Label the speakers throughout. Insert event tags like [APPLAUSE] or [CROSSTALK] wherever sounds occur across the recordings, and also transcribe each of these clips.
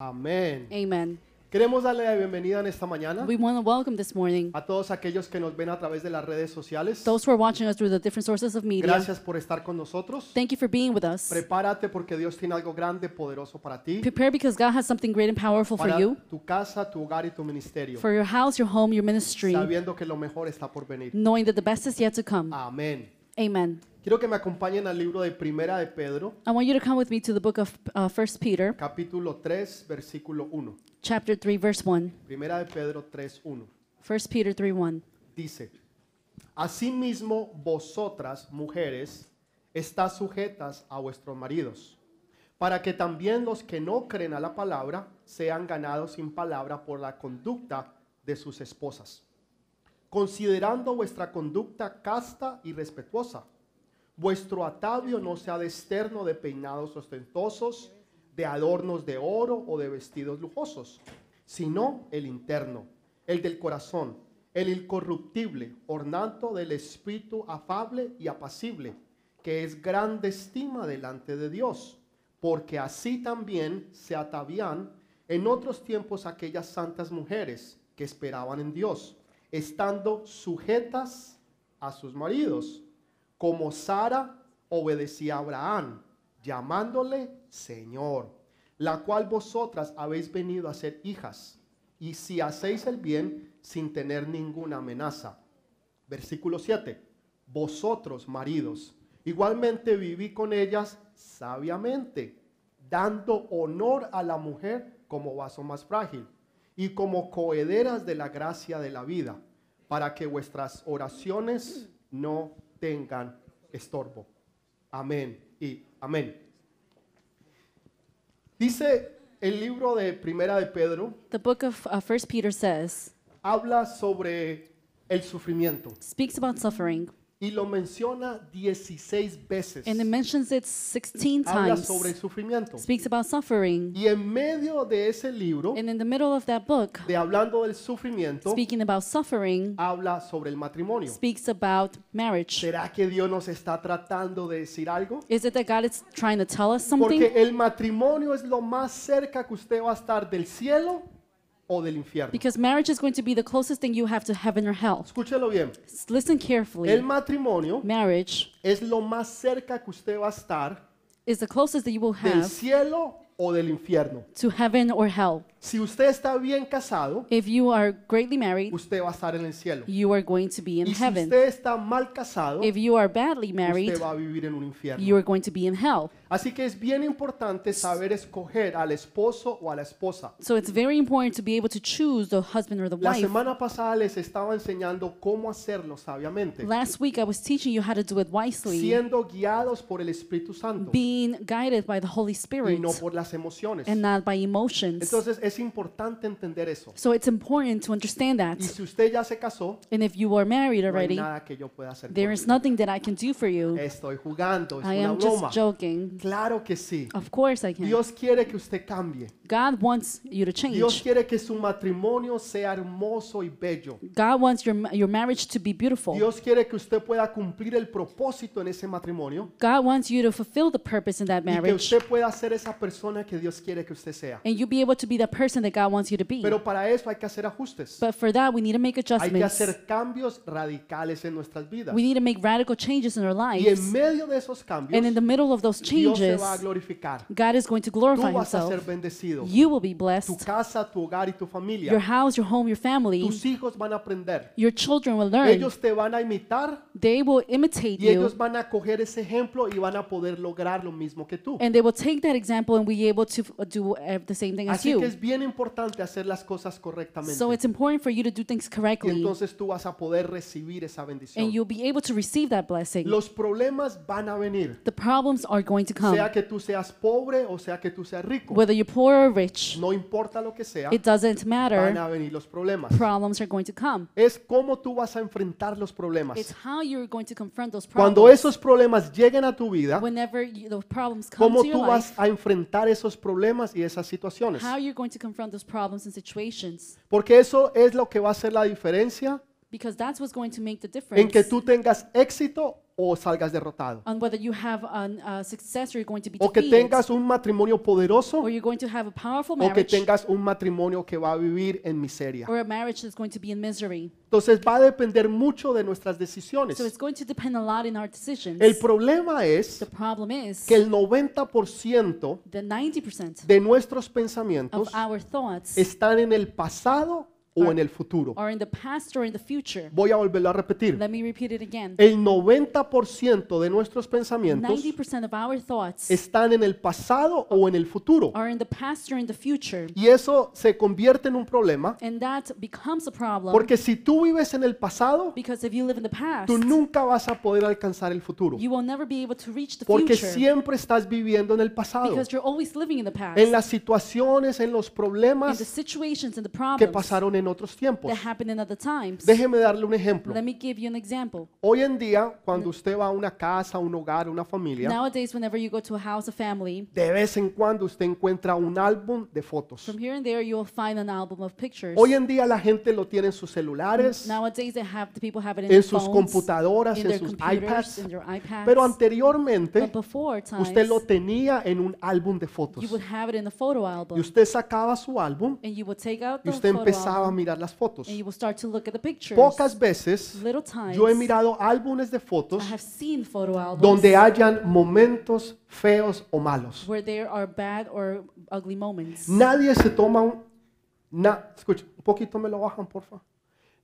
Speaker 1: Amén.
Speaker 2: Amen.
Speaker 1: Queremos darle la bienvenida en esta mañana
Speaker 2: We want to welcome this morning
Speaker 1: a todos aquellos que nos ven a través de las redes sociales.
Speaker 2: those who are watching us through the different sources of media.
Speaker 1: Gracias por estar con nosotros.
Speaker 2: Thank you for being with us.
Speaker 1: Prepárate porque Dios tiene algo grande, poderoso para ti,
Speaker 2: Prepare because God has something great and powerful for
Speaker 1: para
Speaker 2: you,
Speaker 1: tu casa, tu hogar y tu ministerio,
Speaker 2: for your house, your home, your ministry,
Speaker 1: sabiendo que lo mejor está por venir.
Speaker 2: knowing that the best is yet to come.
Speaker 1: Amén.
Speaker 2: Amen.
Speaker 1: Quiero que me acompañen al libro de Primera de Pedro,
Speaker 2: I want you to come with me to the book of uh, 1 Peter,
Speaker 1: capítulo 3, versículo 1.
Speaker 2: chapter 3, verse 1.
Speaker 1: Primera de Pedro 3, 1.
Speaker 2: 1 Peter 3, 1.
Speaker 1: Dice, Asimismo vosotras, mujeres, estás sujetas a vuestros maridos, para que también los que no creen a la palabra sean ganados sin palabra por la conducta de sus esposas, considerando vuestra conducta casta y respetuosa. Vuestro atavio no sea de externo de peinados ostentosos, de adornos de oro o de vestidos lujosos, sino el interno, el del corazón, el incorruptible, ornamento del espíritu afable y apacible, que es grande estima delante de Dios, porque así también se atavían en otros tiempos aquellas santas mujeres que esperaban en Dios, estando sujetas a sus maridos, como Sara obedecía a Abraham, llamándole Señor, la cual vosotras habéis venido a ser hijas, y si hacéis el bien sin tener ninguna amenaza. Versículo 7. Vosotros, maridos, igualmente viví con ellas sabiamente, dando honor a la mujer como vaso más frágil y como cohederas de la gracia de la vida, para que vuestras oraciones no tengan estorbo. Amén y amén. Dice el libro de Primera de Pedro,
Speaker 2: The book of uh, 1 Peter says,
Speaker 1: habla sobre el sufrimiento
Speaker 2: speaks about suffering,
Speaker 1: y lo menciona 16 veces.
Speaker 2: and it mentions it 16
Speaker 1: Habla
Speaker 2: times.
Speaker 1: sobre el sufrimiento.
Speaker 2: Speaks about suffering.
Speaker 1: Y en medio de ese libro,
Speaker 2: And in the middle of that book,
Speaker 1: de hablando del sufrimiento,
Speaker 2: speaking about suffering,
Speaker 1: habla sobre el matrimonio.
Speaker 2: speaks about marriage.
Speaker 1: ¿Será que Dios nos está tratando de decir algo?
Speaker 2: Is it that God is trying to tell us something?
Speaker 1: Porque el matrimonio es lo más cerca que usted va a estar del cielo o del infierno.
Speaker 2: Because marriage is going to be the closest thing you have to heaven or hell.
Speaker 1: Escúchelo bien.
Speaker 2: S- Listen
Speaker 1: El
Speaker 2: carefully.
Speaker 1: matrimonio
Speaker 2: Marriage
Speaker 1: es lo más cerca que usted va a estar
Speaker 2: is the closest that you will
Speaker 1: del
Speaker 2: have
Speaker 1: cielo o del infierno.
Speaker 2: to heaven or hell.
Speaker 1: Si usted está bien casado,
Speaker 2: If you are greatly married,
Speaker 1: usted va a estar en el cielo.
Speaker 2: you are going to be in
Speaker 1: Y si
Speaker 2: heaven.
Speaker 1: usted está mal casado,
Speaker 2: If you are badly married,
Speaker 1: usted va a vivir en un
Speaker 2: you are going to be in hell.
Speaker 1: Así que es bien importante saber escoger al esposo o a la esposa.
Speaker 2: So it's very important to be able to choose the husband or the
Speaker 1: La
Speaker 2: wife.
Speaker 1: semana pasada les estaba enseñando cómo hacerlo sabiamente,
Speaker 2: Last week I was teaching you how to do it wisely,
Speaker 1: siendo guiados por el Espíritu Santo
Speaker 2: being guided by the Holy
Speaker 1: y
Speaker 2: Spirit
Speaker 1: no por las emociones.
Speaker 2: and not by emotions.
Speaker 1: Entonces es importante entender eso.
Speaker 2: So it's important to understand that.
Speaker 1: Y si usted ya se casó,
Speaker 2: And if you are married
Speaker 1: no hay
Speaker 2: already,
Speaker 1: nada que yo pueda hacer.
Speaker 2: there is nothing that I can do for you.
Speaker 1: Estoy jugando, es
Speaker 2: I
Speaker 1: una
Speaker 2: am
Speaker 1: broma.
Speaker 2: just joking.
Speaker 1: Claro que sí.
Speaker 2: Of course I can.
Speaker 1: Dios quiere que usted cambie.
Speaker 2: God wants you to
Speaker 1: Dios
Speaker 2: change.
Speaker 1: quiere que su matrimonio sea hermoso y bello.
Speaker 2: God wants your, your marriage to be beautiful.
Speaker 1: Dios quiere que usted pueda cumplir el propósito en ese matrimonio
Speaker 2: God wants you to fulfill the purpose in that
Speaker 1: y que
Speaker 2: marriage.
Speaker 1: usted pueda ser esa persona que Dios quiere que usted sea.
Speaker 2: And you be able to be the person that God wants you to be.
Speaker 1: Pero para eso hay que hacer ajustes.
Speaker 2: But for that, we need to make
Speaker 1: Hay que
Speaker 2: adjustments.
Speaker 1: hacer cambios radicales en nuestras vidas.
Speaker 2: We need to make radical changes in our
Speaker 1: Y en
Speaker 2: lives.
Speaker 1: medio de esos cambios,
Speaker 2: And in the middle of those
Speaker 1: Dios se
Speaker 2: changes,
Speaker 1: va a glorificar.
Speaker 2: God is going to
Speaker 1: Tú
Speaker 2: glorify
Speaker 1: vas a ser
Speaker 2: Himself.
Speaker 1: bendecido.
Speaker 2: You will be
Speaker 1: Tu
Speaker 2: blessed.
Speaker 1: casa, tu hogar y tu
Speaker 2: Your
Speaker 1: familia.
Speaker 2: house, your home, your family,
Speaker 1: Tus hijos van a aprender.
Speaker 2: your children will learn.
Speaker 1: Ellos te van a imitar
Speaker 2: They will imitate
Speaker 1: y ellos
Speaker 2: you.
Speaker 1: van a coger ese ejemplo y van a poder lograr lo mismo que tú.
Speaker 2: And they will take that example and be able to f- do uh, the same thing as
Speaker 1: Así que
Speaker 2: you.
Speaker 1: es bien importante hacer las cosas correctamente.
Speaker 2: So it's important for you to do things
Speaker 1: Y
Speaker 2: correctly.
Speaker 1: entonces tú vas a poder recibir esa bendición.
Speaker 2: And you'll be able to receive that blessing.
Speaker 1: Los problemas van a venir,
Speaker 2: The problems are going to
Speaker 1: sea que tú seas pobre o sea que tú seas rico.
Speaker 2: Whether you're poor or rich,
Speaker 1: No importa lo que sea,
Speaker 2: it doesn't
Speaker 1: van
Speaker 2: matter.
Speaker 1: a venir los problemas.
Speaker 2: Problems are going to come.
Speaker 1: Es cómo tú vas a enfrentar los problemas.
Speaker 2: It's how you're going to confront those
Speaker 1: Cuando
Speaker 2: problems.
Speaker 1: esos problemas lleguen a tu vida,
Speaker 2: Whenever you, those problems come
Speaker 1: cómo
Speaker 2: to
Speaker 1: tú
Speaker 2: your
Speaker 1: vas
Speaker 2: life,
Speaker 1: a enfrentar esos problemas y esas situaciones.
Speaker 2: how you're going to confront those problems and situations.
Speaker 1: Porque eso es lo que va a hacer la diferencia
Speaker 2: Because that's what's going to make the difference
Speaker 1: en que tú tengas éxito o salgas derrotado.
Speaker 2: on whether you have an, success or you're going to be
Speaker 1: O que
Speaker 2: defeated,
Speaker 1: tengas un matrimonio poderoso
Speaker 2: or you're going to have a powerful
Speaker 1: o que
Speaker 2: marriage,
Speaker 1: tengas un matrimonio que va a vivir en miseria.
Speaker 2: or a marriage that's going to be in misery.
Speaker 1: Entonces va a depender mucho de nuestras decisiones.
Speaker 2: So it's going to depend a lot in our decisions.
Speaker 1: El problema es
Speaker 2: The problem is
Speaker 1: que el 90%
Speaker 2: that 90%
Speaker 1: de nuestros
Speaker 2: of
Speaker 1: pensamientos
Speaker 2: our thoughts
Speaker 1: están en el pasado o en el futuro.
Speaker 2: are in the past or in the future.
Speaker 1: Voy a volverlo a repetir.
Speaker 2: Let me repeat it again.
Speaker 1: El 90% de nuestros pensamientos
Speaker 2: 90% of our thoughts
Speaker 1: están en el pasado o en el futuro.
Speaker 2: are in the past or in the future.
Speaker 1: Y eso se convierte en un problema
Speaker 2: And that becomes a problem
Speaker 1: porque si tú vives en el pasado,
Speaker 2: because if you live in the past,
Speaker 1: tú nunca vas a poder alcanzar el futuro.
Speaker 2: you will never be able to reach the
Speaker 1: Porque
Speaker 2: future
Speaker 1: siempre estás viviendo en el pasado.
Speaker 2: because you're always living in the past.
Speaker 1: En las situaciones, en los
Speaker 2: in the
Speaker 1: problemas
Speaker 2: situations and the
Speaker 1: que
Speaker 2: problems
Speaker 1: pasaron en otros tiempos.
Speaker 2: that happened in other times.
Speaker 1: Déjeme darle un ejemplo.
Speaker 2: Let me give you an example.
Speaker 1: Hoy en día, cuando usted va a una casa, un hogar, una familia,
Speaker 2: Nowadays, whenever you go to a house, a family,
Speaker 1: de vez en cuando usted encuentra un álbum de fotos.
Speaker 2: from here and there, you'll find an album of pictures.
Speaker 1: Hoy en día la gente lo tiene en sus celulares,
Speaker 2: Nowadays, they have the people have it in
Speaker 1: en
Speaker 2: their
Speaker 1: sus
Speaker 2: phones,
Speaker 1: computadoras,
Speaker 2: in
Speaker 1: en
Speaker 2: their
Speaker 1: sus
Speaker 2: computers,
Speaker 1: iPads,
Speaker 2: in their iPads.
Speaker 1: pero
Speaker 2: But
Speaker 1: anteriormente
Speaker 2: before times,
Speaker 1: usted lo tenía en un álbum de fotos.
Speaker 2: you would have it in a photo album,
Speaker 1: Y usted sacaba su álbum
Speaker 2: and you would take out
Speaker 1: y
Speaker 2: the
Speaker 1: usted
Speaker 2: photo
Speaker 1: empezaba a
Speaker 2: album,
Speaker 1: mirar las fotos.
Speaker 2: and you will start to look at the pictures.
Speaker 1: Pocas veces
Speaker 2: Little times,
Speaker 1: yo he mirado álbumes de fotos
Speaker 2: I have seen photo albums
Speaker 1: donde hayan momentos feos o malos.
Speaker 2: where there are bad or ugly moments.
Speaker 1: Nadie se toma un... Na, escucha, un poquito me lo bajan, porfa.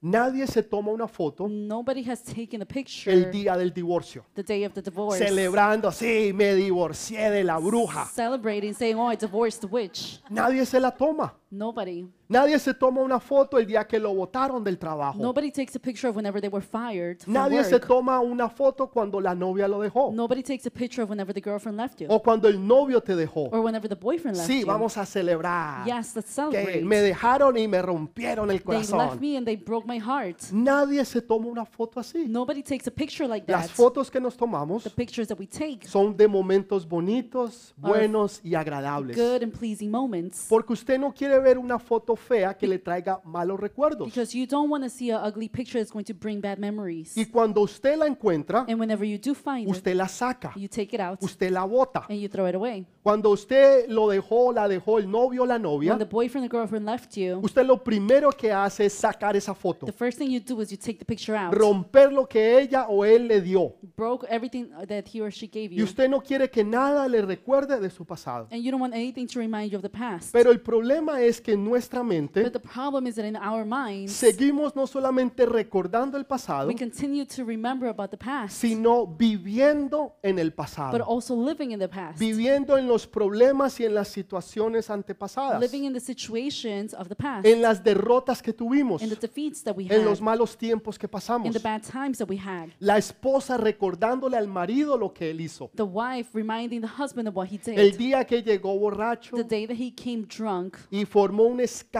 Speaker 1: Nadie se toma una foto
Speaker 2: Nobody has taken a picture
Speaker 1: el día del divorcio,
Speaker 2: the day of the divorce,
Speaker 1: celebrando, sí, me divorcié de la bruja.
Speaker 2: celebrating, saying, "Oh, I divorced the witch."
Speaker 1: Nadie se la toma.
Speaker 2: Nobody.
Speaker 1: Nadie se toma una foto el día que lo botaron del trabajo.
Speaker 2: Nobody takes a picture of whenever they were fired from
Speaker 1: Nadie se
Speaker 2: work.
Speaker 1: toma una foto cuando la novia lo dejó
Speaker 2: Nobody takes a picture of whenever the girlfriend left you
Speaker 1: o cuando el novio te dejó.
Speaker 2: or whenever the boyfriend left
Speaker 1: Sí,
Speaker 2: you.
Speaker 1: vamos a celebrar
Speaker 2: Yes, let's
Speaker 1: que
Speaker 2: celebrate.
Speaker 1: me dejaron y me rompieron el
Speaker 2: They left
Speaker 1: corazón.
Speaker 2: me and they broke my heart.
Speaker 1: Nadie se toma una foto así.
Speaker 2: Nobody takes a picture like
Speaker 1: Las
Speaker 2: that.
Speaker 1: fotos que nos tomamos
Speaker 2: The pictures that we take,
Speaker 1: son de momentos bonitos, buenos y agradables.
Speaker 2: good and pleasing moments.
Speaker 1: Porque usted no quiere ver una foto fea que le traiga malos recuerdos.
Speaker 2: Because you don't want to see an ugly picture that's going to bring bad memories.
Speaker 1: Y cuando usted la encuentra,
Speaker 2: And whenever you do find it,
Speaker 1: usted la saca,
Speaker 2: you take it out
Speaker 1: usted la bota.
Speaker 2: and you throw it away.
Speaker 1: Cuando usted lo dejó, la dejó el novio o la
Speaker 2: When
Speaker 1: novia,
Speaker 2: the boyfriend or girlfriend left you,
Speaker 1: usted lo primero que hace es sacar esa foto,
Speaker 2: the first thing you do is you take the picture out,
Speaker 1: romper lo que ella o él le dio.
Speaker 2: broke everything that he or she gave
Speaker 1: Y
Speaker 2: you,
Speaker 1: usted no quiere que nada le recuerde de su pasado.
Speaker 2: and you don't want anything to remind you of the past.
Speaker 1: Pero el problema es que nuestra mente
Speaker 2: But the problem is that in our minds,
Speaker 1: seguimos no solamente recordando el pasado,
Speaker 2: we continue to remember about the past,
Speaker 1: sino viviendo en el
Speaker 2: but
Speaker 1: pasado,
Speaker 2: also living in the past,
Speaker 1: viviendo en los problemas y en las situaciones antepasadas,
Speaker 2: living in the situations of the past,
Speaker 1: en las derrotas que tuvimos,
Speaker 2: we
Speaker 1: en los
Speaker 2: had,
Speaker 1: malos tiempos que pasamos.
Speaker 2: the bad times that we had.
Speaker 1: La esposa recordándole al marido lo que él hizo.
Speaker 2: The wife reminding the husband of what he
Speaker 1: El día que llegó borracho
Speaker 2: The day that he came drunk
Speaker 1: y formó un escándalo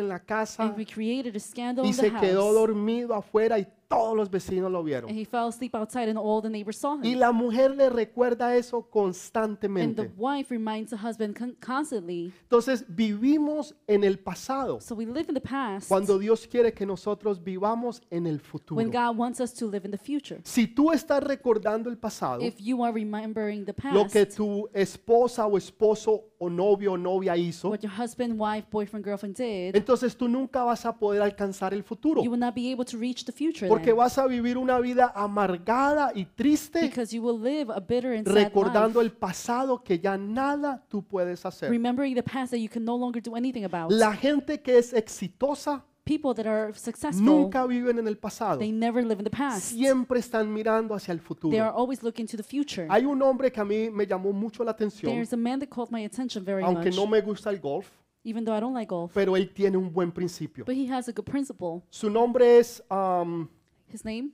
Speaker 1: en la casa
Speaker 2: and we created a scandal
Speaker 1: y
Speaker 2: in the
Speaker 1: se quedó
Speaker 2: house.
Speaker 1: dormido afuera y todos los vecinos lo vieron.
Speaker 2: And he fell asleep outside and all the neighbors saw
Speaker 1: Y
Speaker 2: him.
Speaker 1: la mujer le recuerda eso
Speaker 2: And the
Speaker 1: constantemente.
Speaker 2: wife reminds the husband con- constantly.
Speaker 1: Entonces vivimos en el pasado
Speaker 2: So we live in the past
Speaker 1: cuando Dios quiere que nosotros vivamos en el futuro.
Speaker 2: when God wants us to live in the future.
Speaker 1: Si tú estás recordando el pasado,
Speaker 2: If you are remembering the
Speaker 1: lo que tu esposa o esposo o novio o novia hizo,
Speaker 2: what your husband, wife, boyfriend, girlfriend did,
Speaker 1: entonces tú nunca vas a poder alcanzar el futuro.
Speaker 2: you will not be able to reach the future
Speaker 1: Porque vas a vivir una vida amargada y triste
Speaker 2: Because you will live a bitter and sad
Speaker 1: recordando
Speaker 2: life,
Speaker 1: el pasado que ya nada tú puedes hacer.
Speaker 2: remembering the past that you can no longer do anything about.
Speaker 1: La gente que es exitosa
Speaker 2: People that are successful,
Speaker 1: nunca viven en el pasado.
Speaker 2: they never live in the past.
Speaker 1: Siempre están mirando hacia el
Speaker 2: They are
Speaker 1: futuro.
Speaker 2: always looking to the future.
Speaker 1: Hay un hombre que a mí me llamó mucho la atención,
Speaker 2: There's a man that caught my attention very
Speaker 1: aunque
Speaker 2: much,
Speaker 1: no me gusta el golf,
Speaker 2: even though I don't like golf.
Speaker 1: pero él tiene un buen principio.
Speaker 2: But he has a good principle.
Speaker 1: Su nombre es, um,
Speaker 2: His name?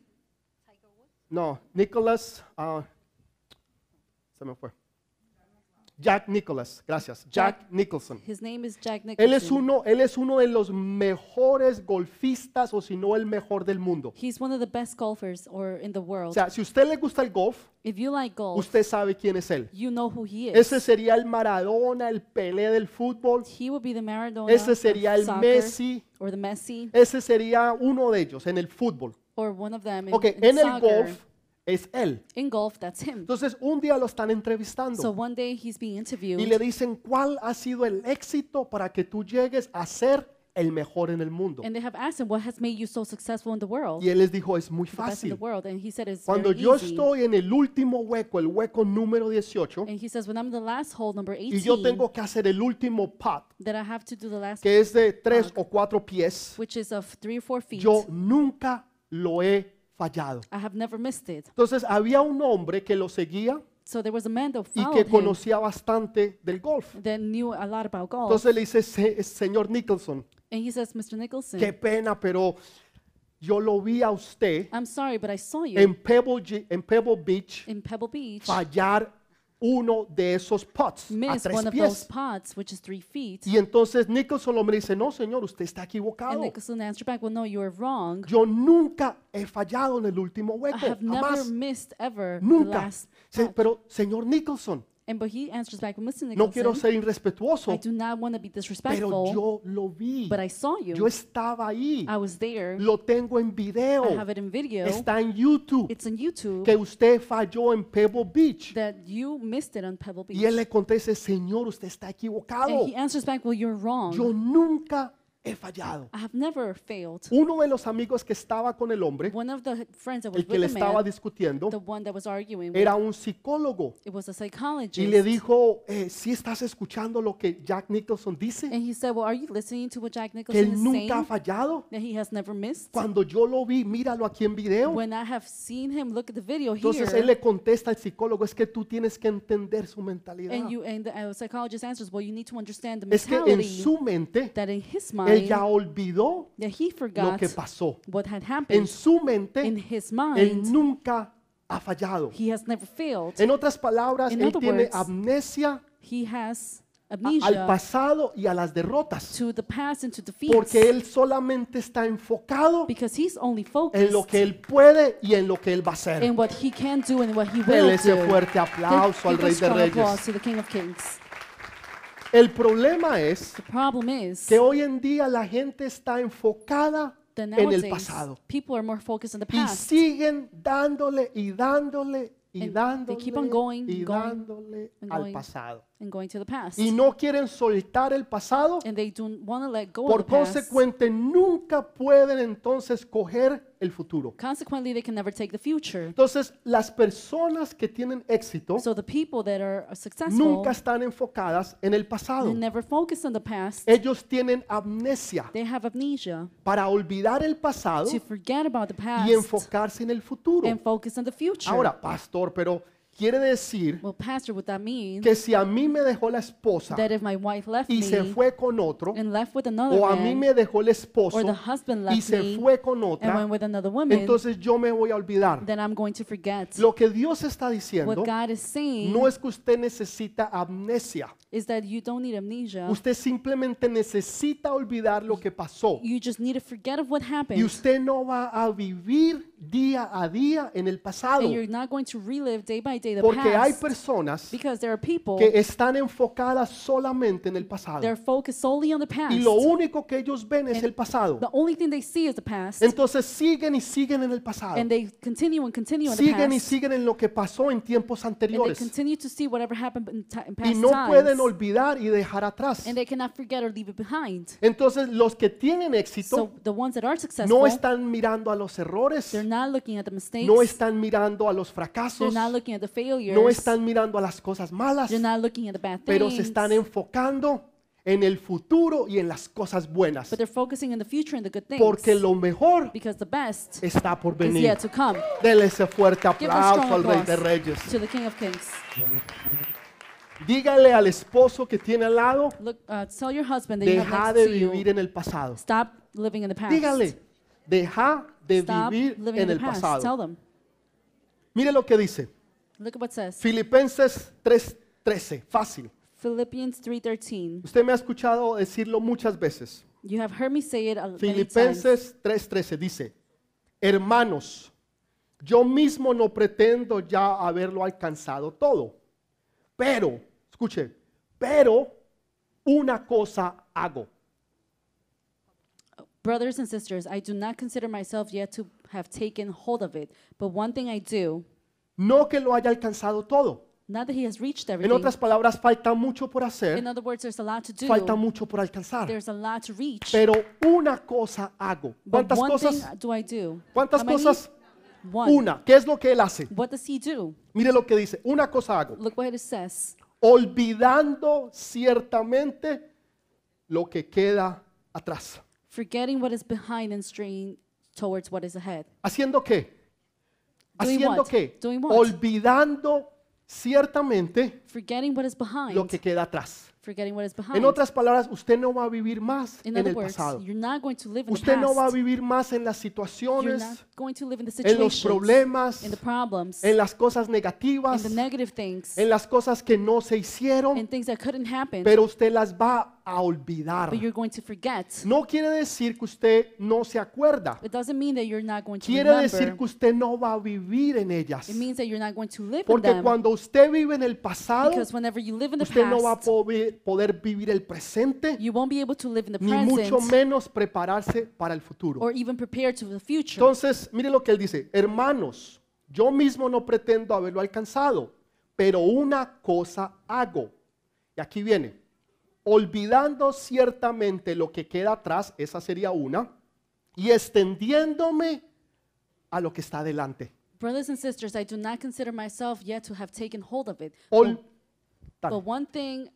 Speaker 1: no, Nicholas, ah, se me fue. Jack Nicholas, gracias. Jack,
Speaker 2: Jack-
Speaker 1: Nicholson.
Speaker 2: His name is Jack
Speaker 1: Él
Speaker 2: Nicholson.
Speaker 1: es uno, él es uno de los mejores golfistas o si no el mejor del mundo.
Speaker 2: He's one of the best golfers or in the
Speaker 1: O
Speaker 2: world.
Speaker 1: sea, si usted le gusta el golf,
Speaker 2: if you like golf,
Speaker 1: usted sabe quién es él.
Speaker 2: you know who he is.
Speaker 1: Ese sería el Maradona, el Pelé del fútbol.
Speaker 2: he would be the Maradona
Speaker 1: Ese sería el
Speaker 2: soccer,
Speaker 1: Messi.
Speaker 2: or the Messi
Speaker 1: Ese sería uno de ellos en el fútbol.
Speaker 2: Or one of them in,
Speaker 1: Ok,
Speaker 2: in
Speaker 1: en el
Speaker 2: soccer.
Speaker 1: golf es él.
Speaker 2: In golf, that's him.
Speaker 1: Entonces un día lo están
Speaker 2: So
Speaker 1: entrevistando
Speaker 2: one day he's being interviewed
Speaker 1: y le dicen cuál ha sido el éxito para que tú llegues a ser el mejor en el mundo.
Speaker 2: and they have asked him what has made you so successful in the world,
Speaker 1: Y él les dijo, es muy
Speaker 2: the best in the
Speaker 1: fácil.
Speaker 2: world, and he said it's
Speaker 1: Cuando
Speaker 2: very
Speaker 1: yo
Speaker 2: easy.
Speaker 1: estoy en el último hueco, el hueco número 18,
Speaker 2: and he says when I'm in the last hole, number 18,
Speaker 1: y yo tengo que hacer el último putt,
Speaker 2: that I have to do the last,
Speaker 1: que es de tres o cuatro pies,
Speaker 2: which is of three or four feet.
Speaker 1: yo nunca lo he fallado.
Speaker 2: I have never missed it.
Speaker 1: Entonces había un hombre que lo seguía
Speaker 2: So there was a man that
Speaker 1: y
Speaker 2: followed
Speaker 1: que
Speaker 2: him
Speaker 1: conocía bastante del golf.
Speaker 2: that knew a lot about golf.
Speaker 1: Entonces le dice, "Se- señor Nicholson,
Speaker 2: and he says, Mr. Nicholson,
Speaker 1: qué pena, pero yo lo vi a usted
Speaker 2: I'm sorry, but I saw you
Speaker 1: en Pebble, en Pebble Beach
Speaker 2: in Pebble Beach
Speaker 1: fallar uno de esos putts a
Speaker 2: miss
Speaker 1: tres
Speaker 2: one of those
Speaker 1: pies.
Speaker 2: pots, which is three feet.
Speaker 1: Y entonces Nicholson lo me dice, no señor, usted está
Speaker 2: And
Speaker 1: equivocado.
Speaker 2: Nicholson answered back, Well, no, you are wrong.
Speaker 1: Yo nunca he fallado en el último
Speaker 2: I
Speaker 1: hueco,
Speaker 2: have never
Speaker 1: jamás,
Speaker 2: missed ever the
Speaker 1: nunca.
Speaker 2: last
Speaker 1: Se-
Speaker 2: pot.
Speaker 1: pero señor Nicholson,
Speaker 2: And but he answers back, Mr.
Speaker 1: no quiero ser irrespetuoso,
Speaker 2: I do not want to be
Speaker 1: pero
Speaker 2: disrespectful,
Speaker 1: yo lo vi.
Speaker 2: but I saw you.
Speaker 1: Yo estaba ahí.
Speaker 2: I was there.
Speaker 1: Lo tengo en video.
Speaker 2: I have it in video.
Speaker 1: Está en YouTube.
Speaker 2: It's on YouTube
Speaker 1: Que usted falló en Pebble Beach.
Speaker 2: that you missed it on Pebble Beach.
Speaker 1: Y él le contesta, Señor, usted está equivocado.
Speaker 2: And he answers back, Well, you're wrong.
Speaker 1: Yo nunca he fallado.
Speaker 2: I have never failed.
Speaker 1: Uno de los amigos que estaba con el hombre,
Speaker 2: One of the friends that was
Speaker 1: el que
Speaker 2: with
Speaker 1: le
Speaker 2: the
Speaker 1: estaba
Speaker 2: man,
Speaker 1: discutiendo,
Speaker 2: the one that was arguing with,
Speaker 1: era un psicólogo.
Speaker 2: it was a
Speaker 1: Y
Speaker 2: psychologist.
Speaker 1: le dijo, eh, ¿sí estás escuchando lo que Jack Nicholson dice?
Speaker 2: And he said, Well, are you listening to what Jack
Speaker 1: Que
Speaker 2: Nicholson
Speaker 1: él
Speaker 2: is
Speaker 1: nunca ha
Speaker 2: saying?
Speaker 1: fallado.
Speaker 2: That he has never missed?
Speaker 1: Cuando yo lo vi, míralo aquí en video.
Speaker 2: When I have seen him look at the video
Speaker 1: Entonces él
Speaker 2: here,
Speaker 1: le contesta al psicólogo, es que tú tienes que entender su mentalidad.
Speaker 2: and you and the uh, psychologist answers, Well, you need to understand the
Speaker 1: Es que en
Speaker 2: mentality
Speaker 1: su mente,
Speaker 2: that in his mind,
Speaker 1: ya olvidó lo
Speaker 2: forgot
Speaker 1: que pasó.
Speaker 2: what had
Speaker 1: En su
Speaker 2: In
Speaker 1: mente, él nunca ha fallado.
Speaker 2: he has never failed.
Speaker 1: En otras palabras,
Speaker 2: In
Speaker 1: él
Speaker 2: other
Speaker 1: tiene
Speaker 2: words,
Speaker 1: amnesia
Speaker 2: He has
Speaker 1: a- al pasado y a las derrotas. Porque él solamente está enfocado en lo que él puede y en lo que él va a hacer.
Speaker 2: in what he can do and what he will
Speaker 1: Dele ese fuerte aplauso al Rey de Reyes.
Speaker 2: to the King of Kings.
Speaker 1: El problema es
Speaker 2: The problem is
Speaker 1: que hoy en día la gente está enfocada
Speaker 2: that
Speaker 1: en el
Speaker 2: nowadays
Speaker 1: pasado
Speaker 2: people are more focused on the
Speaker 1: y
Speaker 2: past
Speaker 1: siguen dándole y dándole y
Speaker 2: And
Speaker 1: dándole
Speaker 2: they keep on going,
Speaker 1: y
Speaker 2: going,
Speaker 1: dándole
Speaker 2: and
Speaker 1: al
Speaker 2: going.
Speaker 1: pasado.
Speaker 2: And going to the past.
Speaker 1: Y no quieren soltar el pasado,
Speaker 2: And they don't want to let go
Speaker 1: por
Speaker 2: of the past.
Speaker 1: consecuente nunca pueden entonces coger el futuro.
Speaker 2: Consequently, they can never take the future.
Speaker 1: Entonces, las personas que tienen éxito
Speaker 2: So the people that are successful,
Speaker 1: nunca están enfocadas en el pasado.
Speaker 2: they never focus on the past.
Speaker 1: Ellos tienen amnesia
Speaker 2: They have amnesia
Speaker 1: para olvidar el pasado
Speaker 2: to forget about the past
Speaker 1: y enfocarse en el futuro.
Speaker 2: and focus on the future.
Speaker 1: Ahora, pastor, pero quiere decir
Speaker 2: well, pastor, what that means
Speaker 1: que si a mí me dejó la esposa
Speaker 2: that if my wife left
Speaker 1: y se
Speaker 2: me
Speaker 1: fue con otro,
Speaker 2: and left with another
Speaker 1: o a mí me dejó el
Speaker 2: or
Speaker 1: esposo
Speaker 2: the husband
Speaker 1: y
Speaker 2: left
Speaker 1: se
Speaker 2: me
Speaker 1: fue con
Speaker 2: and
Speaker 1: otra,
Speaker 2: went with another woman,
Speaker 1: entonces yo me voy a olvidar.
Speaker 2: then I'm going to forget.
Speaker 1: Lo que Dios está diciendo
Speaker 2: What God is saying
Speaker 1: no es que usted necesita amnesia.
Speaker 2: Is that you don't need amnesia.
Speaker 1: Usted simplemente necesita olvidar lo que pasó.
Speaker 2: You just need to forget of what happened.
Speaker 1: Y usted no va a vivir día a día en el pasado.
Speaker 2: and you're not going to relive day by day the
Speaker 1: Porque hay
Speaker 2: past
Speaker 1: personas
Speaker 2: because there are people
Speaker 1: que están enfocadas solamente en el pasado.
Speaker 2: they're focused solely on the past.
Speaker 1: Y lo único que ellos ven es el pasado.
Speaker 2: the only thing they see is the past,
Speaker 1: Entonces siguen y siguen en el pasado.
Speaker 2: and they continue and continue on the
Speaker 1: Siguen y
Speaker 2: past,
Speaker 1: siguen en lo que pasó en tiempos
Speaker 2: and they
Speaker 1: anteriores.
Speaker 2: continue to see whatever happened in, in past
Speaker 1: Y no
Speaker 2: times,
Speaker 1: pueden olvidar y dejar atrás.
Speaker 2: and they cannot forget or leave it behind.
Speaker 1: Entonces los que tienen
Speaker 2: So
Speaker 1: éxito
Speaker 2: the ones that are
Speaker 1: no
Speaker 2: successful,
Speaker 1: están mirando a los errores,
Speaker 2: they're not looking at the mistakes,
Speaker 1: no están mirando a los
Speaker 2: they're
Speaker 1: fracasos,
Speaker 2: not looking at the failures,
Speaker 1: no están mirando a las cosas malas,
Speaker 2: they're not looking at the bad
Speaker 1: pero
Speaker 2: things,
Speaker 1: se están enfocando en el futuro y en las cosas buenas.
Speaker 2: but they're focusing on the future and the good things,
Speaker 1: Porque lo mejor
Speaker 2: because the best
Speaker 1: está por
Speaker 2: is
Speaker 1: venir.
Speaker 2: yet to come.
Speaker 1: Dele ese fuerte
Speaker 2: Give a
Speaker 1: aplauso al Rey de
Speaker 2: applause
Speaker 1: Reyes.
Speaker 2: to the King of Kings.
Speaker 1: Dígale al esposo que tiene al lado,
Speaker 2: Look, uh, tell your husband that you have
Speaker 1: deja
Speaker 2: next
Speaker 1: de
Speaker 2: to you,
Speaker 1: vivir en el pasado.
Speaker 2: stop living in the past.
Speaker 1: Dígale, deja de
Speaker 2: Stop
Speaker 1: vivir
Speaker 2: living
Speaker 1: en
Speaker 2: in the
Speaker 1: el
Speaker 2: past. Tell
Speaker 1: pasado.
Speaker 2: them.
Speaker 1: Mire lo que dice.
Speaker 2: Look at what it says.
Speaker 1: Filipenses 3, 13, fácil.
Speaker 2: Philippians 3:13.
Speaker 1: Usted me ha escuchado decirlo muchas veces.
Speaker 2: You have heard me say it a- many times.
Speaker 1: Filipenses 3:13 dice, hermanos, yo mismo no pretendo ya haberlo alcanzado todo, pero, escuche, pero una cosa hago.
Speaker 2: Brothers and sisters, I do not consider myself yet to have taken hold of it, but one thing I do,
Speaker 1: No que lo haya alcanzado todo.
Speaker 2: not that he has reached
Speaker 1: En
Speaker 2: everything.
Speaker 1: otras palabras, falta mucho por
Speaker 2: In
Speaker 1: hacer,
Speaker 2: other words, there's a lot to do.
Speaker 1: falta mucho por alcanzar.
Speaker 2: There's a lot to reach.
Speaker 1: Pero una cosa hago.
Speaker 2: But
Speaker 1: ¿Cuántas
Speaker 2: one
Speaker 1: cosas?
Speaker 2: thing do I do?
Speaker 1: ¿Cuántas
Speaker 2: How many?
Speaker 1: cosas?
Speaker 2: One.
Speaker 1: Una. ¿Qué es lo que él hace?
Speaker 2: What does he do?
Speaker 1: Mire lo que dice. Una cosa hago.
Speaker 2: Look what it says.
Speaker 1: Olvidando ciertamente lo que queda atrás.
Speaker 2: Forgetting what is behind and straining towards what is ahead.
Speaker 1: ¿Haciendo qué?
Speaker 2: Doing
Speaker 1: ¿Haciendo
Speaker 2: what?
Speaker 1: qué?
Speaker 2: Doing what?
Speaker 1: Olvidando ciertamente
Speaker 2: Forgetting what is behind.
Speaker 1: lo que queda atrás.
Speaker 2: Forgetting what is behind.
Speaker 1: En otras palabras, usted no va a vivir más
Speaker 2: In
Speaker 1: en
Speaker 2: other
Speaker 1: el
Speaker 2: words,
Speaker 1: pasado.
Speaker 2: you're not going to live in
Speaker 1: Usted
Speaker 2: the
Speaker 1: no va a vivir más en las
Speaker 2: You're
Speaker 1: situaciones,
Speaker 2: not going to live in the
Speaker 1: en los problemas,
Speaker 2: in the problems,
Speaker 1: en las cosas
Speaker 2: in
Speaker 1: negativas,
Speaker 2: the negative things,
Speaker 1: en las cosas que no se hicieron,
Speaker 2: in things that couldn't happen,
Speaker 1: pero usted las va a olvidar.
Speaker 2: but you're going to forget.
Speaker 1: No quiere decir que usted no se acuerda.
Speaker 2: It doesn't mean that you're not going to
Speaker 1: Quiere decir
Speaker 2: remember.
Speaker 1: que usted no va a vivir en ellas.
Speaker 2: It means that you're not going to live in
Speaker 1: Porque
Speaker 2: them.
Speaker 1: cuando usted vive en el pasado,
Speaker 2: Because whenever you live in the
Speaker 1: usted no va a
Speaker 2: past,
Speaker 1: poder poder vivir el presente,
Speaker 2: you won't be able to live in the
Speaker 1: ni mucho
Speaker 2: present
Speaker 1: menos prepararse para el futuro.
Speaker 2: or even prepare to the future.
Speaker 1: Entonces, mire lo que él dice, hermanos, yo mismo no pretendo haberlo alcanzado, pero una cosa hago. Y aquí viene, olvidando ciertamente lo que queda atrás, esa sería una, y extendiéndome a lo que está adelante.
Speaker 2: Brothers and sisters, I do not consider myself yet to have taken hold of it.
Speaker 1: Ol-
Speaker 2: But, but one thing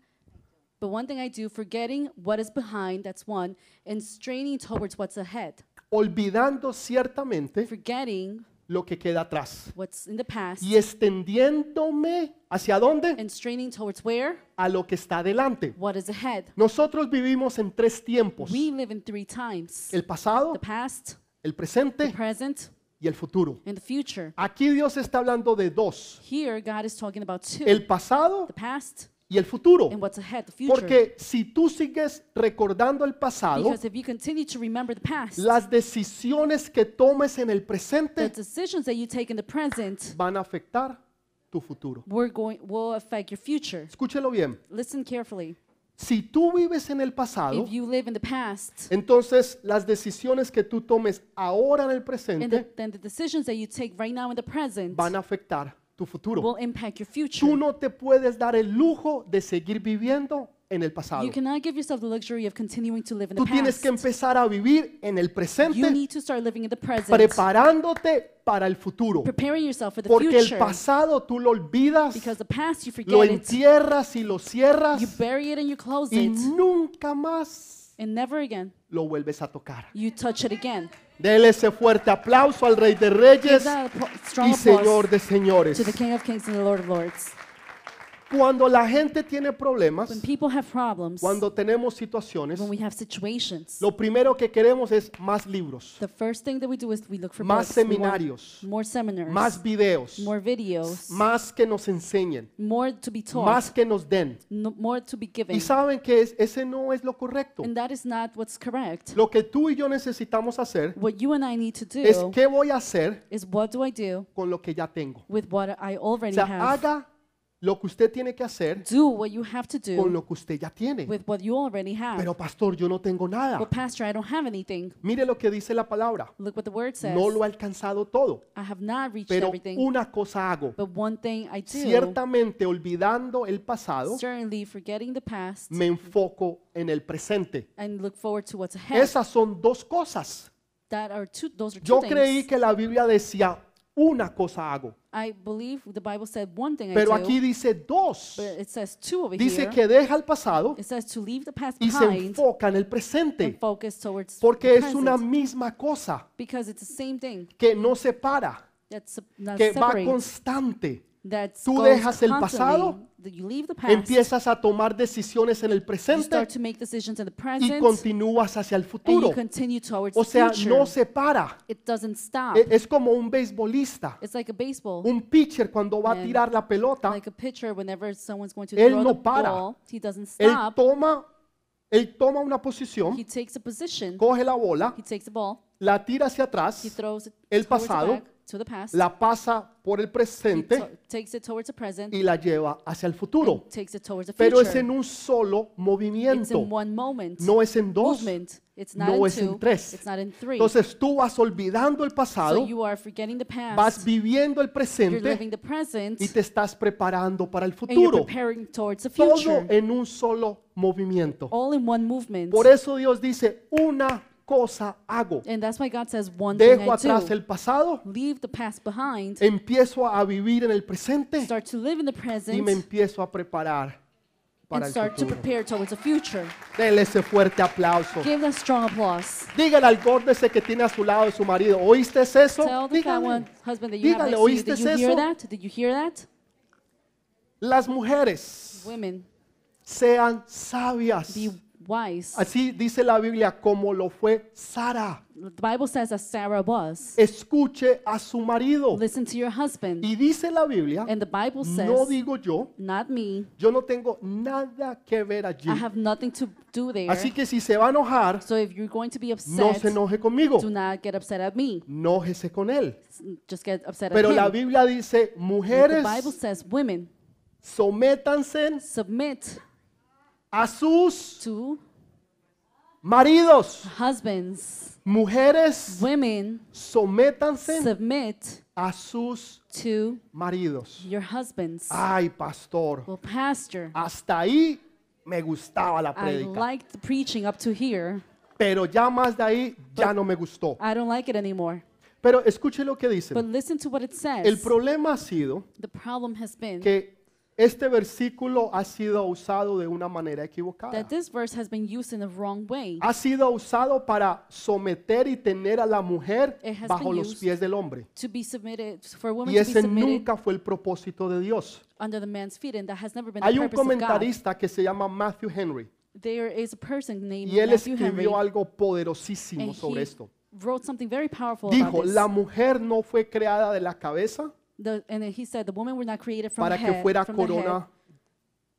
Speaker 2: but one thing I do, forgetting what is behind, that's one, and straining towards what's ahead.
Speaker 1: olvidando ciertamente
Speaker 2: Forgetting
Speaker 1: lo que queda atrás
Speaker 2: what's in the past
Speaker 1: y extendiéndome hacia dónde?
Speaker 2: and straining towards where?
Speaker 1: A lo que está adelante.
Speaker 2: What is ahead.
Speaker 1: Nosotros vivimos en tres tiempos,
Speaker 2: We live in three times.
Speaker 1: el pasado,
Speaker 2: The past,
Speaker 1: el
Speaker 2: the
Speaker 1: presente
Speaker 2: present,
Speaker 1: y el futuro.
Speaker 2: and the future.
Speaker 1: Aquí Dios está hablando de dos,
Speaker 2: Here God is talking about two.
Speaker 1: el pasado
Speaker 2: The past
Speaker 1: y el futuro.
Speaker 2: and what's ahead, the future.
Speaker 1: Porque si tú sigues recordando el pasado,
Speaker 2: Because if you continue to remember the past,
Speaker 1: las decisiones que tomes en el
Speaker 2: the
Speaker 1: presente
Speaker 2: decisions that you take in the present
Speaker 1: van a afectar tu futuro.
Speaker 2: we're going will affect your future.
Speaker 1: Escúchelo bien.
Speaker 2: Listen carefully.
Speaker 1: Si tú vives en el pasado,
Speaker 2: If you live in the past,
Speaker 1: entonces las decisiones que tú tomes ahora en el
Speaker 2: the,
Speaker 1: presente
Speaker 2: then the decisions that you take right now in the present
Speaker 1: van a afectar tu futuro.
Speaker 2: will impact your
Speaker 1: Tú
Speaker 2: future.
Speaker 1: no te puedes dar el lujo de seguir viviendo en el pasado.
Speaker 2: You cannot give yourself the luxury of continuing to live in the
Speaker 1: Tú tienes
Speaker 2: past.
Speaker 1: que empezar a vivir en el
Speaker 2: You
Speaker 1: presente,
Speaker 2: need to start living in the present,
Speaker 1: preparándote para el futuro.
Speaker 2: preparing yourself for the
Speaker 1: Porque el
Speaker 2: future.
Speaker 1: pasado tú lo olvidas,
Speaker 2: Because the past you
Speaker 1: lo
Speaker 2: forget it,
Speaker 1: entierras y lo cierras
Speaker 2: you bury it and you close
Speaker 1: y
Speaker 2: it,
Speaker 1: nunca más
Speaker 2: and never again
Speaker 1: lo vuelves a tocar.
Speaker 2: you touch it again.
Speaker 1: Dele ese fuerte aplauso al Rey de Reyes y Señor de Señores. Cuando la gente tiene problemas,
Speaker 2: When people have problems,
Speaker 1: cuando tenemos situaciones,
Speaker 2: when we have situations,
Speaker 1: lo primero que queremos es más libros,
Speaker 2: the first thing that we do is we look for
Speaker 1: más
Speaker 2: books.
Speaker 1: Seminarios,
Speaker 2: more seminars,
Speaker 1: más videos,
Speaker 2: more videos,
Speaker 1: más que nos enseñen,
Speaker 2: more to be taught,
Speaker 1: más que nos den.
Speaker 2: no, more to be given.
Speaker 1: Y saben que es- ese no es lo correcto.
Speaker 2: And that is not what's correct.
Speaker 1: Lo que tú y yo necesitamos hacer
Speaker 2: What you and I need to do
Speaker 1: es qué voy a hacer
Speaker 2: is what do I do
Speaker 1: con lo que ya tengo.
Speaker 2: with what I
Speaker 1: O
Speaker 2: already
Speaker 1: sea,
Speaker 2: have?
Speaker 1: haga lo que usted tiene que hacer
Speaker 2: Do what you have to
Speaker 1: con
Speaker 2: do
Speaker 1: lo que usted ya tiene.
Speaker 2: with what you already have.
Speaker 1: Pero pastor, yo no tengo nada.
Speaker 2: Well, Pastor, I don't have anything.
Speaker 1: Mire lo que dice la palabra.
Speaker 2: Look what the word says.
Speaker 1: No lo he alcanzado todo,
Speaker 2: I have not reached
Speaker 1: pero
Speaker 2: everything,
Speaker 1: una cosa hago.
Speaker 2: but one thing I do,
Speaker 1: Ciertamente olvidando el pasado,
Speaker 2: certainly forgetting the past
Speaker 1: me enfoco en el presente.
Speaker 2: and look forward to what's ahead.
Speaker 1: Esas son dos cosas.
Speaker 2: that are two, those are two
Speaker 1: Yo
Speaker 2: things.
Speaker 1: creí que la Biblia decía una cosa hago,
Speaker 2: I believe the Bible said one thing
Speaker 1: pero
Speaker 2: I do,
Speaker 1: aquí dice dos.
Speaker 2: but it says two over
Speaker 1: Dice
Speaker 2: here.
Speaker 1: que deja el pasado
Speaker 2: It says to leave the past
Speaker 1: y se
Speaker 2: behind
Speaker 1: enfoca en el
Speaker 2: and
Speaker 1: presente,
Speaker 2: focus towards
Speaker 1: porque
Speaker 2: the
Speaker 1: es una misma cosa
Speaker 2: because it's the same thing
Speaker 1: que no se para,
Speaker 2: that's
Speaker 1: que va
Speaker 2: separate.
Speaker 1: constante.
Speaker 2: That's
Speaker 1: Tú
Speaker 2: goes
Speaker 1: dejas el pasado
Speaker 2: you leave the past,
Speaker 1: empiezas a tomar decisiones en el
Speaker 2: you
Speaker 1: presente
Speaker 2: start to make decisions in the
Speaker 1: y
Speaker 2: present,
Speaker 1: continúas hacia el
Speaker 2: and
Speaker 1: futuro.
Speaker 2: you continue towards
Speaker 1: O
Speaker 2: the
Speaker 1: sea,
Speaker 2: future.
Speaker 1: no se para.
Speaker 2: It doesn't stop.
Speaker 1: E- Es como un beisbolista,
Speaker 2: it's like a baseball.
Speaker 1: un pitcher cuando va a tirar la pelota,
Speaker 2: like a pitcher, whenever someone's going to
Speaker 1: Él
Speaker 2: throw
Speaker 1: no
Speaker 2: the
Speaker 1: para.
Speaker 2: ball, he doesn't
Speaker 1: él
Speaker 2: stop.
Speaker 1: toma, él toma una posición,
Speaker 2: He takes a position.
Speaker 1: coge la bola,
Speaker 2: He takes the ball.
Speaker 1: la tira hacia
Speaker 2: He
Speaker 1: atrás,
Speaker 2: throws it
Speaker 1: el
Speaker 2: towards the
Speaker 1: pasado,
Speaker 2: back, to the past.
Speaker 1: la pasa por el presente
Speaker 2: takes it towards the present.
Speaker 1: y la lleva hacia el futuro.
Speaker 2: takes it towards the
Speaker 1: Pero es
Speaker 2: future.
Speaker 1: en un solo
Speaker 2: it's
Speaker 1: movimiento,
Speaker 2: in one moment.
Speaker 1: no es en dos.
Speaker 2: movement. It's not
Speaker 1: no
Speaker 2: in
Speaker 1: es en
Speaker 2: two.
Speaker 1: tres.
Speaker 2: It's not in three.
Speaker 1: Entonces tú vas olvidando el
Speaker 2: so
Speaker 1: pasado,
Speaker 2: you are forgetting the past.
Speaker 1: vas viviendo el
Speaker 2: You're
Speaker 1: presente
Speaker 2: living the present.
Speaker 1: y te estás preparando para el
Speaker 2: and you're
Speaker 1: futuro.
Speaker 2: preparing towards the
Speaker 1: Todo
Speaker 2: future.
Speaker 1: en un solo movimiento.
Speaker 2: all in one movement.
Speaker 1: Por eso Dios dice, una cosa hago.
Speaker 2: and that's why God says one thing
Speaker 1: Dejo
Speaker 2: I
Speaker 1: atrás
Speaker 2: do.
Speaker 1: el pasado,
Speaker 2: Leave the past behind.
Speaker 1: empiezo a vivir en el presente
Speaker 2: start to live in the
Speaker 1: y
Speaker 2: present.
Speaker 1: me empiezo a preparar para
Speaker 2: and
Speaker 1: el
Speaker 2: start to
Speaker 1: futuro.
Speaker 2: prepare towards the future.
Speaker 1: Dele ese fuerte aplauso.
Speaker 2: Give them strong applause.
Speaker 1: Dígale al górdese que tiene a su lado de su marido, ¿oíste eso?
Speaker 2: Tell the fat one
Speaker 1: Dígale.
Speaker 2: husband that you have
Speaker 1: Dígale,
Speaker 2: next to you.
Speaker 1: ¿oíste eso?
Speaker 2: hear that? Did you hear that?
Speaker 1: Las mujeres
Speaker 2: Women,
Speaker 1: sean sabias.
Speaker 2: be wise.
Speaker 1: Así dice la Biblia como lo fue Sara.
Speaker 2: The Bible says as Sarah was.
Speaker 1: Escuche a su marido.
Speaker 2: Listen to your husband.
Speaker 1: Y dice la Biblia,
Speaker 2: And the Bible says,
Speaker 1: no digo yo,
Speaker 2: not me.
Speaker 1: yo no tengo nada que ver allí.
Speaker 2: I have nothing to do there.
Speaker 1: Así que si se va a enojar,
Speaker 2: So if you're going to be
Speaker 1: no
Speaker 2: upset,
Speaker 1: se enoje conmigo,
Speaker 2: do not get upset at me.
Speaker 1: enójese con él.
Speaker 2: Just get upset
Speaker 1: Pero
Speaker 2: at
Speaker 1: la
Speaker 2: him.
Speaker 1: Biblia dice, mujeres,
Speaker 2: the Bible says women
Speaker 1: sométanse
Speaker 2: submit
Speaker 1: a sus
Speaker 2: to
Speaker 1: maridos.
Speaker 2: husbands.
Speaker 1: Mujeres,
Speaker 2: Women
Speaker 1: sométanse
Speaker 2: submit
Speaker 1: a sus
Speaker 2: to
Speaker 1: maridos.
Speaker 2: your husbands.
Speaker 1: Ay, pastor,
Speaker 2: Well, pastor,
Speaker 1: hasta ahí me gustaba la
Speaker 2: I
Speaker 1: prédica.
Speaker 2: liked the preaching up to here.
Speaker 1: Pero ya más de ahí ya no me gustó.
Speaker 2: I don't like it anymore.
Speaker 1: Pero escuche lo que dice.
Speaker 2: But listen to what it says.
Speaker 1: El problema ha sido
Speaker 2: the problem has been
Speaker 1: que este versículo ha sido usado de una manera equivocada.
Speaker 2: that this verse has been used in the wrong way.
Speaker 1: Ha sido usado para someter y tener a la mujer
Speaker 2: It has
Speaker 1: bajo
Speaker 2: been
Speaker 1: los
Speaker 2: used
Speaker 1: pies del hombre.
Speaker 2: To be submitted, for women
Speaker 1: Y
Speaker 2: to be
Speaker 1: ese
Speaker 2: submitted
Speaker 1: nunca fue el propósito de Dios.
Speaker 2: under the man's feet, and that has never been
Speaker 1: Hay
Speaker 2: the
Speaker 1: un
Speaker 2: purpose of God.
Speaker 1: comentarista que se llama Matthew Henry
Speaker 2: There is a person named
Speaker 1: y él
Speaker 2: Matthew Henry,
Speaker 1: escribió algo poderosísimo
Speaker 2: and
Speaker 1: sobre
Speaker 2: he
Speaker 1: esto.
Speaker 2: wrote something very powerful
Speaker 1: Dijo,
Speaker 2: about this.
Speaker 1: la mujer no fue creada de la cabeza
Speaker 2: The- and then he said, the women were not created from
Speaker 1: para
Speaker 2: the
Speaker 1: que
Speaker 2: head,
Speaker 1: fuera
Speaker 2: from the head
Speaker 1: corona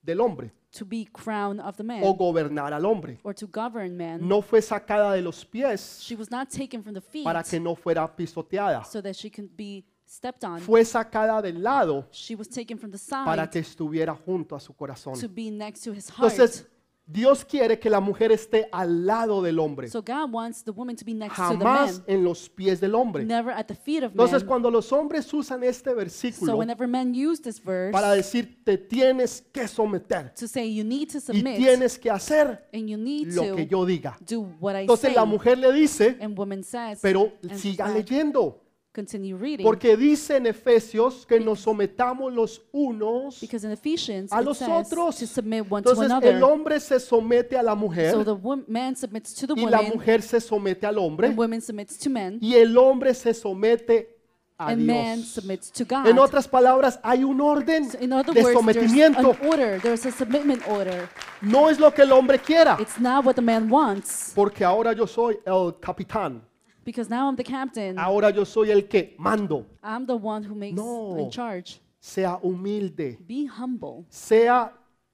Speaker 1: del hombre
Speaker 2: to be crown of the man
Speaker 1: o gobernar al hombre.
Speaker 2: or to govern man.
Speaker 1: No fue sacada de los pies
Speaker 2: She was not taken from the feet
Speaker 1: para que no fuera pisoteada.
Speaker 2: so that she can be stepped on.
Speaker 1: Fue sacada del lado
Speaker 2: She was taken from the side
Speaker 1: para que estuviera junto a su corazón.
Speaker 2: to be next to his heart.
Speaker 1: Entonces, Dios quiere que la mujer esté al lado del hombre,
Speaker 2: so God wants the woman to be next to the
Speaker 1: jamás
Speaker 2: man,
Speaker 1: en los pies del hombre.
Speaker 2: never at the feet of
Speaker 1: Entonces,
Speaker 2: man.
Speaker 1: cuando los hombres usan este
Speaker 2: So
Speaker 1: versículo
Speaker 2: whenever men use this verse
Speaker 1: para decir te tienes que someter
Speaker 2: to say you need to
Speaker 1: y
Speaker 2: submit
Speaker 1: tienes que hacer
Speaker 2: and you need
Speaker 1: lo que
Speaker 2: to
Speaker 1: yo diga.
Speaker 2: do what I
Speaker 1: Entonces
Speaker 2: say,
Speaker 1: la mujer le dice,
Speaker 2: and woman says,
Speaker 1: pero
Speaker 2: and
Speaker 1: siga
Speaker 2: God,
Speaker 1: leyendo,
Speaker 2: continue reading.
Speaker 1: porque dice en Efesios que nos sometamos los unos
Speaker 2: because in Ephesians
Speaker 1: a
Speaker 2: it
Speaker 1: los
Speaker 2: says
Speaker 1: otros.
Speaker 2: to submit one to
Speaker 1: Entonces
Speaker 2: another.
Speaker 1: el hombre se somete a la
Speaker 2: so
Speaker 1: mujer
Speaker 2: the wom- man submits to the
Speaker 1: y la
Speaker 2: woman,
Speaker 1: mujer se somete al hombre
Speaker 2: and woman submits to men,
Speaker 1: y el hombre se somete a
Speaker 2: and man
Speaker 1: Dios.
Speaker 2: submits to God.
Speaker 1: En otras palabras, hay un orden
Speaker 2: in other
Speaker 1: de
Speaker 2: words, there's
Speaker 1: sometimiento.
Speaker 2: an order. There's a submitment order.
Speaker 1: No es lo que el hombre quiera,
Speaker 2: It's not what the man wants,
Speaker 1: porque ahora yo soy el capitán.
Speaker 2: Because now I'm the captain.
Speaker 1: Ahora yo soy el que mando.
Speaker 2: I'm the one who makes
Speaker 1: No.
Speaker 2: in charge.
Speaker 1: Sea humilde.
Speaker 2: Be humble.
Speaker 1: Sea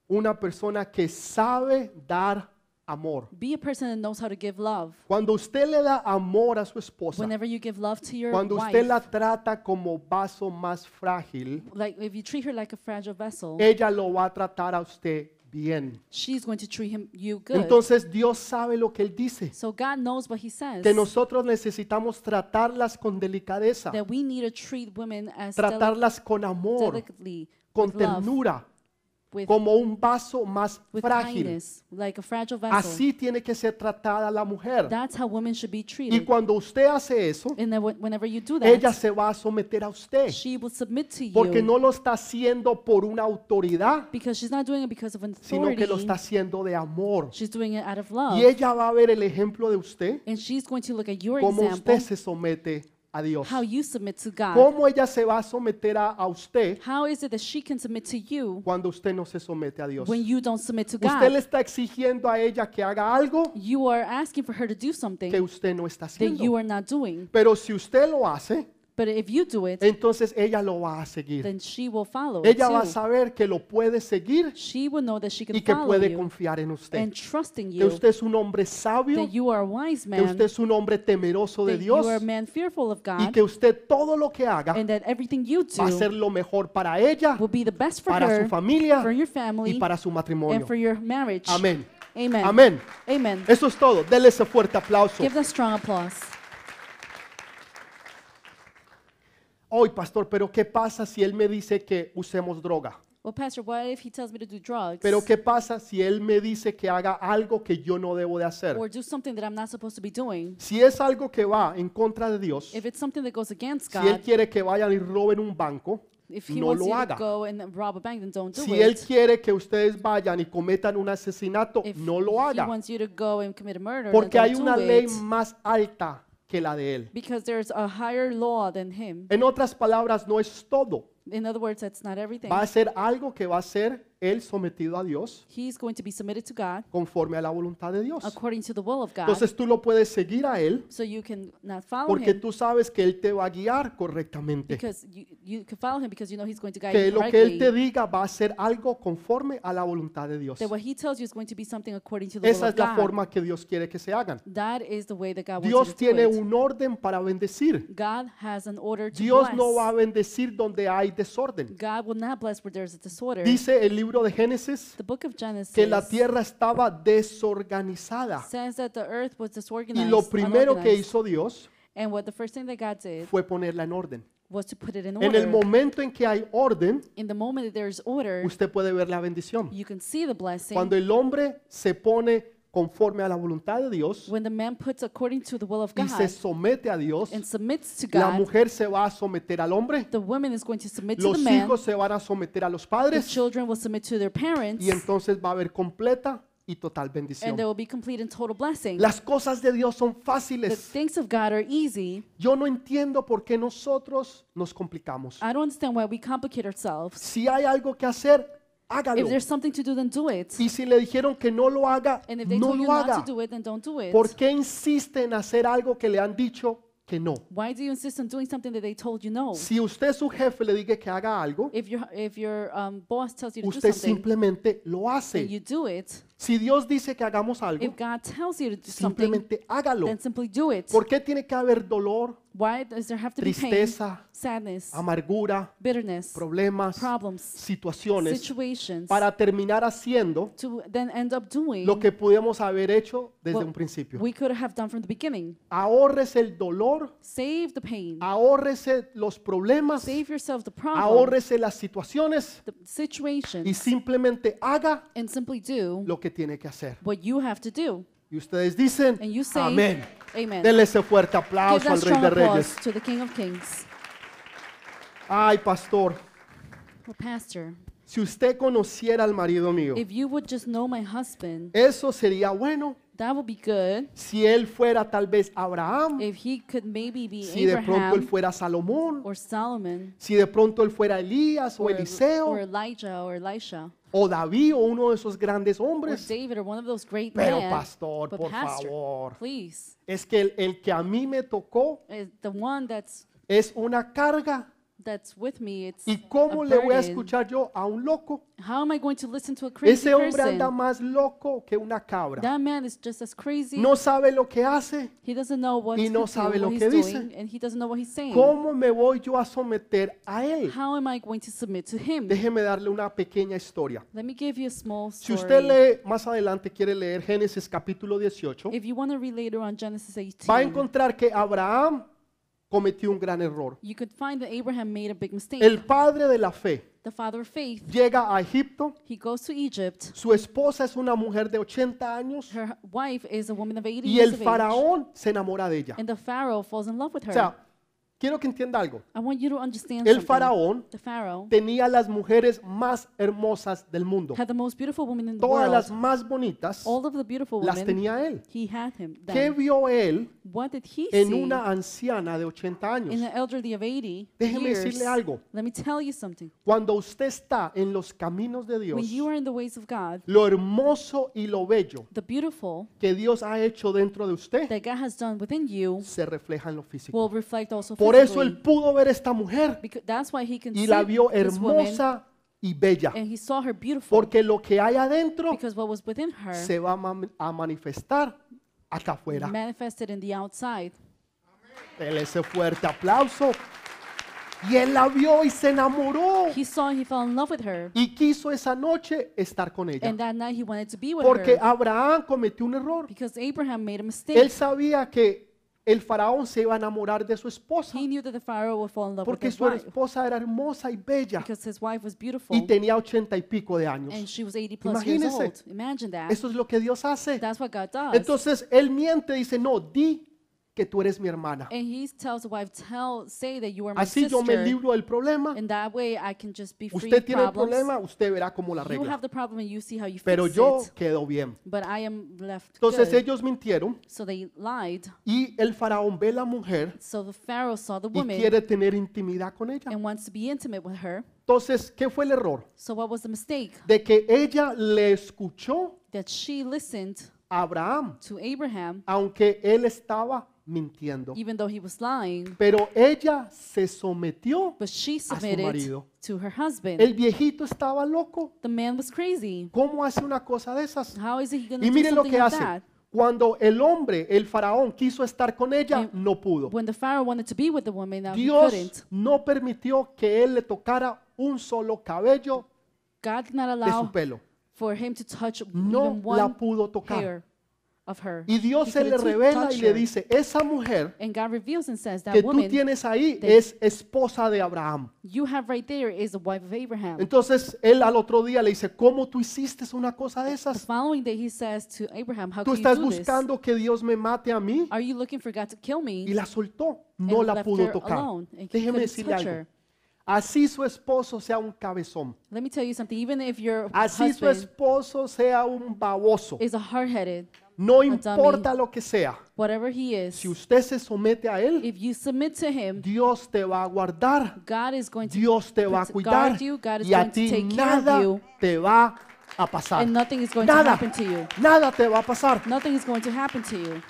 Speaker 1: una persona que sabe dar amor.
Speaker 2: Be a person that knows how to give love.
Speaker 1: Cuando usted le da amor a su esposa,
Speaker 2: Whenever you give love to your
Speaker 1: cuando
Speaker 2: wife,
Speaker 1: usted la trata como vaso más frágil,
Speaker 2: like if you treat her like a fragile vessel,
Speaker 1: ella lo va a tratar a usted bien.
Speaker 2: she's going to treat him you good.
Speaker 1: Entonces Dios sabe lo que Él dice,
Speaker 2: so God knows what He says.
Speaker 1: que nosotros necesitamos tratarlas con delicadeza,
Speaker 2: that we need to treat women as
Speaker 1: tratarlas con amor,
Speaker 2: delicately,
Speaker 1: con ternura, como un vaso más frágil. Así tiene que ser tratada la mujer.
Speaker 2: That's how women should be
Speaker 1: Y
Speaker 2: treated.
Speaker 1: cuando usted hace eso,
Speaker 2: and then wh- whenever you do that,
Speaker 1: ella se va a someter a usted,
Speaker 2: she will submit to
Speaker 1: porque
Speaker 2: you
Speaker 1: no lo está haciendo por una autoridad,
Speaker 2: because she's not doing it because of an
Speaker 1: sino que lo está haciendo de amor.
Speaker 2: She's doing it out of love.
Speaker 1: Y ella va a ver el ejemplo de usted,
Speaker 2: and she's going to look at your
Speaker 1: cómo
Speaker 2: example,
Speaker 1: usted se somete a Dios.
Speaker 2: how you submit to God.
Speaker 1: ¿Cómo ella se va a someter a, a usted
Speaker 2: How is it that she can submit to you
Speaker 1: cuando usted no se somete a Dios?
Speaker 2: when you don't submit to
Speaker 1: Usted le
Speaker 2: God?
Speaker 1: está exigiendo a ella que haga algo
Speaker 2: You are asking for her to do
Speaker 1: que
Speaker 2: something
Speaker 1: usted no está
Speaker 2: that you
Speaker 1: haciendo.
Speaker 2: are not doing.
Speaker 1: Pero si usted lo hace,
Speaker 2: But if you do it,
Speaker 1: entonces ella lo va a seguir.
Speaker 2: then she will follow
Speaker 1: Ella va a saber que lo puede seguir
Speaker 2: She will know that she can
Speaker 1: y que puede
Speaker 2: you
Speaker 1: confiar en usted.
Speaker 2: and trust in
Speaker 1: Que
Speaker 2: you,
Speaker 1: usted es un hombre sabio,
Speaker 2: that you are a wise
Speaker 1: que usted
Speaker 2: man,
Speaker 1: es un hombre temeroso de
Speaker 2: that you
Speaker 1: Dios
Speaker 2: are a man fearful of
Speaker 1: y
Speaker 2: God,
Speaker 1: que usted todo lo que haga
Speaker 2: and that everything you
Speaker 1: va a ser
Speaker 2: do
Speaker 1: lo mejor para ella,
Speaker 2: will be the best for
Speaker 1: para su familia
Speaker 2: for your
Speaker 1: y
Speaker 2: family,
Speaker 1: para su
Speaker 2: and
Speaker 1: matrimonio.
Speaker 2: for your marriage.
Speaker 1: Amén.
Speaker 2: Amen.
Speaker 1: Amén.
Speaker 2: Amen.
Speaker 1: Eso es todo. Dele ese fuerte aplauso.
Speaker 2: Give that strong applause.
Speaker 1: Hoy, pastor, pero ¿qué pasa si él me dice que usemos droga?
Speaker 2: Well, Pastor, what if he tells me to do drugs
Speaker 1: Pero ¿qué pasa si él me dice que haga algo que yo no debo de hacer?
Speaker 2: or do something that I'm not supposed to be doing?
Speaker 1: Si es algo que va en contra de Dios,
Speaker 2: If it's something that goes against
Speaker 1: si él
Speaker 2: God,
Speaker 1: quiere que vayan y roben un banco,
Speaker 2: if he
Speaker 1: no
Speaker 2: wants
Speaker 1: lo
Speaker 2: you
Speaker 1: haga.
Speaker 2: to go and rob a bank, then don't do
Speaker 1: Si él
Speaker 2: it.
Speaker 1: quiere que ustedes vayan y cometan un asesinato,
Speaker 2: If
Speaker 1: no lo
Speaker 2: he
Speaker 1: haga.
Speaker 2: wants you to go and commit a murder, then
Speaker 1: Porque hay
Speaker 2: don't
Speaker 1: una
Speaker 2: do
Speaker 1: ley
Speaker 2: it.
Speaker 1: más alta que la de él.
Speaker 2: Because there's a higher law than him.
Speaker 1: En otras palabras, no es todo.
Speaker 2: In other words, that's not everything.
Speaker 1: Va a ser algo que va a ser él sometido a Dios
Speaker 2: He's going to be submitted to God
Speaker 1: conforme a la voluntad de Dios.
Speaker 2: according to the will of God.
Speaker 1: Entonces tú lo puedes seguir a él
Speaker 2: So you can not follow
Speaker 1: porque
Speaker 2: him
Speaker 1: tú sabes que él te va a guiar correctamente.
Speaker 2: because you, you can follow him because you know he's going to guide
Speaker 1: Que
Speaker 2: you
Speaker 1: lo que él te diga va a ser algo conforme a la voluntad de Dios.
Speaker 2: That what he tells you is going to be something according to the will
Speaker 1: Esa
Speaker 2: of
Speaker 1: es la
Speaker 2: God.
Speaker 1: forma que Dios quiere que se hagan.
Speaker 2: That is the way that God wants
Speaker 1: Dios
Speaker 2: you to
Speaker 1: tiene
Speaker 2: it.
Speaker 1: un orden para bendecir.
Speaker 2: God has an order to
Speaker 1: Dios
Speaker 2: bless.
Speaker 1: no va a bendecir donde hay desorden.
Speaker 2: God will not bless where there's a disorder.
Speaker 1: Dice el libro de Génesis
Speaker 2: the book of Genesis
Speaker 1: que la tierra estaba desorganizada.
Speaker 2: says that the earth was
Speaker 1: Y lo primero que hizo Dios
Speaker 2: and what the first thing that God did
Speaker 1: fue ponerla en orden.
Speaker 2: was to put it in
Speaker 1: En el momento en que hay orden,
Speaker 2: in the moment that there's order,
Speaker 1: usted puede ver la bendición.
Speaker 2: you can see the blessing.
Speaker 1: Cuando el hombre se pone conforme a la voluntad de Dios
Speaker 2: when the man puts according to the will of
Speaker 1: y
Speaker 2: God
Speaker 1: se somete a Dios,
Speaker 2: and submits to
Speaker 1: la
Speaker 2: God,
Speaker 1: mujer se va a someter al hombre,
Speaker 2: the woman is going to submit to
Speaker 1: los
Speaker 2: man.
Speaker 1: hijos se van a someter a los
Speaker 2: The
Speaker 1: padres
Speaker 2: children will submit to their parents,
Speaker 1: y entonces va a haber completa y total
Speaker 2: and
Speaker 1: bendición.
Speaker 2: there will be complete and total blessing.
Speaker 1: Las cosas de Dios son
Speaker 2: The
Speaker 1: fáciles.
Speaker 2: things of God are easy.
Speaker 1: Yo no entiendo por qué nosotros nos complicamos.
Speaker 2: I don't understand why we complicate ourselves.
Speaker 1: Si hay algo que hacer, hágalo.
Speaker 2: If there's something to do, then do it.
Speaker 1: Y si le dijeron que no lo haga,
Speaker 2: And if they
Speaker 1: no
Speaker 2: told you
Speaker 1: lo
Speaker 2: not
Speaker 1: haga.
Speaker 2: to do it, then don't do it.
Speaker 1: ¿Por qué insiste en hacer algo que le han dicho que no?
Speaker 2: Why do you insist on doing something that they told you no?
Speaker 1: Si usted su jefe le diga que haga algo,
Speaker 2: If your if your um, boss tells you to do
Speaker 1: usted
Speaker 2: something
Speaker 1: simplemente lo
Speaker 2: and
Speaker 1: hace.
Speaker 2: you do it,
Speaker 1: Si Dios dice que hagamos algo,
Speaker 2: if God tells you to do something,
Speaker 1: simplemente hágalo.
Speaker 2: then simply do it.
Speaker 1: ¿Por qué tiene que haber dolor,
Speaker 2: Why does there have to be pain,
Speaker 1: tristeza,
Speaker 2: sadness,
Speaker 1: amargura,
Speaker 2: bitterness,
Speaker 1: problemas,
Speaker 2: problems,
Speaker 1: situaciones
Speaker 2: situations
Speaker 1: para terminar haciendo
Speaker 2: to then end up doing
Speaker 1: lo que pudimos haber hecho desde un principio?
Speaker 2: we could have done from the beginning?
Speaker 1: Ahorrese el dolor,
Speaker 2: Save the pain.
Speaker 1: ahórrese los problemas,
Speaker 2: Save yourself the problem,
Speaker 1: ahórrese las situaciones
Speaker 2: the situation,
Speaker 1: y simplemente haga
Speaker 2: and simply do
Speaker 1: lo que tiene que hacer.
Speaker 2: what you have to do.
Speaker 1: Y ustedes dicen,
Speaker 2: And you say,
Speaker 1: amén.
Speaker 2: Amen.
Speaker 1: Denle ese fuerte aplauso al Rey de Reyes.
Speaker 2: to the King of Kings.
Speaker 1: Ay, pastor,
Speaker 2: Well, Pastor,
Speaker 1: si usted conociera al marido mío,
Speaker 2: if you would just know my husband,
Speaker 1: eso sería bueno
Speaker 2: that would be good.
Speaker 1: si él fuera tal vez Abraham,
Speaker 2: If he could maybe be
Speaker 1: si de pronto él
Speaker 2: Abraham
Speaker 1: fuera Salomón,
Speaker 2: or Solomon
Speaker 1: si de pronto él fuera Elías o
Speaker 2: or,
Speaker 1: Eliseo
Speaker 2: or Elijah or Elisha
Speaker 1: o David o uno de esos grandes hombres.
Speaker 2: David or one of those great
Speaker 1: Pero
Speaker 2: men.
Speaker 1: pastor,
Speaker 2: But
Speaker 1: por
Speaker 2: pastor,
Speaker 1: favor,
Speaker 2: please,
Speaker 1: es que el, el que a mí me tocó
Speaker 2: is the one that's
Speaker 1: es una carga.
Speaker 2: That's with me, it's
Speaker 1: ¿Y cómo
Speaker 2: a
Speaker 1: le voy a
Speaker 2: burden.
Speaker 1: escuchar yo a un loco?
Speaker 2: How am I going to listen to a crazy
Speaker 1: Ese hombre
Speaker 2: person?
Speaker 1: anda más loco que una cabra.
Speaker 2: That man is just as crazy.
Speaker 1: No sabe lo que hace.
Speaker 2: he doesn't know what
Speaker 1: y no
Speaker 2: do,
Speaker 1: sabe lo
Speaker 2: what he's
Speaker 1: que dice.
Speaker 2: doing, and he doesn't know what he's saying.
Speaker 1: ¿Cómo me voy yo a someter a él?
Speaker 2: How am I going to submit to him?
Speaker 1: Déjeme darle una pequeña historia.
Speaker 2: Let me give you a small
Speaker 1: Si
Speaker 2: story.
Speaker 1: usted lee más adelante, quiere leer Génesis capítulo 18,
Speaker 2: If you want to read later on Genesis 18,
Speaker 1: va a encontrar que Abraham cometió un gran error.
Speaker 2: you could find that Abraham made a big mistake.
Speaker 1: El padre de la fe
Speaker 2: the father of faith,
Speaker 1: llega a Egipto,
Speaker 2: he goes to Egypt.
Speaker 1: su esposa es una mujer de 80 años
Speaker 2: Her wife is a woman of 80
Speaker 1: y
Speaker 2: years
Speaker 1: el
Speaker 2: of age,
Speaker 1: faraón se enamora de ella.
Speaker 2: and the Pharaoh falls in love with her.
Speaker 1: O sea, quiero que entienda algo.
Speaker 2: I want you to understand
Speaker 1: El faraón tenía las mujeres más hermosas del mundo.
Speaker 2: had the most beautiful women in the
Speaker 1: Todas
Speaker 2: world.
Speaker 1: las más bonitas
Speaker 2: All of the beautiful
Speaker 1: las
Speaker 2: women,
Speaker 1: tenía él.
Speaker 2: he had him.
Speaker 1: ¿Qué vio él
Speaker 2: What did he
Speaker 1: en una anciana de 80
Speaker 2: in
Speaker 1: años?
Speaker 2: the elderly of 80
Speaker 1: Déjeme decirle algo.
Speaker 2: Let me tell you something.
Speaker 1: Cuando usted está en los caminos de Dios,
Speaker 2: When you are in the ways of God,
Speaker 1: lo hermoso y lo bello
Speaker 2: the beautiful
Speaker 1: que Dios ha hecho dentro de usted
Speaker 2: that God has done within you
Speaker 1: se refleja en lo físico.
Speaker 2: also
Speaker 1: Por eso él pudo ver esta mujer
Speaker 2: Because that's why he can
Speaker 1: y la vio hermosa y bella.
Speaker 2: and he saw her beautiful
Speaker 1: Porque lo que hay adentro
Speaker 2: because what was within her
Speaker 1: se va a ma- a manifestar acá afuera.
Speaker 2: manifested in the outside.
Speaker 1: Dele ese fuerte aplauso. Y él la vio y se enamoró.
Speaker 2: He saw he fell in love with her.
Speaker 1: Y quiso esa noche estar con ella.
Speaker 2: And that night he wanted to be with
Speaker 1: Porque
Speaker 2: her
Speaker 1: Abraham cometió un error.
Speaker 2: because Abraham made a
Speaker 1: Él
Speaker 2: mistake.
Speaker 1: sabía que el faraón se iba a enamorar de su esposa.
Speaker 2: He knew that the Pharaoh would fall in love with
Speaker 1: Porque
Speaker 2: his
Speaker 1: su
Speaker 2: wife
Speaker 1: esposa era hermosa y bella.
Speaker 2: because his wife was beautiful
Speaker 1: Y tenía ochenta y pico de
Speaker 2: and
Speaker 1: años.
Speaker 2: she was 80 plus years
Speaker 1: Imagínese.
Speaker 2: old. Imagine that.
Speaker 1: Eso es lo que Dios hace.
Speaker 2: That's what God does.
Speaker 1: Entonces él miente, dice, no, di que tú eres mi hermana.
Speaker 2: And he tells the wife, tell, say that you are my
Speaker 1: Así yo me
Speaker 2: sister.
Speaker 1: libro del problema.
Speaker 2: And that way I can just be free
Speaker 1: Usted
Speaker 2: of
Speaker 1: tiene el
Speaker 2: problems.
Speaker 1: problema, usted verá cómo la
Speaker 2: You
Speaker 1: arregla.
Speaker 2: have the problem and you see how you
Speaker 1: Pero
Speaker 2: fix
Speaker 1: yo
Speaker 2: it.
Speaker 1: quedo bien.
Speaker 2: But I am left
Speaker 1: Entonces
Speaker 2: good.
Speaker 1: ellos mintieron
Speaker 2: So they lied.
Speaker 1: y el faraón ve a la mujer
Speaker 2: So the Pharaoh saw the
Speaker 1: y
Speaker 2: woman
Speaker 1: quiere tener intimidad con ella.
Speaker 2: and wants to be intimate with her.
Speaker 1: Entonces, ¿qué fue el error?
Speaker 2: So what was the mistake?
Speaker 1: De que ella le escuchó
Speaker 2: That she listened
Speaker 1: a Abraham,
Speaker 2: to Abraham
Speaker 1: aunque él estaba mintiendo.
Speaker 2: even though he was lying.
Speaker 1: Pero ella se sometió.
Speaker 2: But she
Speaker 1: su
Speaker 2: submitted
Speaker 1: marido.
Speaker 2: to her husband.
Speaker 1: El viejito estaba loco.
Speaker 2: The man was crazy.
Speaker 1: ¿Cómo hace una cosa de esas?
Speaker 2: How is he going to
Speaker 1: Y
Speaker 2: do
Speaker 1: miren lo
Speaker 2: something
Speaker 1: que
Speaker 2: like
Speaker 1: hace.
Speaker 2: that?
Speaker 1: Cuando el hombre, el faraón, quiso estar con ella,
Speaker 2: And
Speaker 1: no pudo.
Speaker 2: When the Pharaoh wanted to be with the woman, now he
Speaker 1: Dios
Speaker 2: couldn't.
Speaker 1: no permitió que él le tocara un solo cabello
Speaker 2: God did not
Speaker 1: de su
Speaker 2: allow
Speaker 1: pelo.
Speaker 2: for him to touch
Speaker 1: No
Speaker 2: even
Speaker 1: la
Speaker 2: one
Speaker 1: pudo tocar.
Speaker 2: hair of her.
Speaker 1: Y Dios se le revela y le dice, esa mujer
Speaker 2: And God reveals and says that
Speaker 1: que tú
Speaker 2: woman
Speaker 1: tienes ahí
Speaker 2: that-
Speaker 1: es esposa de Abraham.
Speaker 2: you have right there is the wife of Abraham.
Speaker 1: Entonces él al otro día le dice, ¿cómo tú hiciste una cosa de
Speaker 2: The
Speaker 1: esas?
Speaker 2: following day he says to Abraham, How
Speaker 1: Tú
Speaker 2: can you
Speaker 1: estás
Speaker 2: do this?
Speaker 1: buscando que Dios me mate a mí
Speaker 2: Are you looking for God to kill me?
Speaker 1: y la soltó. No
Speaker 2: and
Speaker 1: la
Speaker 2: left
Speaker 1: pudo
Speaker 2: her
Speaker 1: tocar.
Speaker 2: alone, and he
Speaker 1: Déjeme
Speaker 2: couldn't
Speaker 1: decirle
Speaker 2: touch
Speaker 1: algo.
Speaker 2: her.
Speaker 1: Así su esposo sea un cabezón.
Speaker 2: Let me tell you something. Even if your
Speaker 1: Así su
Speaker 2: husband
Speaker 1: esposo sea un baboso.
Speaker 2: is a hard-headed,
Speaker 1: No importa lo que sea.
Speaker 2: whatever he is,
Speaker 1: Si usted se somete a él,
Speaker 2: if you submit to him,
Speaker 1: Dios te va a guardar.
Speaker 2: God is going to
Speaker 1: Dios te va a cuidar.
Speaker 2: guard you. God is
Speaker 1: Y a
Speaker 2: going to
Speaker 1: ti
Speaker 2: take care of
Speaker 1: nada
Speaker 2: you,
Speaker 1: te va a pasar.
Speaker 2: and nothing is going to
Speaker 1: Nada.
Speaker 2: happen to you.
Speaker 1: Nada te va a pasar.
Speaker 2: Nothing is going to happen to you.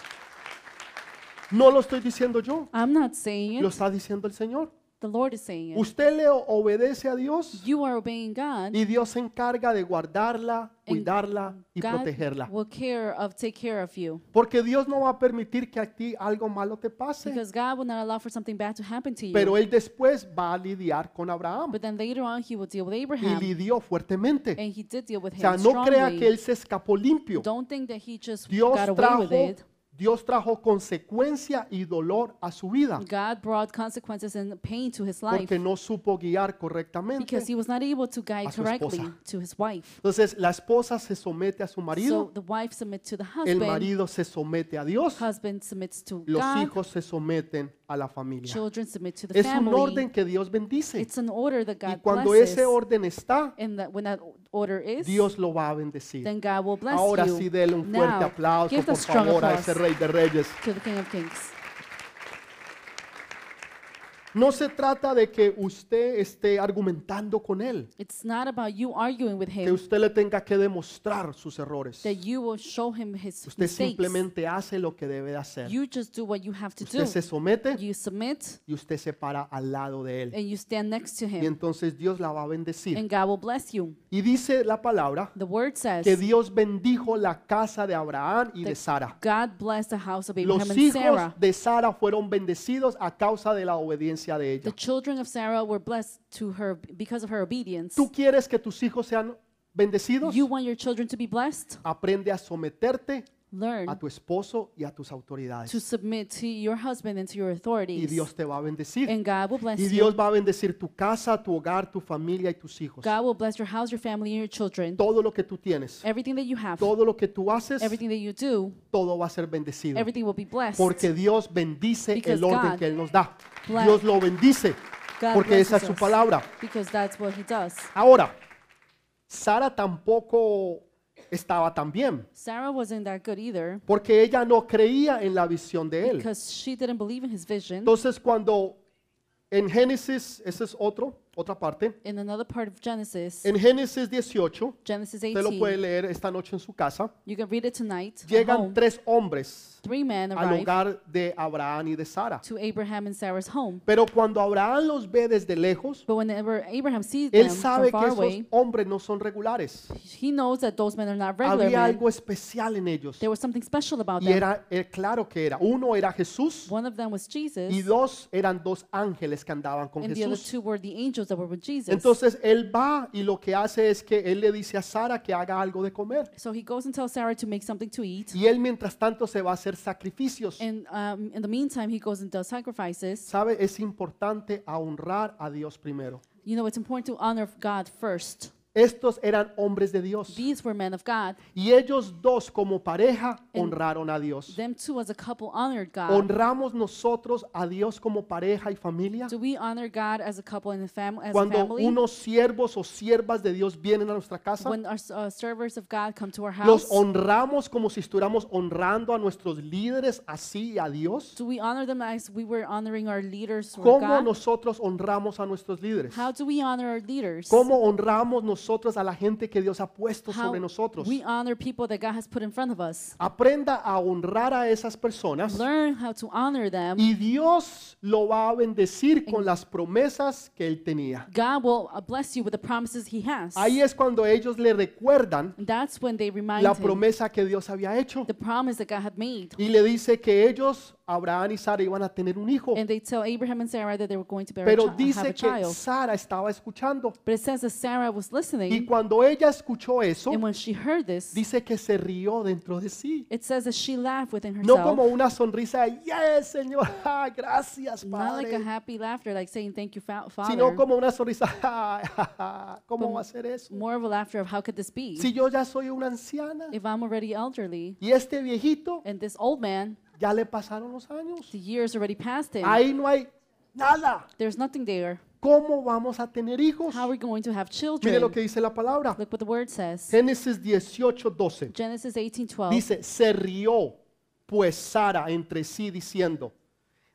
Speaker 1: No lo estoy diciendo yo.
Speaker 2: I'm not saying
Speaker 1: Lo
Speaker 2: it.
Speaker 1: está diciendo el Señor.
Speaker 2: The Lord is saying it.
Speaker 1: Usted le obedece a Dios
Speaker 2: You are obeying God.
Speaker 1: y Dios se encarga de guardarla,
Speaker 2: and
Speaker 1: cuidarla y
Speaker 2: God
Speaker 1: protegerla.
Speaker 2: will care of take care of you
Speaker 1: Porque Dios no va a permitir que a ti algo malo te pase.
Speaker 2: because God will not allow for something bad to happen to you.
Speaker 1: Pero Él después va a lidiar con Abraham.
Speaker 2: but then later on, He will deal with
Speaker 1: Y
Speaker 2: Abraham,
Speaker 1: lidió fuertemente.
Speaker 2: and He did deal with
Speaker 1: O
Speaker 2: him
Speaker 1: sea, no crea
Speaker 2: strongly.
Speaker 1: que Él se escapó limpio.
Speaker 2: Don't think that He just
Speaker 1: Dios
Speaker 2: got away
Speaker 1: trajo,
Speaker 2: with it.
Speaker 1: Dios trajo consecuencia y dolor a su vida
Speaker 2: God brought consequences and pain to his life
Speaker 1: porque no supo guiar correctamente.
Speaker 2: because he was not able to guide
Speaker 1: a su
Speaker 2: correctly
Speaker 1: esposa.
Speaker 2: to his wife.
Speaker 1: Entonces la esposa se somete a su
Speaker 2: So
Speaker 1: marido,
Speaker 2: the wife submits to the
Speaker 1: el
Speaker 2: husband,
Speaker 1: marido se somete a Dios,
Speaker 2: husband submits to
Speaker 1: los
Speaker 2: God,
Speaker 1: hijos se someten a la familia.
Speaker 2: children submit to the
Speaker 1: Es un
Speaker 2: family.
Speaker 1: orden que Dios bendice.
Speaker 2: It's an order that
Speaker 1: Y
Speaker 2: God
Speaker 1: cuando
Speaker 2: blesses.
Speaker 1: ese orden está,
Speaker 2: and that when that order is,
Speaker 1: Dios lo va a bendecir.
Speaker 2: then God will bless
Speaker 1: Ahora
Speaker 2: you.
Speaker 1: sí, dele un fuerte
Speaker 2: Now,
Speaker 1: aplauso,
Speaker 2: give
Speaker 1: por
Speaker 2: strong
Speaker 1: favor, a
Speaker 2: applause
Speaker 1: ese rey de reyes.
Speaker 2: to the King of Kings.
Speaker 1: No se trata de que usted esté argumentando con él,
Speaker 2: It's not about you arguing with
Speaker 1: que
Speaker 2: him,
Speaker 1: usted le tenga que demostrar sus errores.
Speaker 2: that you will show him his
Speaker 1: Usted
Speaker 2: mistakes.
Speaker 1: simplemente hace lo que debe de hacer.
Speaker 2: You just do what you have to
Speaker 1: Usted
Speaker 2: do.
Speaker 1: se somete
Speaker 2: You submit
Speaker 1: y usted se para al lado de él.
Speaker 2: and you stand next to
Speaker 1: Y
Speaker 2: him,
Speaker 1: entonces Dios la va a bendecir.
Speaker 2: and God will bless you.
Speaker 1: Y dice la palabra
Speaker 2: The word says
Speaker 1: que Dios bendijo la casa de Abraham y de Sara.
Speaker 2: God blessed the house of Abraham
Speaker 1: Los
Speaker 2: and
Speaker 1: hijos
Speaker 2: Sarah.
Speaker 1: de Sara fueron bendecidos a causa de la obediencia de
Speaker 2: The
Speaker 1: ella.
Speaker 2: children of Sarah were blessed to her because of her obedience.
Speaker 1: ¿Tú quieres que tus hijos sean bendecidos?
Speaker 2: You want your children to be blessed?
Speaker 1: Aprende a someterte
Speaker 2: Learn
Speaker 1: a tu esposo y a tus
Speaker 2: to
Speaker 1: autoridades.
Speaker 2: submit to your husband and to your
Speaker 1: Y
Speaker 2: authorities.
Speaker 1: Dios te va a bendecir.
Speaker 2: And God will bless
Speaker 1: Y
Speaker 2: you.
Speaker 1: Dios va a bendecir tu casa, tu hogar, tu familia y tus hijos.
Speaker 2: God will bless your house, your family, and your children.
Speaker 1: Todo lo que tú tienes,
Speaker 2: Everything that you have,
Speaker 1: todo lo que tú haces,
Speaker 2: everything that you do,
Speaker 1: todo va a ser bendecido.
Speaker 2: everything will be blessed.
Speaker 1: Porque Dios bendice
Speaker 2: Because
Speaker 1: el orden
Speaker 2: God
Speaker 1: que Él nos da.
Speaker 2: bless-
Speaker 1: Dios lo bendice
Speaker 2: God
Speaker 1: porque esa es su
Speaker 2: us
Speaker 1: palabra.
Speaker 2: Because that's what He does.
Speaker 1: Ahora, Sara tampoco estaba tan bien
Speaker 2: Sarah wasn't that good either
Speaker 1: porque ella no creía en la visión de él.
Speaker 2: because she didn't believe in his vision.
Speaker 1: Entonces cuando en Génesis, ese es otro, otra parte,
Speaker 2: In another part of Genesis,
Speaker 1: en Génesis 18,
Speaker 2: Genesis
Speaker 1: usted lo puede
Speaker 2: 18,
Speaker 1: leer esta noche en su casa,
Speaker 2: you can read it tonight. at
Speaker 1: llegan
Speaker 2: home.
Speaker 1: tres hombres
Speaker 2: Three men
Speaker 1: al
Speaker 2: arrive
Speaker 1: hogar de Abraham y de Sara.
Speaker 2: to Abraham and Sarah's home.
Speaker 1: Pero cuando Abraham los ve desde lejos,
Speaker 2: But whenever Abraham sees them
Speaker 1: él
Speaker 2: from
Speaker 1: sabe que
Speaker 2: far
Speaker 1: esos
Speaker 2: away,
Speaker 1: hombres no son regulares.
Speaker 2: he knows that those men are not regular
Speaker 1: Había
Speaker 2: men.
Speaker 1: algo especial en ellos.
Speaker 2: There was something special about
Speaker 1: Y
Speaker 2: them.
Speaker 1: era, eh, claro que era. Uno era Jesús
Speaker 2: One of them was Jesus,
Speaker 1: y dos eran dos ángeles que andaban con
Speaker 2: and the other
Speaker 1: Jesús.
Speaker 2: two were the angels that were with Jesus.
Speaker 1: Entonces él va y lo que hace es que él le dice a Sara que haga algo de comer.
Speaker 2: So he goes and tells Sarah to make something to eat.
Speaker 1: Y él mientras tanto se va a hacer sacrificios.
Speaker 2: And um, in the meantime, he goes and does sacrifices.
Speaker 1: ¿Sabe? Es importante a honrar a Dios primero.
Speaker 2: You know, it's important to honor God first.
Speaker 1: Estos eran hombres de Dios.
Speaker 2: These were men of God.
Speaker 1: Y ellos dos como pareja honraron a Dios.
Speaker 2: Them two as a couple honored God.
Speaker 1: ¿Honramos nosotros a Dios como pareja y familia?
Speaker 2: Do we honor God as a couple and a fam- as a
Speaker 1: Cuando
Speaker 2: family?
Speaker 1: unos siervos o siervas de Dios vienen a nuestra casa,
Speaker 2: When our uh, servers of God come to our
Speaker 1: los
Speaker 2: house,
Speaker 1: honramos como si estuviéramos honrando a nuestros líderes así a Dios.
Speaker 2: do we honor them as we were honoring our leaders or
Speaker 1: ¿Cómo
Speaker 2: God?
Speaker 1: nosotros honramos a nuestros líderes?
Speaker 2: How do we honor our leaders?
Speaker 1: ¿Cómo honramos nosotros a la gente que Dios ha puesto
Speaker 2: How
Speaker 1: sobre nosotros?
Speaker 2: we honor people that God has put in front of us.
Speaker 1: Aprenda a honrar a esas personas
Speaker 2: Learn how to honor them.
Speaker 1: y Dios lo va a bendecir con las promesas que él tenía.
Speaker 2: God will uh, bless you with the promises He has.
Speaker 1: Ahí es cuando ellos le recuerdan
Speaker 2: that's when they remind
Speaker 1: la promesa que Dios había hecho
Speaker 2: the promise that God had made.
Speaker 1: y le dice que ellos, Abraham y Sara, iban a tener un hijo.
Speaker 2: And they tell Abraham and Sarah that they were going to bear
Speaker 1: Pero dice
Speaker 2: a
Speaker 1: que. Sara estaba escuchando
Speaker 2: But it says that Sarah was
Speaker 1: y
Speaker 2: listening,
Speaker 1: cuando ella escuchó eso,
Speaker 2: and when she heard this,
Speaker 1: dice que se rió dentro de sí.
Speaker 2: it says that she laughed within
Speaker 1: No
Speaker 2: herself.
Speaker 1: como una sonrisa, yes, Señor, [LAUGHS] ah, gracias,
Speaker 2: Not like a
Speaker 1: Padre.
Speaker 2: happy laughter, like saying thank you, fa-
Speaker 1: Sino
Speaker 2: Father.
Speaker 1: como una sonrisa, [LAUGHS] "Ah, ¿cómo va a ser eso?
Speaker 2: More of a laughter of how could this be?
Speaker 1: Si yo ya soy una anciana
Speaker 2: If I'm already elderly,
Speaker 1: y este viejito
Speaker 2: and this old man,
Speaker 1: ya le pasaron los años.
Speaker 2: the years already passed him,
Speaker 1: Ahí no hay nada.
Speaker 2: there's nothing there.
Speaker 1: ¿Cómo vamos a tener hijos?
Speaker 2: How are we going to have
Speaker 1: Mire
Speaker 2: children?
Speaker 1: lo que dice la palabra.
Speaker 2: Look what the word says.
Speaker 1: Génesis 18, 12.
Speaker 2: Genesis 18:12.
Speaker 1: Dice, se rió pues Sara entre sí diciendo,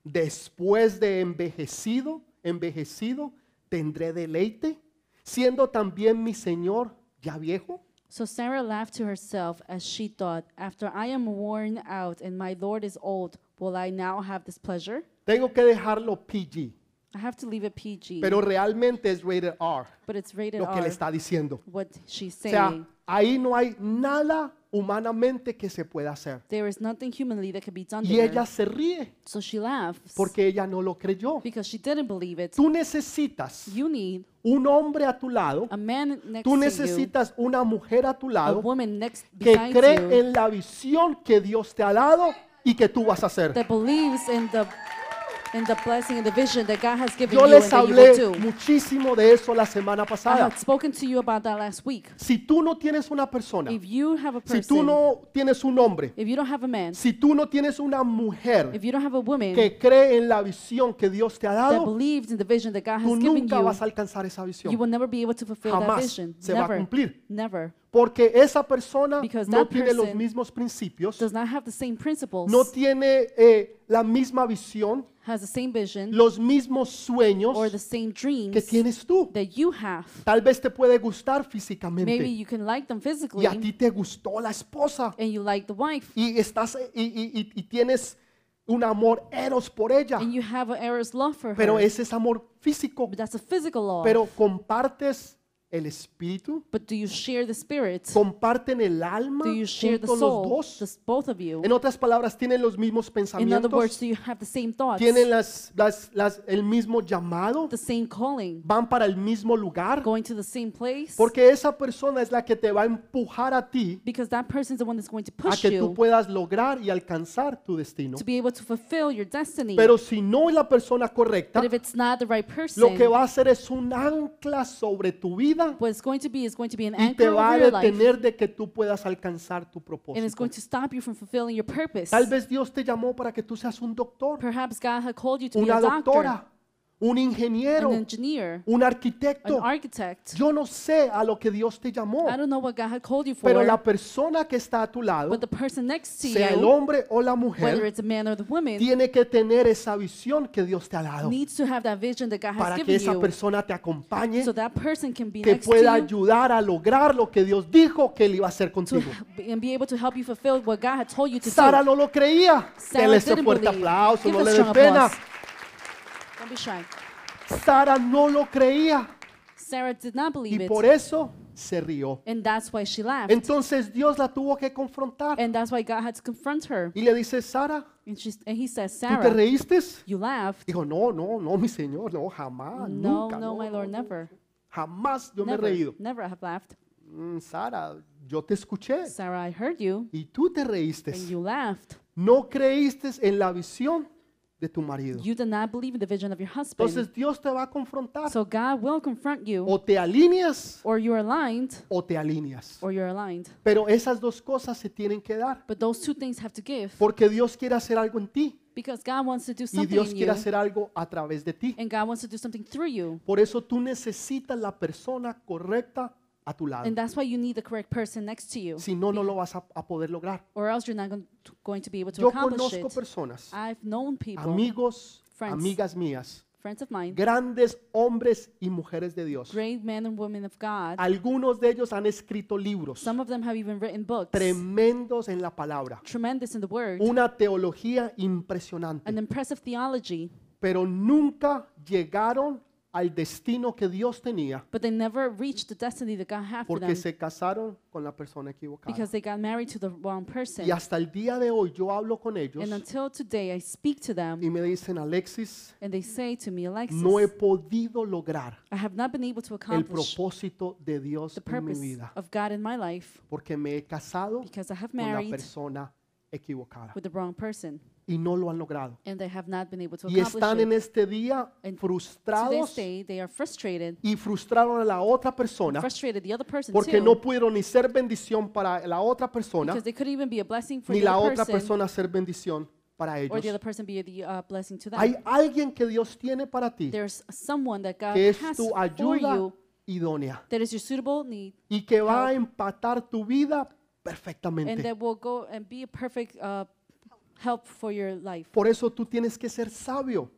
Speaker 1: después de envejecido, envejecido, tendré deleite, siendo también mi Señor ya viejo.
Speaker 2: So Sarah laughed to herself as she thought, After I am worn out and my Lord is old, will I now have this pleasure?
Speaker 1: Tengo que dejarlo PG,
Speaker 2: I have to leave it PG,
Speaker 1: pero realmente es rated R
Speaker 2: but it's rated
Speaker 1: lo que
Speaker 2: R,
Speaker 1: le está diciendo.
Speaker 2: what she's
Speaker 1: O sea,
Speaker 2: saying.
Speaker 1: ahí no hay nada humanamente que se pueda hacer.
Speaker 2: There is nothing humanly that can be done
Speaker 1: Y
Speaker 2: there.
Speaker 1: ella se ríe
Speaker 2: So she laughs
Speaker 1: porque ella no lo creyó.
Speaker 2: because she didn't believe it.
Speaker 1: Tú necesitas
Speaker 2: You need
Speaker 1: un hombre a tu lado,
Speaker 2: a man next
Speaker 1: tú
Speaker 2: to you,
Speaker 1: necesitas una mujer a tu
Speaker 2: a
Speaker 1: lado
Speaker 2: woman next
Speaker 1: que
Speaker 2: beside
Speaker 1: cree
Speaker 2: you
Speaker 1: en la visión que Dios te ha dado y que tú vas a hacer.
Speaker 2: that believes in the in the blessing and the vision that God has given
Speaker 1: Yo
Speaker 2: you
Speaker 1: les
Speaker 2: and that you
Speaker 1: hablé
Speaker 2: will do.
Speaker 1: muchísimo de eso la semana
Speaker 2: I
Speaker 1: pasada.
Speaker 2: had spoken to you about that last week.
Speaker 1: Si tú no tienes una persona,
Speaker 2: If you have a
Speaker 1: si tú
Speaker 2: person,
Speaker 1: no tienes un hombre,
Speaker 2: if you don't have a man,
Speaker 1: si tú no tienes una mujer
Speaker 2: if you don't have a woman
Speaker 1: que cree en la visión que Dios te ha
Speaker 2: that
Speaker 1: dado,
Speaker 2: believes in the vision that God
Speaker 1: tú
Speaker 2: has given
Speaker 1: nunca
Speaker 2: you,
Speaker 1: vas a alcanzar esa
Speaker 2: you
Speaker 1: visión.
Speaker 2: will never be able to fulfill that
Speaker 1: Jamás
Speaker 2: vision.
Speaker 1: se va a
Speaker 2: Never,
Speaker 1: cumplir.
Speaker 2: never.
Speaker 1: Porque esa persona
Speaker 2: Because
Speaker 1: no
Speaker 2: that
Speaker 1: tiene los mismos principios,
Speaker 2: Does not have the same principles,
Speaker 1: no tiene eh, la misma visión,
Speaker 2: has the same vision,
Speaker 1: los mismos sueños
Speaker 2: or the same
Speaker 1: que
Speaker 2: dreams
Speaker 1: tienes tú.
Speaker 2: that you have.
Speaker 1: Tal vez te puede gustar
Speaker 2: Maybe
Speaker 1: físicamente
Speaker 2: you can like them
Speaker 1: y
Speaker 2: physically,
Speaker 1: a ti te gustó la esposa
Speaker 2: and you like the wife,
Speaker 1: y estás y, y- y- y tienes un amor eros por ella,
Speaker 2: and you have an love for
Speaker 1: pero
Speaker 2: her.
Speaker 1: ese es amor físico.
Speaker 2: But that's a physical love.
Speaker 1: Pero compartes el espíritu?
Speaker 2: But do you share the spirit?
Speaker 1: ¿Comparten el alma
Speaker 2: Do you share the
Speaker 1: los dos?
Speaker 2: Just both of you.
Speaker 1: En otras palabras, ¿tienen los mismos
Speaker 2: In other
Speaker 1: pensamientos?
Speaker 2: words, do you have the same thoughts?
Speaker 1: ¿Tienen las, las, las, el mismo llamado?
Speaker 2: The same calling?
Speaker 1: ¿Van para el mismo lugar?
Speaker 2: Going to the same place?
Speaker 1: Porque esa persona es la que te va a empujar a ti
Speaker 2: Because that person's the one that's going to
Speaker 1: a
Speaker 2: push
Speaker 1: que tú
Speaker 2: you
Speaker 1: puedas lograr y alcanzar tu destino.
Speaker 2: to be able to fulfill your destiny.
Speaker 1: Pero si no es la persona correcta,
Speaker 2: But if it's not the right person,
Speaker 1: lo que va a hacer es un ancla sobre tu vida
Speaker 2: what it's going to be is going to be an
Speaker 1: y te
Speaker 2: anchor
Speaker 1: va a
Speaker 2: over your life,
Speaker 1: detener de que tú puedas alcanzar tu
Speaker 2: and it's
Speaker 1: propósito.
Speaker 2: going to stop you from fulfilling your purpose.
Speaker 1: Tal vez Dios te llamó para que tú seas un doctor,
Speaker 2: Perhaps God had called you to be
Speaker 1: una
Speaker 2: a doctor,
Speaker 1: doctora, un ingeniero,
Speaker 2: an engineer,
Speaker 1: un
Speaker 2: an
Speaker 1: arquitecto.
Speaker 2: architect.
Speaker 1: Yo no sé a lo que Dios te llamó,
Speaker 2: I don't know what God had called you for,
Speaker 1: pero la persona que está a tu lado,
Speaker 2: but the person next to
Speaker 1: sea el
Speaker 2: you,
Speaker 1: hombre o la
Speaker 2: whether
Speaker 1: mujer,
Speaker 2: it's a man or the woman,
Speaker 1: tiene que tener esa visión que Dios te ha dado
Speaker 2: needs to have that vision that God has
Speaker 1: para que
Speaker 2: given
Speaker 1: esa
Speaker 2: you,
Speaker 1: persona te acompañe,
Speaker 2: so that person can be
Speaker 1: que
Speaker 2: next to
Speaker 1: pueda
Speaker 2: you
Speaker 1: ayudar a lograr lo que Dios dijo que él iba a hacer
Speaker 2: to
Speaker 1: contigo.
Speaker 2: and be able to help you fulfill what God had told you to
Speaker 1: Sara
Speaker 2: do.
Speaker 1: no lo creía.
Speaker 2: Sarah
Speaker 1: Dele ese
Speaker 2: didn't
Speaker 1: fuerte
Speaker 2: believe.
Speaker 1: aplauso,
Speaker 2: Give
Speaker 1: no le des
Speaker 2: strong
Speaker 1: pena.
Speaker 2: applause. Don't be shy.
Speaker 1: Sara no lo creía
Speaker 2: Sarah did not believe
Speaker 1: y
Speaker 2: it,
Speaker 1: por eso se rió.
Speaker 2: and that's why she laughed.
Speaker 1: Entonces Dios la tuvo que confrontar
Speaker 2: And that's why God had to confront her.
Speaker 1: y le dice, Sara,
Speaker 2: And, she, and he says,
Speaker 1: ¿tú te
Speaker 2: Sarah,
Speaker 1: reíste?
Speaker 2: you laughed.
Speaker 1: Dijo, no, no, no, mi Señor, no, jamás,
Speaker 2: No,
Speaker 1: nunca.
Speaker 2: no,
Speaker 1: no,
Speaker 2: my Lord, never.
Speaker 1: Jamás yo me he
Speaker 2: Never,
Speaker 1: reído.
Speaker 2: never have laughed.
Speaker 1: "Mm, Sara, yo te escuché
Speaker 2: Sarah, I heard you,
Speaker 1: y tú te reíste.
Speaker 2: and you laughed.
Speaker 1: No creíste en la visión de tu marido.
Speaker 2: You did not believe in the vision of your husband.
Speaker 1: Entonces Dios te va a confrontar.
Speaker 2: So God will confront you,
Speaker 1: O te alineas
Speaker 2: or you're aligned,
Speaker 1: o te alineas.
Speaker 2: or you're aligned.
Speaker 1: Pero esas dos cosas se tienen que dar.
Speaker 2: But those two things have to give
Speaker 1: Porque Dios quiere hacer algo en ti
Speaker 2: because God wants to do
Speaker 1: y
Speaker 2: something
Speaker 1: Dios
Speaker 2: in
Speaker 1: quiere
Speaker 2: you,
Speaker 1: hacer algo a través de ti.
Speaker 2: and God wants to do something through you.
Speaker 1: Por eso tú necesitas la persona correcta a tu lado.
Speaker 2: And that's why you need the correct person next to you,
Speaker 1: Si no, no lo vas a, a poder lograr.
Speaker 2: or else you're not to- going to be able to
Speaker 1: Yo
Speaker 2: accomplish
Speaker 1: conozco
Speaker 2: it.
Speaker 1: personas,
Speaker 2: I've known people,
Speaker 1: amigos,
Speaker 2: friends,
Speaker 1: amigas mías,
Speaker 2: friends of mine,
Speaker 1: grandes hombres y mujeres de Dios.
Speaker 2: great men and women of God.
Speaker 1: Algunos de ellos han escrito libros
Speaker 2: Some of them have even written books,
Speaker 1: tremendos en la palabra.
Speaker 2: tremendous in the word,
Speaker 1: Una teología impresionante.
Speaker 2: an impressive theology,
Speaker 1: Pero nunca llegaron al destino que Dios tenía
Speaker 2: but they never reached the destiny that God had for
Speaker 1: porque
Speaker 2: them
Speaker 1: se casaron con la persona equivocada.
Speaker 2: because they got married to the wrong person.
Speaker 1: Y hasta el día de hoy yo hablo con ellos
Speaker 2: And until today, I speak to them,
Speaker 1: y me dicen, Alexis,
Speaker 2: and they say to me, Alexis,
Speaker 1: no he podido lograr
Speaker 2: I have not been able to
Speaker 1: el
Speaker 2: accomplish
Speaker 1: propósito de Dios
Speaker 2: the
Speaker 1: en mi
Speaker 2: purpose
Speaker 1: vida
Speaker 2: of God in my life
Speaker 1: porque me he casado
Speaker 2: because I have
Speaker 1: con la
Speaker 2: married
Speaker 1: persona equivocada
Speaker 2: with the wrong person,
Speaker 1: y no lo han logrado.
Speaker 2: and they have not been able to
Speaker 1: Y
Speaker 2: accomplish
Speaker 1: están en
Speaker 2: it.
Speaker 1: este día
Speaker 2: And
Speaker 1: frustrados
Speaker 2: day, they are frustrated,
Speaker 1: y frustraron a la otra persona
Speaker 2: frustrated the other person
Speaker 1: porque
Speaker 2: too,
Speaker 1: no pudieron ni ser bendición para la otra persona
Speaker 2: because they could even be a blessing for
Speaker 1: ni
Speaker 2: the
Speaker 1: la
Speaker 2: other
Speaker 1: otra
Speaker 2: person,
Speaker 1: persona ser bendición para
Speaker 2: or the other
Speaker 1: ellos.
Speaker 2: person be the uh, blessing to them.
Speaker 1: Hay alguien que Dios tiene para ti
Speaker 2: There's someone that God
Speaker 1: que es
Speaker 2: has
Speaker 1: tu
Speaker 2: for
Speaker 1: ayuda
Speaker 2: you
Speaker 1: idónea
Speaker 2: that is your suitable need,
Speaker 1: y que va a empatar tu vida
Speaker 2: and
Speaker 1: perfectamente.
Speaker 2: that will go and be a perfect uh, help for your life.
Speaker 1: Por eso tú tienes que ser sabio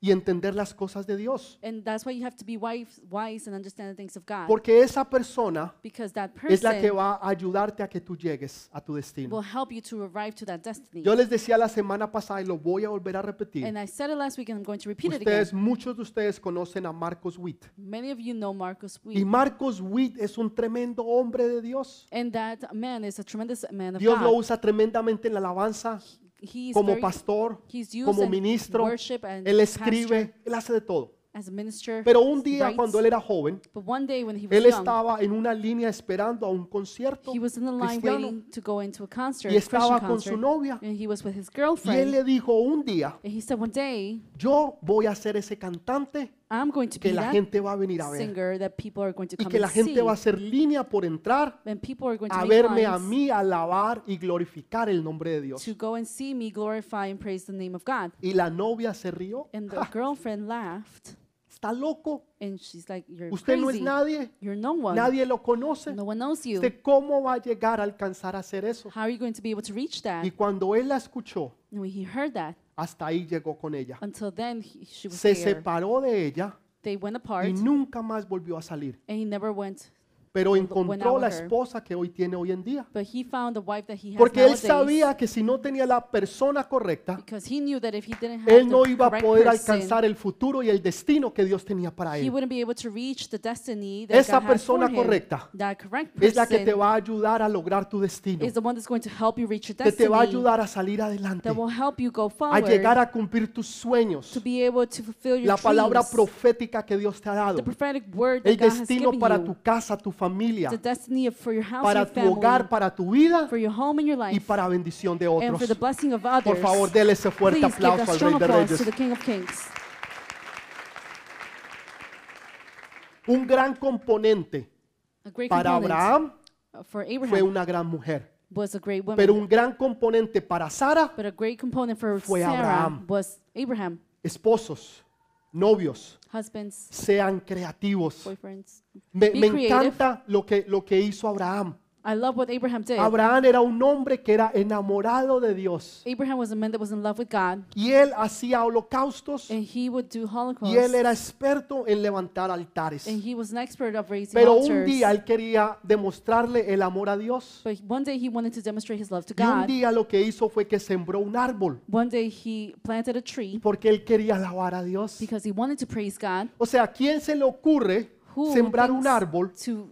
Speaker 1: y entender las cosas de Dios.
Speaker 2: And that's why you have to be wise, wise and understand the things of God.
Speaker 1: Porque esa persona
Speaker 2: because that
Speaker 1: es la que
Speaker 2: person
Speaker 1: va a ayudarte a que tú llegues a tu destino.
Speaker 2: will help you to arrive to that destiny.
Speaker 1: Yo les decía la semana pasada y lo voy a volver a repetir. Ustedes,
Speaker 2: again.
Speaker 1: muchos de ustedes conocen a Marcos Witt.
Speaker 2: Many of you know Marcus
Speaker 1: Y
Speaker 2: Witt.
Speaker 1: Marcos Witt es un tremendo hombre de Dios.
Speaker 2: And that man is a tremendous man of
Speaker 1: Dios lo
Speaker 2: God.
Speaker 1: usa tremendamente en la alabanza,
Speaker 2: He is
Speaker 1: como
Speaker 2: very,
Speaker 1: pastor,
Speaker 2: he's used
Speaker 1: como
Speaker 2: in
Speaker 1: ministro.
Speaker 2: worship and
Speaker 1: Él
Speaker 2: pastor,
Speaker 1: escribe, él hace de todo.
Speaker 2: as a minister.
Speaker 1: Pero un día
Speaker 2: writes.
Speaker 1: cuando él era joven,
Speaker 2: But one day when he was
Speaker 1: él
Speaker 2: young,
Speaker 1: estaba en una línea esperando a un concierto
Speaker 2: he was in the line
Speaker 1: cristiano
Speaker 2: waiting to go into a concert,
Speaker 1: y
Speaker 2: Christian
Speaker 1: estaba con su
Speaker 2: concert.
Speaker 1: novia.
Speaker 2: And he was with his
Speaker 1: Y él
Speaker 2: girlfriend.
Speaker 1: le dijo un día,
Speaker 2: And he said, one day,
Speaker 1: yo voy a ser ese cantante
Speaker 2: I'm going to
Speaker 1: que
Speaker 2: be
Speaker 1: la
Speaker 2: that
Speaker 1: gente va a venir a ver.
Speaker 2: singer that people are going to
Speaker 1: Y
Speaker 2: come
Speaker 1: que la
Speaker 2: and
Speaker 1: gente
Speaker 2: see.
Speaker 1: va a hacer línea por entrar
Speaker 2: And people are going to
Speaker 1: a
Speaker 2: make
Speaker 1: verme a
Speaker 2: lines
Speaker 1: mí alabar y glorificar el nombre de Dios.
Speaker 2: to go and see me glorify and praise the name of God.
Speaker 1: Y la novia se rió.
Speaker 2: And the [LAUGHS] girlfriend laughed,
Speaker 1: Está loco.
Speaker 2: and she's like, "You're
Speaker 1: Usted no es
Speaker 2: crazy.
Speaker 1: nadie.
Speaker 2: You're no one.
Speaker 1: Nadie lo conoce.
Speaker 2: No one knows you.
Speaker 1: ¿Usted cómo va a llegar a alcanzar a hacer eso?
Speaker 2: How are you going to be able to reach that?"
Speaker 1: Y cuando él la escuchó,
Speaker 2: And when he heard that,
Speaker 1: hasta ahí llegó con ella.
Speaker 2: until then, he, she was
Speaker 1: Se
Speaker 2: there.
Speaker 1: separó de ella
Speaker 2: They went apart,
Speaker 1: y nunca más volvió a salir.
Speaker 2: and he never went
Speaker 1: pero encontró la esposa que hoy tiene hoy en día.
Speaker 2: But he found the wife that he has
Speaker 1: Porque él sabía que si no tenía la persona correcta,
Speaker 2: because he knew that if he didn't have
Speaker 1: él no iba a poder alcanzar el futuro y el destino que Dios tenía para
Speaker 2: he
Speaker 1: él.
Speaker 2: wouldn't be able to reach the destiny that
Speaker 1: Esa persona correcta Es la que te va a ayudar a lograr tu destino, que te va a ayudar a salir adelante,
Speaker 2: that will help you go
Speaker 1: a llegar a cumplir tus sueños, la palabra profética que Dios te ha dado,
Speaker 2: the prophetic word that
Speaker 1: el destino para tu casa, tu familia,
Speaker 2: the destiny of- for your house,
Speaker 1: para tu
Speaker 2: family,
Speaker 1: hogar, para tu vida
Speaker 2: for your home and your
Speaker 1: y
Speaker 2: life,
Speaker 1: para bendición de
Speaker 2: and for
Speaker 1: otros.
Speaker 2: the blessing of others.
Speaker 1: Por favor, déle ese fuerte
Speaker 2: Please give
Speaker 1: aplauso
Speaker 2: that
Speaker 1: al
Speaker 2: strong
Speaker 1: Rey de
Speaker 2: applause
Speaker 1: Reyes.
Speaker 2: to the King of Kings.
Speaker 1: Un gran componente
Speaker 2: A great
Speaker 1: para
Speaker 2: component
Speaker 1: Abraham
Speaker 2: uh, for
Speaker 1: fue
Speaker 2: Abraham
Speaker 1: una gran mujer,
Speaker 2: was a great woman,
Speaker 1: pero un gran componente para Sara,
Speaker 2: but a great component for
Speaker 1: fue
Speaker 2: Sarah
Speaker 1: Abraham.
Speaker 2: was Abraham.
Speaker 1: esposos, novios,
Speaker 2: Husbands,
Speaker 1: sean creativos.
Speaker 2: boyfriends.
Speaker 1: Me,
Speaker 2: Be
Speaker 1: me
Speaker 2: creative.
Speaker 1: encanta lo que, lo que hizo Abraham.
Speaker 2: I love what Abraham did.
Speaker 1: Abraham era un hombre que era enamorado de Dios
Speaker 2: Abraham was a man that was in love with God,
Speaker 1: y él hacía holocaustos
Speaker 2: and he would do holocausts,
Speaker 1: y él era experto en levantar altares.
Speaker 2: and he was an expert of raising
Speaker 1: Pero un
Speaker 2: altars.
Speaker 1: día él quería demostrarle el amor a Dios
Speaker 2: but one day he wanted to demonstrate his love to
Speaker 1: y un
Speaker 2: God.
Speaker 1: día lo que hizo fue que sembró un árbol
Speaker 2: One day he planted a tree
Speaker 1: porque él quería alabar a Dios.
Speaker 2: because he wanted to praise God.
Speaker 1: O sea, ¿a quién se le ocurre
Speaker 2: Who
Speaker 1: sembrar un árbol
Speaker 2: to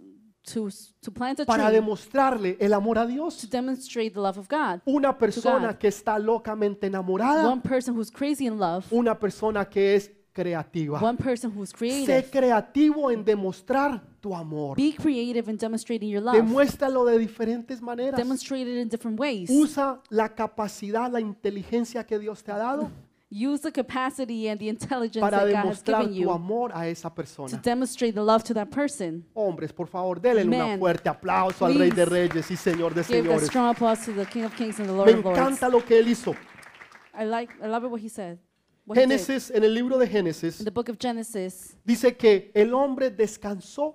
Speaker 2: to to plant a
Speaker 1: para
Speaker 2: tree
Speaker 1: demostrarle el amor a
Speaker 2: to
Speaker 1: Dios?
Speaker 2: demonstrate the love of God?
Speaker 1: Una persona
Speaker 2: God.
Speaker 1: que está locamente enamorada,
Speaker 2: One person who's crazy in love,
Speaker 1: una persona que es creativa.
Speaker 2: one person who's
Speaker 1: Sé
Speaker 2: creative.
Speaker 1: creativo en demostrar tu amor.
Speaker 2: Be creative in demonstrating your love.
Speaker 1: Demuéstralo de diferentes maneras.
Speaker 2: Demonstrate it in different ways.
Speaker 1: Usa la capacidad, la inteligencia que Dios te ha dado
Speaker 2: Use the capacity and the intelligence
Speaker 1: para
Speaker 2: that God has
Speaker 1: demostrar
Speaker 2: given
Speaker 1: tu
Speaker 2: you
Speaker 1: amor a esa
Speaker 2: to
Speaker 1: persona.
Speaker 2: demonstrate the love to that person.
Speaker 1: Hombres, por favor, denle un
Speaker 2: Men,
Speaker 1: fuerte aplauso al Rey de
Speaker 2: please
Speaker 1: Reyes y Señor de
Speaker 2: Give a
Speaker 1: Señores.
Speaker 2: strong applause to the King of Kings and the Lord
Speaker 1: Me
Speaker 2: of Lords.
Speaker 1: encanta lo que él hizo.
Speaker 2: I like, I love it what he said. What he did.
Speaker 1: Génesis, en el libro de
Speaker 2: In
Speaker 1: Génesis,
Speaker 2: the book of Genesis,
Speaker 1: dice que el hombre descansó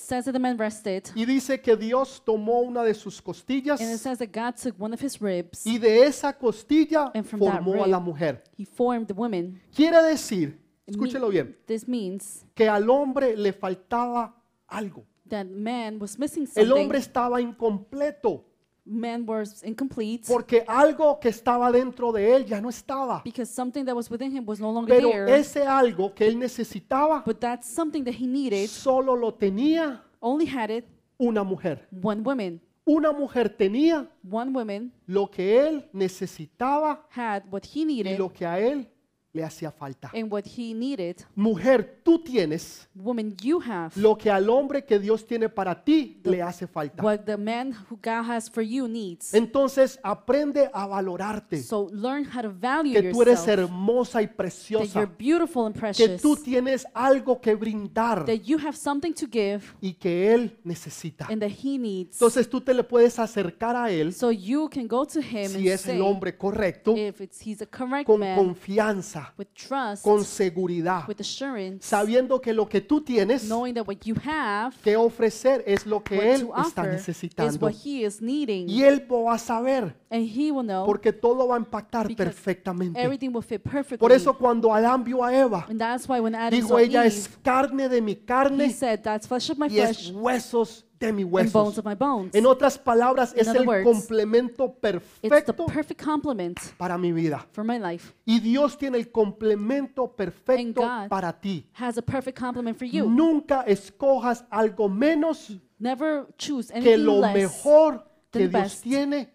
Speaker 2: says that the man rested,
Speaker 1: y dice que Dios tomó una de sus costillas
Speaker 2: and it says that God took one of his ribs,
Speaker 1: y de esa costilla
Speaker 2: And from that
Speaker 1: formó a
Speaker 2: rib-
Speaker 1: la mujer.
Speaker 2: he formed the woman.
Speaker 1: Quiere decir, escúchelo bien,
Speaker 2: This means
Speaker 1: que al hombre le faltaba algo.
Speaker 2: that man was missing
Speaker 1: El
Speaker 2: something.
Speaker 1: hombre estaba incompleto
Speaker 2: Man was incomplete
Speaker 1: porque algo que estaba dentro de él ya no estaba.
Speaker 2: because something that was within him was no longer
Speaker 1: Pero
Speaker 2: there.
Speaker 1: ese algo que él necesitaba
Speaker 2: But that's something that he needed.
Speaker 1: solo lo tenía
Speaker 2: Only had it
Speaker 1: una mujer.
Speaker 2: one woman.
Speaker 1: Una mujer tenía
Speaker 2: One woman
Speaker 1: lo que él necesitaba
Speaker 2: had what he
Speaker 1: y
Speaker 2: needed
Speaker 1: lo que a él le hacía falta.
Speaker 2: and what he needed.
Speaker 1: Mujer, tú tienes
Speaker 2: Woman, you have
Speaker 1: lo que al hombre que Dios tiene para ti le hace falta.
Speaker 2: what the man who God has for you needs.
Speaker 1: Entonces aprende a valorarte,
Speaker 2: So learn how to value
Speaker 1: que tú eres
Speaker 2: yourself.
Speaker 1: hermosa y
Speaker 2: That you're
Speaker 1: preciosa,
Speaker 2: beautiful and
Speaker 1: que
Speaker 2: precious.
Speaker 1: tú tienes algo que brindar
Speaker 2: That you have something to give
Speaker 1: y que él necesita.
Speaker 2: and that he needs.
Speaker 1: Entonces tú te le puedes acercar a él
Speaker 2: So you can go to him
Speaker 1: si
Speaker 2: and
Speaker 1: es
Speaker 2: say,
Speaker 1: el hombre correcto,
Speaker 2: if it's he's a correct
Speaker 1: con
Speaker 2: man,
Speaker 1: confianza,
Speaker 2: with trust,
Speaker 1: con seguridad,
Speaker 2: with assurance,
Speaker 1: sabiendo que lo que tú tienes
Speaker 2: knowing that what you have,
Speaker 1: que ofrecer es lo que
Speaker 2: what
Speaker 1: él
Speaker 2: to
Speaker 1: está
Speaker 2: offer, is
Speaker 1: necesitando.
Speaker 2: what he is needing.
Speaker 1: Y él va a saber,
Speaker 2: and he will know
Speaker 1: porque todo va a impactar perfectamente.
Speaker 2: everything will fit perfectly.
Speaker 1: Por eso cuando Adán vio a Eva,
Speaker 2: and that's why when Adam
Speaker 1: dijo, ella
Speaker 2: Eve,
Speaker 1: es carne de mi
Speaker 2: he
Speaker 1: carne
Speaker 2: said, that's flesh of my
Speaker 1: y es
Speaker 2: flesh
Speaker 1: huesos de mi
Speaker 2: and bones
Speaker 1: huesos.
Speaker 2: of my bones.
Speaker 1: En otras palabras, es
Speaker 2: other
Speaker 1: el
Speaker 2: words,
Speaker 1: complemento
Speaker 2: It's the
Speaker 1: perfecto
Speaker 2: perfect complement
Speaker 1: para mi vida.
Speaker 2: for my life.
Speaker 1: Y Dios tiene el complemento perfecto
Speaker 2: God
Speaker 1: para ti.
Speaker 2: Has a perfect complement for you.
Speaker 1: Nunca escojas algo menos
Speaker 2: Never choose
Speaker 1: que
Speaker 2: anything
Speaker 1: lo
Speaker 2: less
Speaker 1: mejor que
Speaker 2: than
Speaker 1: Dios
Speaker 2: best
Speaker 1: tiene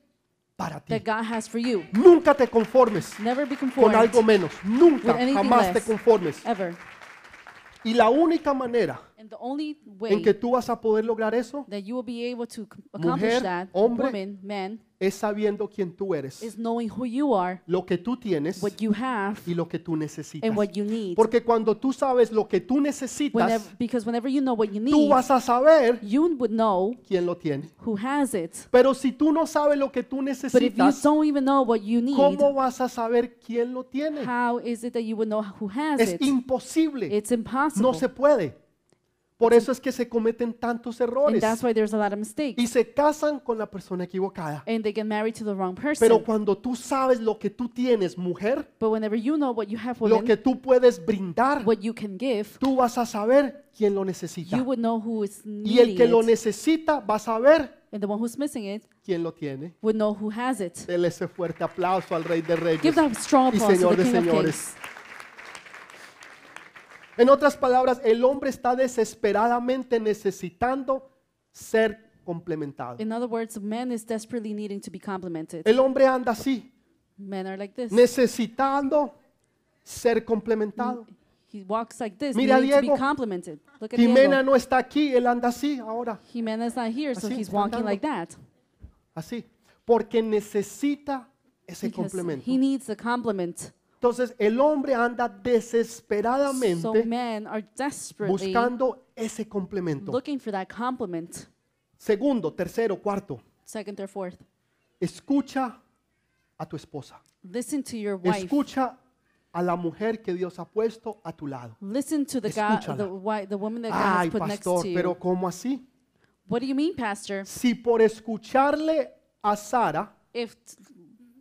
Speaker 1: para ti.
Speaker 2: that God has for you.
Speaker 1: Nunca te conformes
Speaker 2: Never be
Speaker 1: con
Speaker 2: conformed
Speaker 1: algo menos. Nunca,
Speaker 2: with anything
Speaker 1: jamás te
Speaker 2: less.
Speaker 1: conformes.
Speaker 2: ever.
Speaker 1: Y la única manera
Speaker 2: And the only
Speaker 1: en
Speaker 2: way
Speaker 1: que tú vas a poder lograr eso
Speaker 2: that you will be able to c- accomplish
Speaker 1: Mujer,
Speaker 2: that,
Speaker 1: hombre,
Speaker 2: woman, man,
Speaker 1: es sabiendo quién tú eres,
Speaker 2: is knowing who you are,
Speaker 1: lo que tú tienes
Speaker 2: what you have,
Speaker 1: y lo que tú necesitas.
Speaker 2: and what you need.
Speaker 1: Porque cuando tú sabes lo que tú necesitas,
Speaker 2: Whenever, because whenever you know what you
Speaker 1: tú
Speaker 2: need,
Speaker 1: vas a saber
Speaker 2: you would know
Speaker 1: quién lo tiene.
Speaker 2: who has it.
Speaker 1: Pero si tú no sabes lo que tú
Speaker 2: But if you
Speaker 1: necesitas,
Speaker 2: don't even know what you need,
Speaker 1: ¿cómo vas a saber quién lo tiene?
Speaker 2: how is it that you would know who has
Speaker 1: Es
Speaker 2: it?
Speaker 1: imposible.
Speaker 2: It's impossible.
Speaker 1: No se puede. Por eso es que se cometen tantos
Speaker 2: And
Speaker 1: errores
Speaker 2: that's why there's a lot of mistakes.
Speaker 1: y se casan con la persona equivocada.
Speaker 2: And they get married to the wrong person.
Speaker 1: Pero cuando tú sabes lo que tú tienes, mujer,
Speaker 2: but whenever you know what you have,
Speaker 1: lo
Speaker 2: women,
Speaker 1: que tú puedes brindar,
Speaker 2: what you can give,
Speaker 1: tú vas a saber quién lo necesita.
Speaker 2: you would know who is
Speaker 1: Y el
Speaker 2: needing
Speaker 1: que lo
Speaker 2: it.
Speaker 1: necesita va a saber
Speaker 2: And the one who's missing it
Speaker 1: quién lo tiene.
Speaker 2: would know who has it.
Speaker 1: Dele ese fuerte aplauso al Rey de Reyes.
Speaker 2: Give that strong
Speaker 1: y
Speaker 2: applause to
Speaker 1: Señor
Speaker 2: the
Speaker 1: de
Speaker 2: King of
Speaker 1: señores.
Speaker 2: Kings.
Speaker 1: En otras palabras, el hombre está desesperadamente necesitando ser complementado.
Speaker 2: In other words, man is desperately needing to be complimented.
Speaker 1: El hombre anda así,
Speaker 2: Men are like this.
Speaker 1: necesitando ser complementado.
Speaker 2: He walks like this,
Speaker 1: Mira,
Speaker 2: needing to
Speaker 1: Diego.
Speaker 2: be complimented. Look at
Speaker 1: Jimena
Speaker 2: Diego.
Speaker 1: no está aquí, él anda así ahora,
Speaker 2: Jimena's not here, so
Speaker 1: Así,
Speaker 2: he's walking
Speaker 1: andando.
Speaker 2: like that.
Speaker 1: así, porque necesita ese
Speaker 2: Because
Speaker 1: complemento.
Speaker 2: he needs the compliment.
Speaker 1: Entonces el hombre anda
Speaker 2: So
Speaker 1: desesperadamente
Speaker 2: men are desperately
Speaker 1: buscando ese complemento.
Speaker 2: looking for that compliment.
Speaker 1: Segundo, tercero, cuarto,
Speaker 2: Second or fourth.
Speaker 1: escucha a tu esposa.
Speaker 2: Listen to your wife.
Speaker 1: Escucha a la mujer que Dios ha puesto a tu lado.
Speaker 2: Listen to the guy,
Speaker 1: Escúchala.
Speaker 2: the, wi- the woman that God
Speaker 1: Ay,
Speaker 2: has put next
Speaker 1: pastor,
Speaker 2: to you.
Speaker 1: pero ¿cómo así?
Speaker 2: what do you mean, Pastor?
Speaker 1: Si por escucharle a Sara
Speaker 2: If t-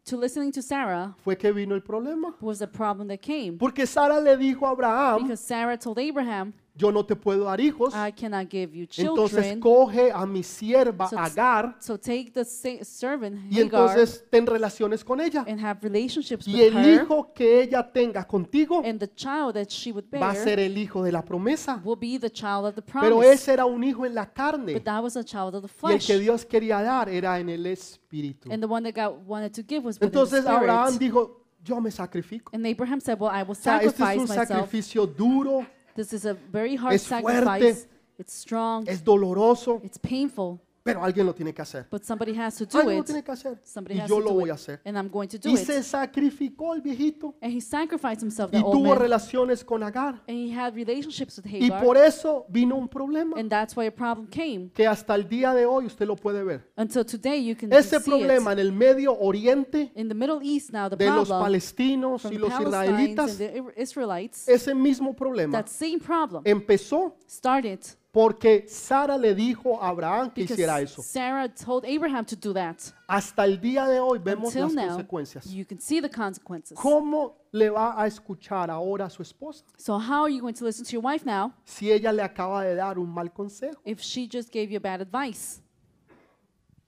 Speaker 2: to listening to Sarah
Speaker 1: fue que vino el problema.
Speaker 2: was the problem that came.
Speaker 1: Porque Sara le dijo a Abraham,
Speaker 2: Because Sarah told Abraham,
Speaker 1: yo no te puedo dar hijos,
Speaker 2: I cannot give you
Speaker 1: entonces
Speaker 2: children.
Speaker 1: coge a mi sierva
Speaker 2: So-
Speaker 1: Agar
Speaker 2: So take the servant
Speaker 1: y
Speaker 2: Hagar
Speaker 1: entonces ten relaciones con ella.
Speaker 2: and have relationships
Speaker 1: Y
Speaker 2: with
Speaker 1: el
Speaker 2: her.
Speaker 1: hijo que ella tenga contigo
Speaker 2: And the child that she would
Speaker 1: va a
Speaker 2: bear
Speaker 1: ser el hijo de la promesa.
Speaker 2: will be the child of the
Speaker 1: Pero
Speaker 2: promise.
Speaker 1: ese era un hijo en la carne
Speaker 2: But that was a child of the
Speaker 1: y el
Speaker 2: flesh.
Speaker 1: que Dios quería dar era en el espíritu.
Speaker 2: And the one that God wanted to give was
Speaker 1: Entonces Abraham dijo, yo me sacrifico.
Speaker 2: And Abraham said, well, I will
Speaker 1: O sea, este es
Speaker 2: sacrifice
Speaker 1: un
Speaker 2: myself.
Speaker 1: sacrificio duro,
Speaker 2: This is a very hard
Speaker 1: Es fuerte.
Speaker 2: sacrifice. It's strong.
Speaker 1: es doloroso,
Speaker 2: It's painful.
Speaker 1: Pero alguien lo tiene que hacer.
Speaker 2: But somebody has to do
Speaker 1: Alguien lo
Speaker 2: it.
Speaker 1: tiene que hacer.
Speaker 2: Somebody
Speaker 1: Y
Speaker 2: has
Speaker 1: yo
Speaker 2: to
Speaker 1: lo
Speaker 2: do
Speaker 1: voy a
Speaker 2: it.
Speaker 1: hacer.
Speaker 2: And I'm going to do
Speaker 1: Y se
Speaker 2: it.
Speaker 1: sacrificó el viejito
Speaker 2: And he sacrificed himself, the
Speaker 1: y
Speaker 2: old
Speaker 1: tuvo
Speaker 2: man.
Speaker 1: relaciones con Agar.
Speaker 2: And he had relationships with
Speaker 1: Y
Speaker 2: Hagar.
Speaker 1: por eso vino un problema
Speaker 2: And that's why a problem came.
Speaker 1: que hasta el día de hoy usted lo puede ver.
Speaker 2: Until today, you can
Speaker 1: Ese
Speaker 2: see
Speaker 1: problema
Speaker 2: it.
Speaker 1: en el Medio Oriente
Speaker 2: In the Middle East now, the
Speaker 1: de los
Speaker 2: problem
Speaker 1: palestinos
Speaker 2: from
Speaker 1: y los israelitas,
Speaker 2: and the I- Israelites,
Speaker 1: ese mismo problema
Speaker 2: that same problem
Speaker 1: empezó
Speaker 2: started
Speaker 1: porque Sara le dijo a Abraham que hiciera
Speaker 2: because
Speaker 1: eso.
Speaker 2: Sarah told Abraham to do that.
Speaker 1: Hasta el día de hoy vemos
Speaker 2: Until
Speaker 1: las
Speaker 2: now,
Speaker 1: consecuencias.
Speaker 2: you can see the consequences.
Speaker 1: ¿Cómo le va a escuchar ahora a su esposa
Speaker 2: So how are you going to listen to your wife now
Speaker 1: si ella le acaba de dar un mal consejo?
Speaker 2: if she just gave you bad advice?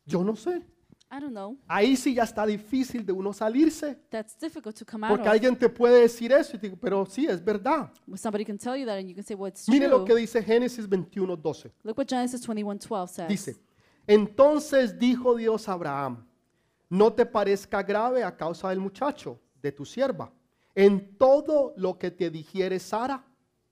Speaker 1: Yo no sé.
Speaker 2: I don't know.
Speaker 1: Ahí sí ya está difícil de uno salirse.
Speaker 2: That's difficult to come out
Speaker 1: Porque
Speaker 2: of.
Speaker 1: alguien te puede decir eso y te digo, pero sí, es verdad.
Speaker 2: Somebody can tell you that and you can say, well, it's
Speaker 1: Mire lo que dice Génesis 21, 12.
Speaker 2: Look what Genesis 21:12 says.
Speaker 1: Dice, entonces dijo Dios a Abraham, no te parezca grave a causa del muchacho, de tu sierva. En todo lo que te dijere Sara,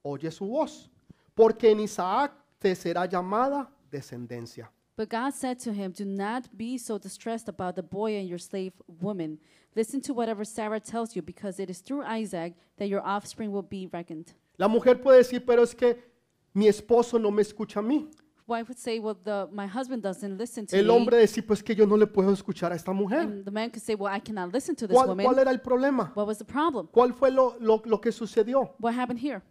Speaker 1: oye su voz, porque en Isaac te será llamada descendencia.
Speaker 2: But God said to him, Do not be so distressed about the boy and your slave woman. Listen to whatever Sarah tells you, because it is through Isaac that your offspring will be reckoned.
Speaker 1: La mujer puede decir, pero es que mi esposo no me escucha a mí.
Speaker 2: Wife would say, Well, the, my husband doesn't listen to
Speaker 1: El
Speaker 2: me.
Speaker 1: hombre decir, pues que yo no le puedo escuchar a esta mujer.
Speaker 2: And the man could say, Well, I cannot listen to this
Speaker 1: ¿Cuál,
Speaker 2: woman.
Speaker 1: cuál era el problema?
Speaker 2: What was the problem?
Speaker 1: ¿Cuál fue lo, lo- lo que sucedió?
Speaker 2: What happened here?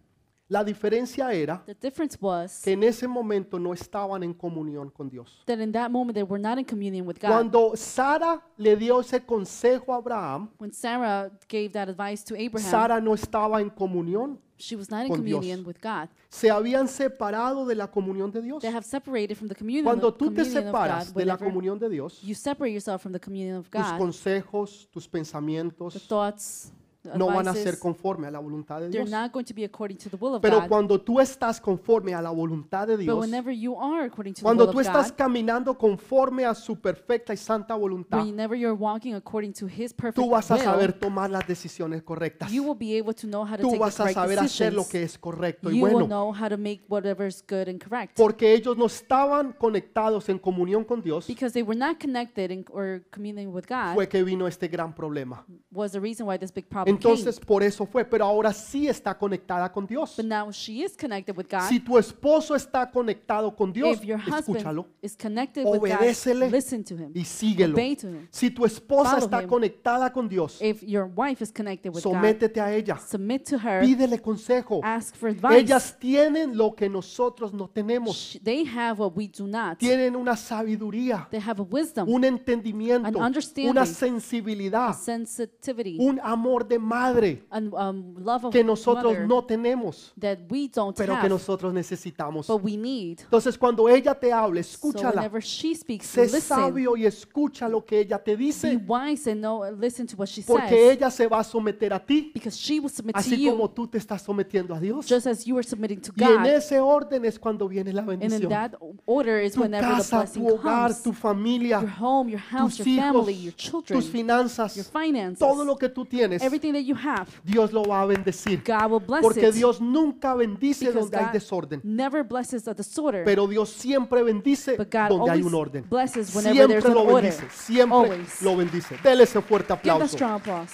Speaker 1: La diferencia era
Speaker 2: The difference was
Speaker 1: que en ese momento no estaban en comunión con Dios.
Speaker 2: that in that moment they were not in communion with God.
Speaker 1: Cuando Sara le dio ese consejo a Abraham,
Speaker 2: when Sarah gave that advice to Abraham,
Speaker 1: Sara no estaba en comunión.
Speaker 2: she was not in
Speaker 1: con Dios.
Speaker 2: communion with God.
Speaker 1: Se habían separado de la comunión de Dios.
Speaker 2: They have separated from the communion,
Speaker 1: Cuando
Speaker 2: of,
Speaker 1: tú te
Speaker 2: communion of
Speaker 1: separas
Speaker 2: God.
Speaker 1: de la
Speaker 2: Whenever
Speaker 1: comunión de Dios,
Speaker 2: you separate yourself from the communion of
Speaker 1: tus
Speaker 2: God,
Speaker 1: consejos, tus
Speaker 2: the
Speaker 1: pensamientos
Speaker 2: thoughts,
Speaker 1: no van a ser conforme a la voluntad de
Speaker 2: they're
Speaker 1: Dios.
Speaker 2: not going to be according to the will of
Speaker 1: Pero
Speaker 2: God.
Speaker 1: cuando tú estás conforme a la voluntad de
Speaker 2: But
Speaker 1: Dios,
Speaker 2: whenever you are according to the
Speaker 1: cuando
Speaker 2: will
Speaker 1: tú
Speaker 2: of
Speaker 1: estás
Speaker 2: God,
Speaker 1: caminando conforme a su perfecta y santa voluntad,
Speaker 2: whenever you're walking according to His perfect
Speaker 1: tú vas a
Speaker 2: will,
Speaker 1: saber tomar las decisiones correctas.
Speaker 2: you will be able to know how to
Speaker 1: Tú vas a saber hacer lo que es correcto y
Speaker 2: You will
Speaker 1: bueno.
Speaker 2: know how to make whatever is good and correct.
Speaker 1: Porque ellos no estaban conectados en comunión con Dios,
Speaker 2: Because they were not connected in, or communing with God
Speaker 1: fue que vino este gran problema.
Speaker 2: was the reason why this big problem
Speaker 1: Entonces por eso fue, pero ahora sí está conectada con Dios.
Speaker 2: But now she is connected with God.
Speaker 1: Si tu esposo está conectado con Dios,
Speaker 2: if your husband
Speaker 1: escúchalo
Speaker 2: is connected with
Speaker 1: Obedécele
Speaker 2: God, listen to him.
Speaker 1: y síguelo.
Speaker 2: Obey to him.
Speaker 1: Si tu esposa está
Speaker 2: him.
Speaker 1: conectada con Dios,
Speaker 2: If your wife is connected with God,
Speaker 1: sométete a ella.
Speaker 2: submit to her.
Speaker 1: Pídele consejo.
Speaker 2: Ask for advice.
Speaker 1: Ellas tienen lo que nosotros no tenemos.
Speaker 2: They have what we do not.
Speaker 1: Tienen una sabiduría,
Speaker 2: They have a wisdom,
Speaker 1: un entendimiento,
Speaker 2: An understanding.
Speaker 1: una
Speaker 2: a
Speaker 1: sensibilidad,
Speaker 2: sensitivity,
Speaker 1: un amor de madre
Speaker 2: and um, love of
Speaker 1: que nosotros
Speaker 2: mother
Speaker 1: no tenemos,
Speaker 2: that we don't
Speaker 1: pero que
Speaker 2: have,
Speaker 1: nosotros necesitamos.
Speaker 2: but we need.
Speaker 1: Entonces cuando ella te hable,
Speaker 2: So
Speaker 1: escúchala.
Speaker 2: whenever she speaks,
Speaker 1: Sé
Speaker 2: listen.
Speaker 1: sabio y escucha lo que ella te
Speaker 2: Be
Speaker 1: dice,
Speaker 2: wise and know, listen to what she
Speaker 1: porque
Speaker 2: says,
Speaker 1: ella se va a someter a ti,
Speaker 2: because she will submit to
Speaker 1: así
Speaker 2: you
Speaker 1: como tú te estás sometiendo a Dios.
Speaker 2: just as you are submitting to
Speaker 1: Y en
Speaker 2: God.
Speaker 1: ese orden es cuando viene la
Speaker 2: And in
Speaker 1: bendición.
Speaker 2: that order is
Speaker 1: Tu
Speaker 2: whenever the
Speaker 1: casa,
Speaker 2: blessing
Speaker 1: tu hogar,
Speaker 2: comes.
Speaker 1: tu
Speaker 2: Your
Speaker 1: familia,
Speaker 2: home, your house,
Speaker 1: tus
Speaker 2: your
Speaker 1: hijos,
Speaker 2: family, your children,
Speaker 1: tus finanzas,
Speaker 2: your finances,
Speaker 1: todo lo que tú tienes,
Speaker 2: everything that you have,
Speaker 1: Dios lo va a bendecir.
Speaker 2: God will bless
Speaker 1: Porque
Speaker 2: it.
Speaker 1: Dios nunca bendice
Speaker 2: because
Speaker 1: donde hay
Speaker 2: God
Speaker 1: desorden,
Speaker 2: never blesses a disorder,
Speaker 1: pero Dios siempre bendice
Speaker 2: but God
Speaker 1: donde hay
Speaker 2: always
Speaker 1: un orden.
Speaker 2: blesses whenever
Speaker 1: Siempre
Speaker 2: there's an
Speaker 1: lo
Speaker 2: order.
Speaker 1: bendice, siempre
Speaker 2: Always.
Speaker 1: lo bendice. Dele ese fuerte
Speaker 2: Give that
Speaker 1: aplauso.
Speaker 2: strong applause.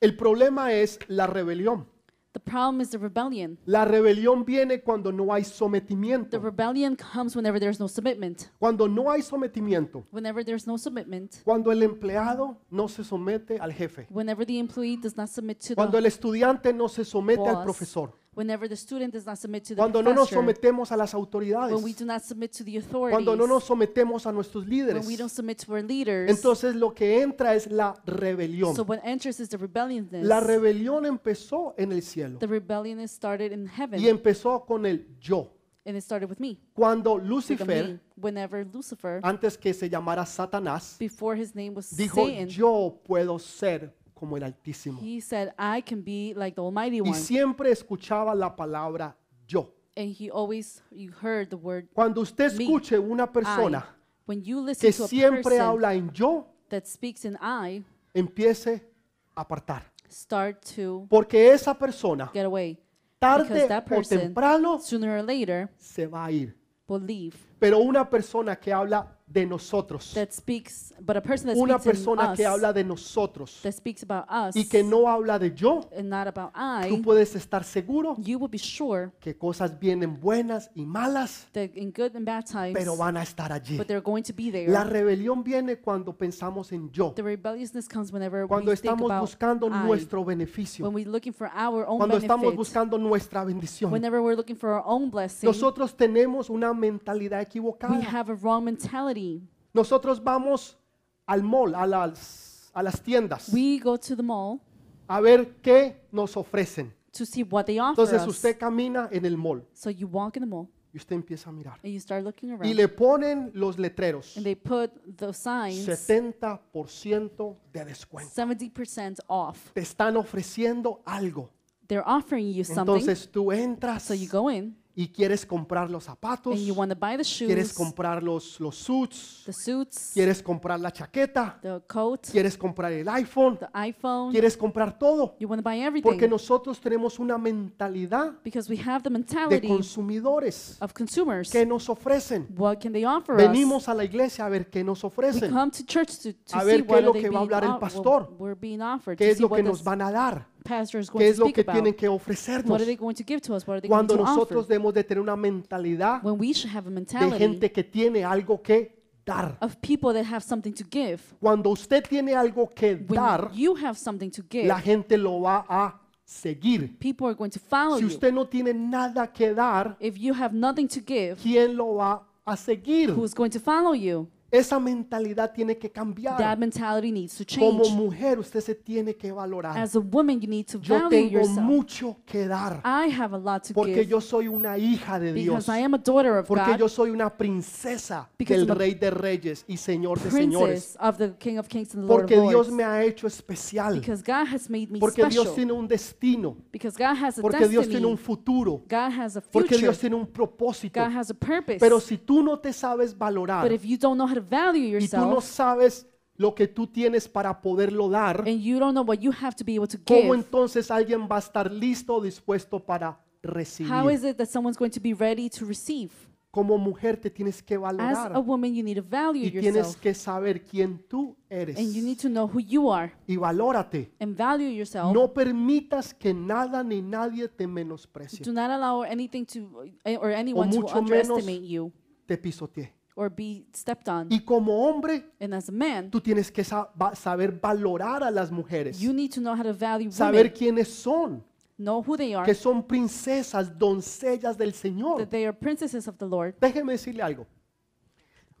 Speaker 1: El problema es la rebelión.
Speaker 2: The problem is the rebellion.
Speaker 1: La rebelión viene cuando no hay
Speaker 2: The
Speaker 1: sometimiento.
Speaker 2: rebellion comes whenever there's no submitment.
Speaker 1: Cuando no hay sometimiento.
Speaker 2: Whenever there's no submitment.
Speaker 1: Cuando el empleado no se somete al jefe.
Speaker 2: Whenever the employee does not submit to
Speaker 1: Cuando
Speaker 2: the
Speaker 1: el estudiante no se somete al
Speaker 2: boss.
Speaker 1: profesor.
Speaker 2: Whenever the student does not submit to the
Speaker 1: Cuando no nos
Speaker 2: professor.
Speaker 1: sometemos a las
Speaker 2: When we
Speaker 1: autoridades.
Speaker 2: do not submit to the authorities.
Speaker 1: Cuando no nos sometemos a nuestros líderes.
Speaker 2: when we don't submit to our leaders.
Speaker 1: Entonces lo que entra es la rebelión.
Speaker 2: so what enters is the rebelliousness.
Speaker 1: La rebelión empezó en el cielo
Speaker 2: the rebellion is started in heaven.
Speaker 1: y empezó con el yo.
Speaker 2: and it started with me.
Speaker 1: Cuando
Speaker 2: With
Speaker 1: Lucifer.
Speaker 2: Whenever Lucifer,
Speaker 1: antes que se llamara Satanás,
Speaker 2: before his name was
Speaker 1: dijo,
Speaker 2: Satan,
Speaker 1: yo puedo ser como el Altísimo.
Speaker 2: he said, I can be like the Almighty
Speaker 1: Y
Speaker 2: One.
Speaker 1: siempre escuchaba la palabra yo.
Speaker 2: and he always, you heard the word
Speaker 1: Cuando usted
Speaker 2: Me.
Speaker 1: escuche una
Speaker 2: I.
Speaker 1: persona
Speaker 2: When you listen
Speaker 1: que
Speaker 2: to a
Speaker 1: siempre
Speaker 2: person
Speaker 1: habla en yo,
Speaker 2: that speaks in I,
Speaker 1: empiece a apartar.
Speaker 2: start to
Speaker 1: Porque esa persona,
Speaker 2: get away.
Speaker 1: tarde
Speaker 2: that
Speaker 1: o
Speaker 2: person-
Speaker 1: temprano,
Speaker 2: Sooner or later,
Speaker 1: se va a ir.
Speaker 2: will leave.
Speaker 1: Pero una persona que habla de nosotros,
Speaker 2: That speaks, but a person that
Speaker 1: una
Speaker 2: speaks in
Speaker 1: persona
Speaker 2: us,
Speaker 1: que habla de nosotros
Speaker 2: that speaks about us,
Speaker 1: y que no habla de yo,
Speaker 2: and not about
Speaker 1: tú
Speaker 2: I,
Speaker 1: puedes estar seguro
Speaker 2: you will be sure
Speaker 1: que cosas vienen buenas y malas,
Speaker 2: that in good and bad times,
Speaker 1: pero van a estar allí.
Speaker 2: but they're going to be there.
Speaker 1: La rebelión viene cuando pensamos en yo,
Speaker 2: the rebelliousness comes whenever
Speaker 1: cuando
Speaker 2: we think
Speaker 1: estamos
Speaker 2: about
Speaker 1: buscando
Speaker 2: I,
Speaker 1: nuestro beneficio,
Speaker 2: when we're looking for our own
Speaker 1: cuando estamos buscando nuestra bendición.
Speaker 2: whenever we're looking for our own blessing,
Speaker 1: Nosotros tenemos una mentalidad
Speaker 2: we
Speaker 1: equivocada.
Speaker 2: have a wrong mentality.
Speaker 1: Nosotros vamos al mall, a las, a las tiendas,
Speaker 2: We go to the mall
Speaker 1: a ver qué nos ofrecen.
Speaker 2: to see what they offer
Speaker 1: Entonces
Speaker 2: us.
Speaker 1: usted camina en el mall
Speaker 2: So you walk in the mall
Speaker 1: y usted empieza a mirar.
Speaker 2: and you start looking
Speaker 1: Y
Speaker 2: around,
Speaker 1: le ponen los letreros.
Speaker 2: and they put the signs
Speaker 1: 70% de descuento.
Speaker 2: 70% off.
Speaker 1: Te están ofreciendo algo.
Speaker 2: They're offering you something,
Speaker 1: Entonces tú entras
Speaker 2: so you go in
Speaker 1: y quieres comprar los zapatos,
Speaker 2: and you want to buy the
Speaker 1: quieres
Speaker 2: shoes,
Speaker 1: comprar los, los suits,
Speaker 2: the suits,
Speaker 1: quieres comprar la chaqueta,
Speaker 2: the coat,
Speaker 1: quieres comprar el iPhone,
Speaker 2: the iPhone.
Speaker 1: quieres comprar todo.
Speaker 2: You want to buy
Speaker 1: Porque
Speaker 2: everything
Speaker 1: nosotros tenemos una mentalidad
Speaker 2: because we have the
Speaker 1: de
Speaker 2: mentality
Speaker 1: consumidores
Speaker 2: of consumers.
Speaker 1: que nos ofrecen.
Speaker 2: What can they offer us?
Speaker 1: Venimos a la iglesia a ver qué nos
Speaker 2: We
Speaker 1: ofrecen,
Speaker 2: come to church to, to
Speaker 1: A
Speaker 2: see
Speaker 1: ver qué
Speaker 2: what
Speaker 1: es lo que va a hablar el pastor.
Speaker 2: we're being offered,
Speaker 1: qué es
Speaker 2: see
Speaker 1: lo que nos van a dar, qué es lo que tienen que ofrecernos.
Speaker 2: are they going to give to us? What are they
Speaker 1: Cuando
Speaker 2: going to
Speaker 1: nosotros debemos de tener una mentalidad
Speaker 2: When we should have a
Speaker 1: de gente que tiene algo que dar.
Speaker 2: of people that have something to give.
Speaker 1: Cuando usted tiene algo que dar, la gente lo va a seguir.
Speaker 2: people are going to follow
Speaker 1: Si
Speaker 2: you.
Speaker 1: usted no tiene nada que dar,
Speaker 2: If you have nothing to give,
Speaker 1: ¿quién lo va a seguir?
Speaker 2: who's going to follow you?
Speaker 1: Esa mentalidad tiene que
Speaker 2: That
Speaker 1: cambiar.
Speaker 2: mentality needs to
Speaker 1: Como
Speaker 2: change.
Speaker 1: mujer, usted se tiene que valorar.
Speaker 2: As a woman, you need to
Speaker 1: Yo
Speaker 2: value
Speaker 1: tengo
Speaker 2: yourself.
Speaker 1: mucho que dar
Speaker 2: I have a lot to
Speaker 1: porque
Speaker 2: give
Speaker 1: yo soy una hija de Dios.
Speaker 2: because I am a daughter of
Speaker 1: Porque
Speaker 2: God,
Speaker 1: yo soy una princesa
Speaker 2: Because
Speaker 1: del
Speaker 2: I'm a
Speaker 1: Rey de Reyes y Señor de Señores.
Speaker 2: princess of the King of Kings and the Lord
Speaker 1: Porque
Speaker 2: of
Speaker 1: Dios
Speaker 2: Lords.
Speaker 1: me ha hecho especial.
Speaker 2: Because God has made me
Speaker 1: Porque Dios
Speaker 2: special.
Speaker 1: tiene un destino.
Speaker 2: Because God has a
Speaker 1: Porque Dios tiene
Speaker 2: destiny.
Speaker 1: un futuro.
Speaker 2: God has a
Speaker 1: Porque
Speaker 2: future.
Speaker 1: Dios tiene un propósito.
Speaker 2: God has a purpose.
Speaker 1: Pero si tú no te sabes valorar
Speaker 2: But if you don't know how to value
Speaker 1: y tú no
Speaker 2: yourself
Speaker 1: sabes lo que tú tienes para poderlo dar,
Speaker 2: and you don't know what you have to be able to
Speaker 1: ¿cómo entonces alguien va a estar listo o dispuesto para
Speaker 2: how
Speaker 1: recibir?
Speaker 2: is it that someone's going to be ready to receive?
Speaker 1: como mujer te tienes que
Speaker 2: As a
Speaker 1: valorar
Speaker 2: woman, you need to value
Speaker 1: y tienes
Speaker 2: yourself
Speaker 1: que saber quién tú eres.
Speaker 2: and you need to know who you are
Speaker 1: Y valórate.
Speaker 2: and value yourself.
Speaker 1: No permitas que nada ni nadie te menosprecie,
Speaker 2: Do not allow anything to or anyone to
Speaker 1: mucho menos-
Speaker 2: underestimate you
Speaker 1: te pisotee.
Speaker 2: Or be stepped on.
Speaker 1: Y como hombre,
Speaker 2: And as a man,
Speaker 1: tú tienes que sa- va- saber valorar a las mujeres,
Speaker 2: you need to know how to value
Speaker 1: saber
Speaker 2: women,
Speaker 1: quiénes son,
Speaker 2: know who they are,
Speaker 1: que son princesas, doncellas del Señor.
Speaker 2: that they are princesses of the Lord.
Speaker 1: Déjeme decirle algo.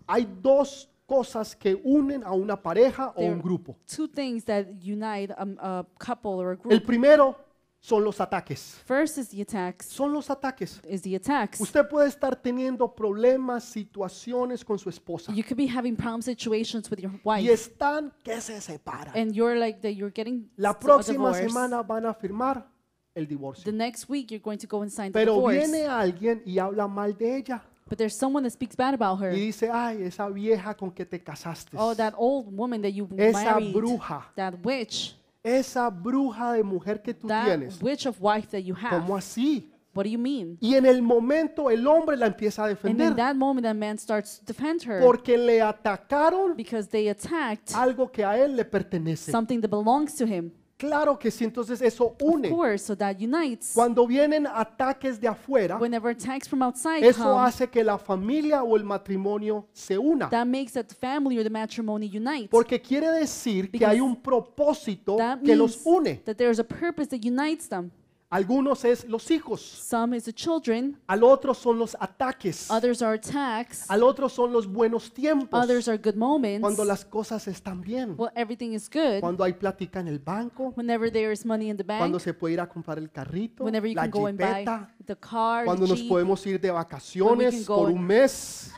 Speaker 1: Hay dos cosas que unen a una pareja o
Speaker 2: There-
Speaker 1: un grupo.
Speaker 2: Two things that unite a, a couple or a
Speaker 1: El
Speaker 2: group.
Speaker 1: primero son los ataques.
Speaker 2: First is the attacks.
Speaker 1: Son los ataques.
Speaker 2: Is the attacks.
Speaker 1: Usted puede estar teniendo problemas, situaciones con su esposa
Speaker 2: You could be having problem situations with your
Speaker 1: y
Speaker 2: wife,
Speaker 1: están que se separan.
Speaker 2: and you're like that. You're getting
Speaker 1: La próxima
Speaker 2: divorce.
Speaker 1: semana van a firmar el divorcio.
Speaker 2: The next week, you're going to go and sign the
Speaker 1: Pero
Speaker 2: divorce.
Speaker 1: viene alguien y habla mal de ella
Speaker 2: But there's someone that speaks bad about her.
Speaker 1: y dice, ay, esa vieja con que te casaste,
Speaker 2: Oh, that old woman that you
Speaker 1: esa
Speaker 2: married,
Speaker 1: bruja,
Speaker 2: that witch,
Speaker 1: esa bruja de mujer que tú
Speaker 2: that
Speaker 1: tienes.
Speaker 2: witch of wife that you have.
Speaker 1: ¿Cómo así?
Speaker 2: What do you mean?
Speaker 1: Y en el momento el hombre la empieza a
Speaker 2: And in
Speaker 1: defender
Speaker 2: that moment, that man starts to defend her
Speaker 1: porque le atacaron
Speaker 2: because they attacked
Speaker 1: algo que a él le pertenece.
Speaker 2: something that belongs to him.
Speaker 1: Claro que sí, entonces eso
Speaker 2: Of
Speaker 1: une.
Speaker 2: course, so that unites.
Speaker 1: Cuando vienen ataques de afuera,
Speaker 2: Whenever attacks from outside
Speaker 1: eso
Speaker 2: come,
Speaker 1: hace que la familia o el matrimonio se una.
Speaker 2: that makes that the family or the matrimony unite.
Speaker 1: Porque quiere decir que hay un propósito
Speaker 2: That
Speaker 1: que los une.
Speaker 2: that there's a purpose that unites them.
Speaker 1: Algunos es los hijos,
Speaker 2: Some is the children,
Speaker 1: al otro son los ataques,
Speaker 2: others are attacks,
Speaker 1: al otro son los buenos tiempos,
Speaker 2: others are good moments.
Speaker 1: cuando las cosas están bien,
Speaker 2: Well, everything is good.
Speaker 1: cuando hay plática en el banco,
Speaker 2: Whenever there is money in the
Speaker 1: cuando
Speaker 2: bank,
Speaker 1: se puede ir a comprar el carrito,
Speaker 2: whenever you
Speaker 1: la
Speaker 2: can go and buy
Speaker 1: jipeta,
Speaker 2: the car, the
Speaker 1: cuando nos
Speaker 2: Jeep,
Speaker 1: podemos ir de vacaciones por un mes.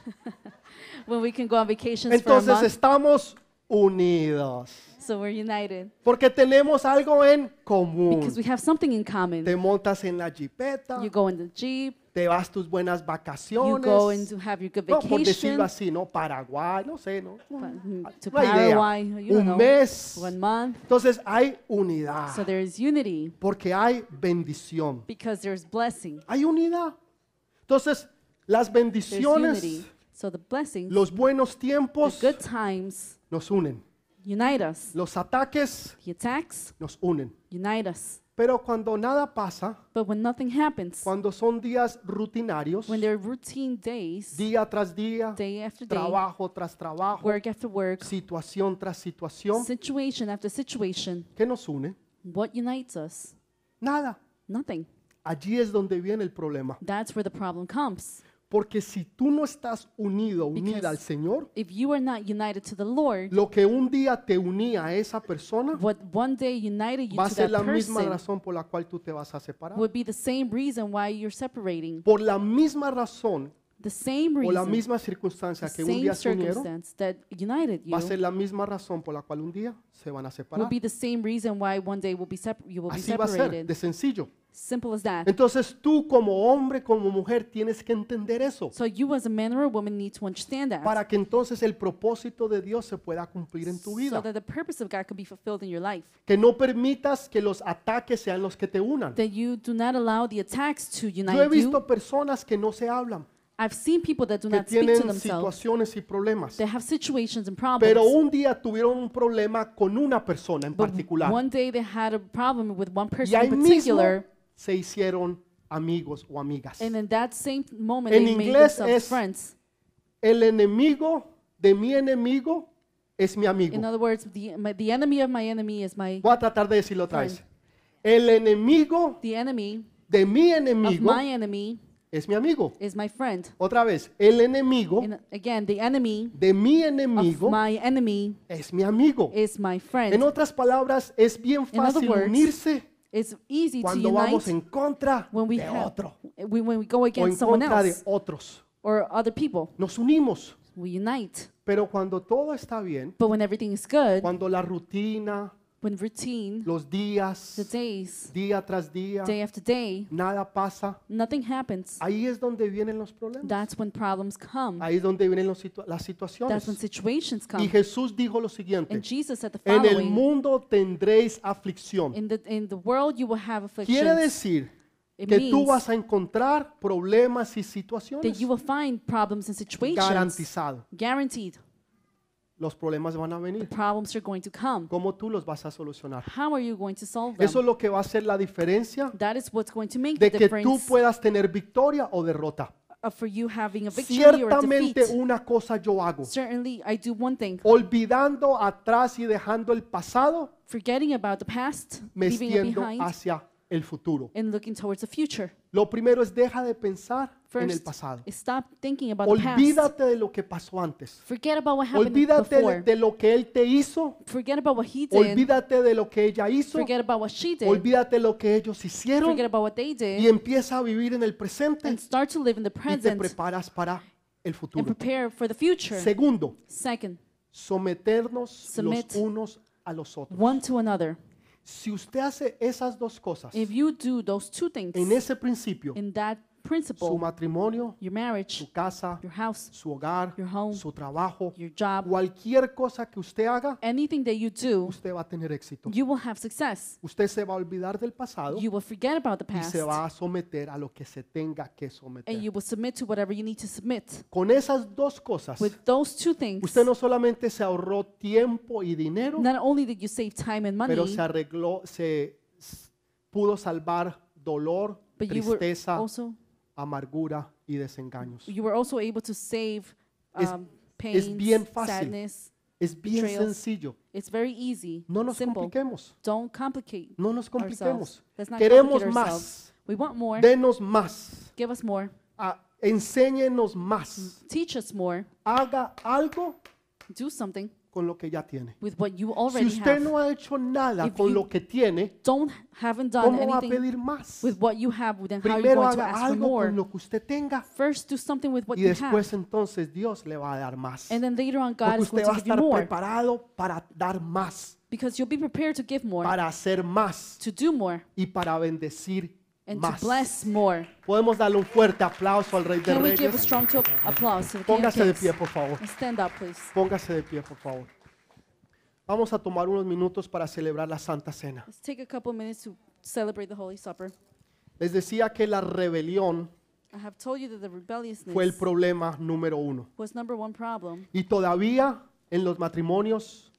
Speaker 1: [LAUGHS]
Speaker 2: when we can go on vacations for a
Speaker 1: Entonces
Speaker 2: month.
Speaker 1: estamos unidos.
Speaker 2: So we're united
Speaker 1: Porque tenemos algo en común.
Speaker 2: because we have something in common.
Speaker 1: Te montas en la jipeta,
Speaker 2: You go in the Jeep,
Speaker 1: te vas tus buenas
Speaker 2: you
Speaker 1: vacaciones.
Speaker 2: go in to have your good
Speaker 1: No, por decirlo así, ¿no? Paraguay, no sé, ¿no?
Speaker 2: mm, to
Speaker 1: idea.
Speaker 2: Paraguay, you don't
Speaker 1: Un
Speaker 2: know,
Speaker 1: mes.
Speaker 2: one month.
Speaker 1: Entonces hay unidad.
Speaker 2: So there is unity
Speaker 1: Porque hay bendición.
Speaker 2: because there's blessing.
Speaker 1: Hay unidad. Entonces, las
Speaker 2: There's
Speaker 1: bendiciones,
Speaker 2: unity. So the blessings,
Speaker 1: los buenos
Speaker 2: the
Speaker 1: tiempos
Speaker 2: good times
Speaker 1: nos unen.
Speaker 2: Unite us.
Speaker 1: Los ataques
Speaker 2: The attacks
Speaker 1: nos unen.
Speaker 2: unite us.
Speaker 1: Pero cuando nada pasa,
Speaker 2: But when nothing happens,
Speaker 1: cuando son días rutinarios,
Speaker 2: when there are routine days,
Speaker 1: día tras día,
Speaker 2: day after day,
Speaker 1: trabajo tras trabajo,
Speaker 2: work after work,
Speaker 1: situación tras situación,
Speaker 2: situation after situation,
Speaker 1: ¿qué nos une?
Speaker 2: what unites us?
Speaker 1: Nada.
Speaker 2: Nothing.
Speaker 1: Allí es donde viene el problema.
Speaker 2: That's where the problem comes.
Speaker 1: Porque si tú no estás unido, unida
Speaker 2: Because-
Speaker 1: al Señor,
Speaker 2: If you are not united to the Lord,
Speaker 1: lo que un día te unía a esa persona
Speaker 2: what one day united you
Speaker 1: va a
Speaker 2: to
Speaker 1: ser
Speaker 2: that
Speaker 1: la misma
Speaker 2: person
Speaker 1: razón por la cual tú te vas a separar.
Speaker 2: would be the same reason why you're separating.
Speaker 1: Por la misma razón
Speaker 2: The same
Speaker 1: o la
Speaker 2: reason,
Speaker 1: misma circunstancia que un
Speaker 2: same
Speaker 1: día se unieron,
Speaker 2: circumstance that united you
Speaker 1: va a ser la misma razón por la cual un día se van a
Speaker 2: will
Speaker 1: separar.
Speaker 2: be the same reason why one day will be separ- you will be
Speaker 1: Así va a ser,
Speaker 2: separated.
Speaker 1: de sencillo.
Speaker 2: Simple as that.
Speaker 1: Entonces tú como hombre, como mujer, tienes que entender eso
Speaker 2: So you as a man or a woman need to understand that.
Speaker 1: para que entonces el propósito de Dios se pueda cumplir en tu
Speaker 2: So
Speaker 1: vida.
Speaker 2: that the purpose of God can be fulfilled in your life.
Speaker 1: Que no permitas que los ataques sean los que te unan.
Speaker 2: That you do not allow the attacks to
Speaker 1: Yo he
Speaker 2: unite you.
Speaker 1: visto personas que no se hablan,
Speaker 2: I've seen people that do
Speaker 1: que
Speaker 2: not speak to
Speaker 1: tienen
Speaker 2: themselves.
Speaker 1: situaciones y problemas,
Speaker 2: They have situations and
Speaker 1: pero
Speaker 2: problems.
Speaker 1: un día tuvieron un problema con una persona en
Speaker 2: But
Speaker 1: particular
Speaker 2: one day they had a problem with one
Speaker 1: y
Speaker 2: person
Speaker 1: ahí
Speaker 2: in
Speaker 1: mismo
Speaker 2: particular.
Speaker 1: Se hicieron amigos o amigas.
Speaker 2: And in that same moment,
Speaker 1: En
Speaker 2: they made
Speaker 1: inglés
Speaker 2: themselves
Speaker 1: es-
Speaker 2: friends.
Speaker 1: El enemigo de mi enemigo es mi
Speaker 2: In
Speaker 1: amigo.
Speaker 2: other words, the, my, the enemy of my enemy is my
Speaker 1: Voy a tratar de decirlo otra vez. El enemigo
Speaker 2: the enemy
Speaker 1: de mi
Speaker 2: of
Speaker 1: enemigo
Speaker 2: my enemy
Speaker 1: es mi amigo.
Speaker 2: is my friend.
Speaker 1: Otra vez, el enemigo
Speaker 2: And again, the enemy
Speaker 1: de mi
Speaker 2: of
Speaker 1: enemigo
Speaker 2: my enemy
Speaker 1: es mi amigo.
Speaker 2: is my
Speaker 1: En
Speaker 2: friend.
Speaker 1: otras palabras, es bien
Speaker 2: In other
Speaker 1: fácil
Speaker 2: words,
Speaker 1: unirse
Speaker 2: It's easy to
Speaker 1: cuando vamos
Speaker 2: unite
Speaker 1: en contra
Speaker 2: when we
Speaker 1: de
Speaker 2: have
Speaker 1: otro
Speaker 2: when, when we go
Speaker 1: o en
Speaker 2: against someone
Speaker 1: contra de
Speaker 2: else
Speaker 1: otros.
Speaker 2: or other people.
Speaker 1: Nos unimos,
Speaker 2: We unite.
Speaker 1: pero cuando todo está bien,
Speaker 2: But when everything is good,
Speaker 1: cuando la rutina,
Speaker 2: when routine,
Speaker 1: los
Speaker 2: the
Speaker 1: días,
Speaker 2: days,
Speaker 1: día tras día,
Speaker 2: day after day,
Speaker 1: nada pasa,
Speaker 2: nothing happens.
Speaker 1: ahí es donde vienen los problemas.
Speaker 2: That's when problems come.
Speaker 1: Ahí es donde vienen los situa- las
Speaker 2: That's
Speaker 1: situaciones.
Speaker 2: when situations
Speaker 1: Y
Speaker 2: come.
Speaker 1: Jesús dijo lo siguiente,
Speaker 2: And Jesus said the
Speaker 1: en el
Speaker 2: following.
Speaker 1: mundo tendréis aflicción.
Speaker 2: In the, in the world you will have
Speaker 1: Quiere decir que tú vas a encontrar problemas y
Speaker 2: that
Speaker 1: situaciones.
Speaker 2: you will find problems and situations.
Speaker 1: Garantizado.
Speaker 2: Guaranteed.
Speaker 1: Los problemas van a venir.
Speaker 2: Problems are going to come.
Speaker 1: ¿Cómo tú los vas a solucionar?
Speaker 2: How are you going to solve them?
Speaker 1: Eso es lo que va a hacer la diferencia
Speaker 2: That is what's going to make
Speaker 1: de
Speaker 2: the
Speaker 1: que tú puedas tener victoria o derrota.
Speaker 2: for you having a victory or a
Speaker 1: Ciertamente
Speaker 2: defeat.
Speaker 1: una cosa yo hago,
Speaker 2: Certainly, I do one thing.
Speaker 1: olvidando atrás y dejando el pasado,
Speaker 2: Forgetting about the past,
Speaker 1: me
Speaker 2: leaving it
Speaker 1: extiendo
Speaker 2: behind,
Speaker 1: hacia el futuro.
Speaker 2: and looking towards the future.
Speaker 1: Lo primero es deja de pensar en el pasado.
Speaker 2: stop thinking about the past.
Speaker 1: Olvídate de lo que pasó antes.
Speaker 2: Forget about what happened
Speaker 1: Olvídate de,
Speaker 2: before.
Speaker 1: de lo que él te hizo.
Speaker 2: Forget about what he did.
Speaker 1: Olvídate de lo que ella hizo.
Speaker 2: Forget about what she did.
Speaker 1: Olvídate de lo que ellos hicieron.
Speaker 2: Forget about what they
Speaker 1: Y
Speaker 2: did.
Speaker 1: empieza a vivir en el presente
Speaker 2: And start to live in the
Speaker 1: y te
Speaker 2: present
Speaker 1: preparas para el
Speaker 2: and
Speaker 1: futuro.
Speaker 2: prepare for the future.
Speaker 1: Segundo,
Speaker 2: Second,
Speaker 1: someternos
Speaker 2: Submit.
Speaker 1: los unos a los otros.
Speaker 2: one to another.
Speaker 1: Si usted hace esas dos cosas
Speaker 2: If you do those two things
Speaker 1: en ese principio,
Speaker 2: in that
Speaker 1: su
Speaker 2: principle,
Speaker 1: matrimonio,
Speaker 2: your marriage,
Speaker 1: su casa,
Speaker 2: your house,
Speaker 1: su hogar,
Speaker 2: your home,
Speaker 1: su trabajo,
Speaker 2: your job,
Speaker 1: cualquier cosa que usted haga,
Speaker 2: anything that you do,
Speaker 1: usted va a tener éxito.
Speaker 2: you will have success.
Speaker 1: Usted se va a olvidar del pasado
Speaker 2: You will forget about the
Speaker 1: y
Speaker 2: past
Speaker 1: se va a someter a lo que se tenga que
Speaker 2: and
Speaker 1: someter.
Speaker 2: you will submit to whatever you need to submit.
Speaker 1: Con esas dos cosas,
Speaker 2: With those two things,
Speaker 1: usted no solamente se ahorró tiempo y dinero,
Speaker 2: not only did you save time and
Speaker 1: pero
Speaker 2: money,
Speaker 1: se arregló, se s- pudo salvar dolor,
Speaker 2: but you were
Speaker 1: tristeza,
Speaker 2: also
Speaker 1: amargura y desengaños.
Speaker 2: you were also able to save
Speaker 1: Es-
Speaker 2: um,
Speaker 1: es
Speaker 2: pain,
Speaker 1: bien fácil.
Speaker 2: sadness.
Speaker 1: Es bien
Speaker 2: betrayals.
Speaker 1: sencillo.
Speaker 2: It's very easy,
Speaker 1: No nos
Speaker 2: simple.
Speaker 1: compliquemos.
Speaker 2: Don't complicate
Speaker 1: No nos compliquemos.
Speaker 2: ourselves. Let's not
Speaker 1: Queremos
Speaker 2: complicate
Speaker 1: más.
Speaker 2: We want more.
Speaker 1: Denos más.
Speaker 2: Give us more.
Speaker 1: Ah, enséñenos más.
Speaker 2: Teach us more.
Speaker 1: Haga algo
Speaker 2: Do something
Speaker 1: con lo que ya tiene.
Speaker 2: with what you
Speaker 1: Si usted
Speaker 2: have.
Speaker 1: no ha hecho nada con lo que tiene,
Speaker 2: Don't
Speaker 1: ¿cómo va a pedir más?
Speaker 2: with what you have,
Speaker 1: Primero haga algo con lo que usted tenga
Speaker 2: First, do something with what
Speaker 1: y
Speaker 2: you have,
Speaker 1: después entonces Dios le va a dar más.
Speaker 2: and then later on, God
Speaker 1: Porque usted va a estar preparado para dar más,
Speaker 2: because you'll be prepared to give more,
Speaker 1: para hacer más
Speaker 2: to do more,
Speaker 1: y para bendecir
Speaker 2: and
Speaker 1: más.
Speaker 2: to bless more.
Speaker 1: Podemos darle un fuerte aplauso al Rey de
Speaker 2: Can we give a
Speaker 1: Reyes.
Speaker 2: strong to- applause to the King of
Speaker 1: Póngase de
Speaker 2: Kings?
Speaker 1: pie, por favor.
Speaker 2: And stand up, please.
Speaker 1: Póngase de pie, por favor. Vamos a tomar unos minutos para celebrar la Santa Cena.
Speaker 2: Let's take a couple minutes to celebrate the Holy Supper.
Speaker 1: Les decía que la rebelión
Speaker 2: I have told you that the rebelliousness
Speaker 1: fue el problema número uno.
Speaker 2: was number one problem,
Speaker 1: Y todavía en los matrimonios,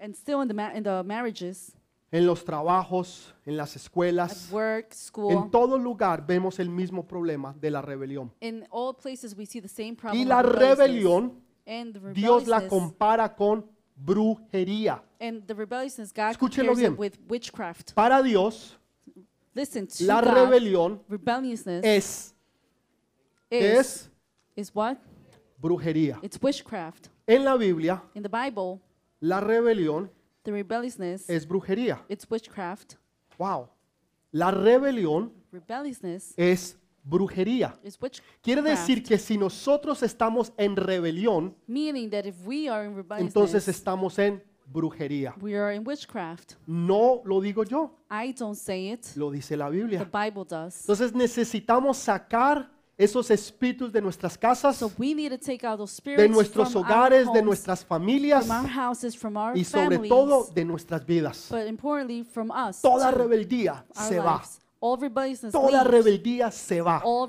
Speaker 2: and still in the ma- in the marriages,
Speaker 1: en los trabajos, en las
Speaker 2: at
Speaker 1: escuelas,
Speaker 2: work,
Speaker 1: en
Speaker 2: school,
Speaker 1: todo lugar vemos el mismo problema de la rebelión.
Speaker 2: in all places we see the same problem.
Speaker 1: Y
Speaker 2: of
Speaker 1: la rebelión,
Speaker 2: and the
Speaker 1: Dios la
Speaker 2: rebelliousness,
Speaker 1: compara con brujería.
Speaker 2: and the rebelliousness, God
Speaker 1: Escúchelo
Speaker 2: compares
Speaker 1: bien.
Speaker 2: it with witchcraft.
Speaker 1: Para Dios,
Speaker 2: Listen to
Speaker 1: la
Speaker 2: God,
Speaker 1: rebelión
Speaker 2: rebelliousness
Speaker 1: es, ¿qué
Speaker 2: is,
Speaker 1: es?
Speaker 2: is what?
Speaker 1: Brujería.
Speaker 2: It's witchcraft.
Speaker 1: En la Biblia,
Speaker 2: In the Bible,
Speaker 1: la rebelión
Speaker 2: the rebelliousness,
Speaker 1: es brujería.
Speaker 2: it's witchcraft.
Speaker 1: Wow. La rebelión
Speaker 2: Rebelliousness
Speaker 1: es brujería.
Speaker 2: is witchcraft.
Speaker 1: Quiere decir que si nosotros estamos en rebelión,
Speaker 2: Meaning that if we are in
Speaker 1: entonces
Speaker 2: rebelliousness,
Speaker 1: estamos en brujería.
Speaker 2: we are in witchcraft.
Speaker 1: No lo digo yo,
Speaker 2: I don't say it.
Speaker 1: lo dice la
Speaker 2: The
Speaker 1: Biblia.
Speaker 2: Bible does.
Speaker 1: Entonces necesitamos sacar esos espíritus de nuestras casas,
Speaker 2: So we need to take out those
Speaker 1: de nuestros
Speaker 2: from our
Speaker 1: hogares, de
Speaker 2: homes,
Speaker 1: nuestras familias
Speaker 2: from our houses, from our
Speaker 1: y sobre
Speaker 2: families,
Speaker 1: todo de nuestras vidas.
Speaker 2: but importantly from us.
Speaker 1: Toda
Speaker 2: too,
Speaker 1: rebeldía
Speaker 2: our
Speaker 1: se va.
Speaker 2: lives. All rebelliousness
Speaker 1: Toda
Speaker 2: leaves.
Speaker 1: rebeldía se va.
Speaker 2: All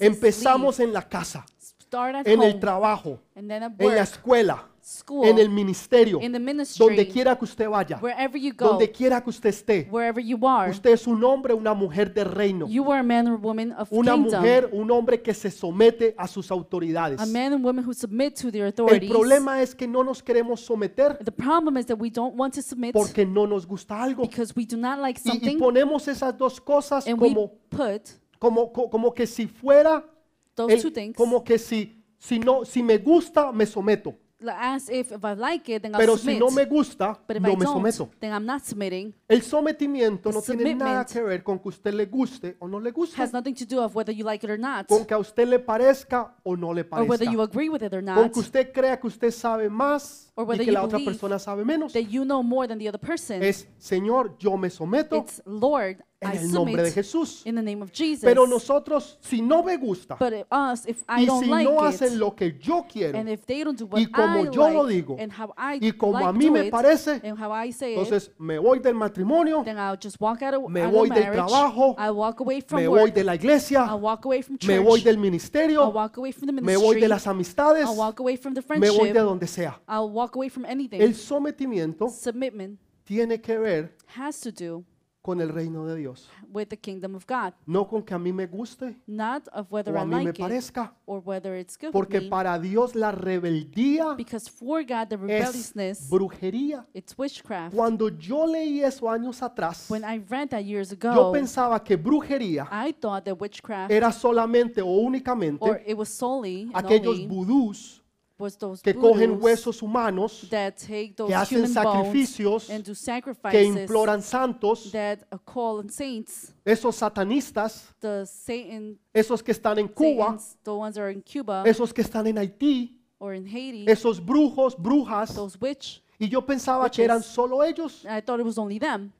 Speaker 1: Empezamos
Speaker 2: leave.
Speaker 1: en la casa,
Speaker 2: Start at
Speaker 1: en el
Speaker 2: home,
Speaker 1: trabajo,
Speaker 2: and then at
Speaker 1: en la
Speaker 2: work,
Speaker 1: escuela,
Speaker 2: school,
Speaker 1: en el ministerio,
Speaker 2: in the ministry,
Speaker 1: donde quiera que usted vaya,
Speaker 2: wherever you go,
Speaker 1: donde quiera que usted esté.
Speaker 2: wherever you are.
Speaker 1: Usted es un hombre, una mujer de reino,
Speaker 2: You are a man or woman of
Speaker 1: una
Speaker 2: kingdom,
Speaker 1: mujer, un hombre que se somete a sus autoridades.
Speaker 2: a man and woman who submit to their
Speaker 1: El
Speaker 2: authorities.
Speaker 1: problema es que no nos queremos someter
Speaker 2: the problem is that we don't want to submit
Speaker 1: porque no nos gusta algo.
Speaker 2: because we do not like
Speaker 1: Y, y
Speaker 2: something,
Speaker 1: ponemos esas dos cosas
Speaker 2: and we
Speaker 1: como,
Speaker 2: put
Speaker 1: como, co- como que si fuera, el- como que si, si, no, si me gusta, me someto.
Speaker 2: Li- as if if I like it, then I'll
Speaker 1: Pero si
Speaker 2: submit.
Speaker 1: no me gusta,
Speaker 2: but if
Speaker 1: no
Speaker 2: I
Speaker 1: me
Speaker 2: don't,
Speaker 1: someto.
Speaker 2: then I'm not submitting.
Speaker 1: El sometimiento no tiene nada que ver con que usted le guste o no le guste,
Speaker 2: Has nothing to do of whether you like it or not,
Speaker 1: con que a usted le parezca o no le
Speaker 2: or whether
Speaker 1: parezca,
Speaker 2: you agree with it or
Speaker 1: con
Speaker 2: not,
Speaker 1: que usted crea que usted sabe más
Speaker 2: Or
Speaker 1: y
Speaker 2: whether
Speaker 1: que
Speaker 2: you
Speaker 1: la otra
Speaker 2: believe
Speaker 1: persona sabe menos.
Speaker 2: that you know more than the other person.
Speaker 1: Es, Señor, yo me someto
Speaker 2: It's Lord,
Speaker 1: en
Speaker 2: I
Speaker 1: el nombre de Jesús.
Speaker 2: in the name of Jesus.
Speaker 1: Pero nosotros, si no me gusta
Speaker 2: but if us, if I
Speaker 1: y
Speaker 2: don't
Speaker 1: si
Speaker 2: like
Speaker 1: no
Speaker 2: it,
Speaker 1: hacen lo que yo quiero,
Speaker 2: and if they don't do what
Speaker 1: y como
Speaker 2: I
Speaker 1: yo lo digo,
Speaker 2: and how I
Speaker 1: y como
Speaker 2: like
Speaker 1: a mí me
Speaker 2: it,
Speaker 1: parece,
Speaker 2: and how I say it,
Speaker 1: entonces me voy del matrimonio,
Speaker 2: then I'll just walk out of,
Speaker 1: me
Speaker 2: out
Speaker 1: voy
Speaker 2: of
Speaker 1: del trabajo,
Speaker 2: I'll walk away from
Speaker 1: me
Speaker 2: work.
Speaker 1: voy de la iglesia,
Speaker 2: I'll walk away from church.
Speaker 1: me voy del
Speaker 2: I'll
Speaker 1: ministerio,
Speaker 2: walk away from the
Speaker 1: me
Speaker 2: ministry.
Speaker 1: voy de las amistades,
Speaker 2: I'll walk away from the
Speaker 1: me
Speaker 2: friendship.
Speaker 1: voy de donde sea.
Speaker 2: I'll walk away from anything.
Speaker 1: El sometimiento
Speaker 2: Submitment
Speaker 1: tiene que ver
Speaker 2: has to do
Speaker 1: con el reino de Dios,
Speaker 2: with the kingdom of God,
Speaker 1: no con que a mí me guste
Speaker 2: not of whether
Speaker 1: o
Speaker 2: I
Speaker 1: a mí me
Speaker 2: it
Speaker 1: parezca,
Speaker 2: or whether it's good
Speaker 1: porque
Speaker 2: me.
Speaker 1: para Dios la rebeldía
Speaker 2: Because for God, the
Speaker 1: es
Speaker 2: rebelliousness,
Speaker 1: brujería.
Speaker 2: it's witchcraft.
Speaker 1: Cuando yo leí eso años atrás,
Speaker 2: When I read that years
Speaker 1: yo
Speaker 2: ago,
Speaker 1: pensaba que brujería
Speaker 2: I thought that witchcraft,
Speaker 1: era solamente o
Speaker 2: or
Speaker 1: únicamente
Speaker 2: it was solely
Speaker 1: aquellos vudús que cogen huesos humanos,
Speaker 2: that take those
Speaker 1: que hacen sacrificios,
Speaker 2: and do
Speaker 1: que imploran santos,
Speaker 2: that call on saints,
Speaker 1: esos satanistas,
Speaker 2: the Satan,
Speaker 1: esos que están en Cuba,
Speaker 2: Satans, the ones that are in Cuba
Speaker 1: esos que están en Haití,
Speaker 2: or in Haiti,
Speaker 1: esos brujos, brujas.
Speaker 2: those witch.
Speaker 1: Y yo pensaba que eran solo ellos.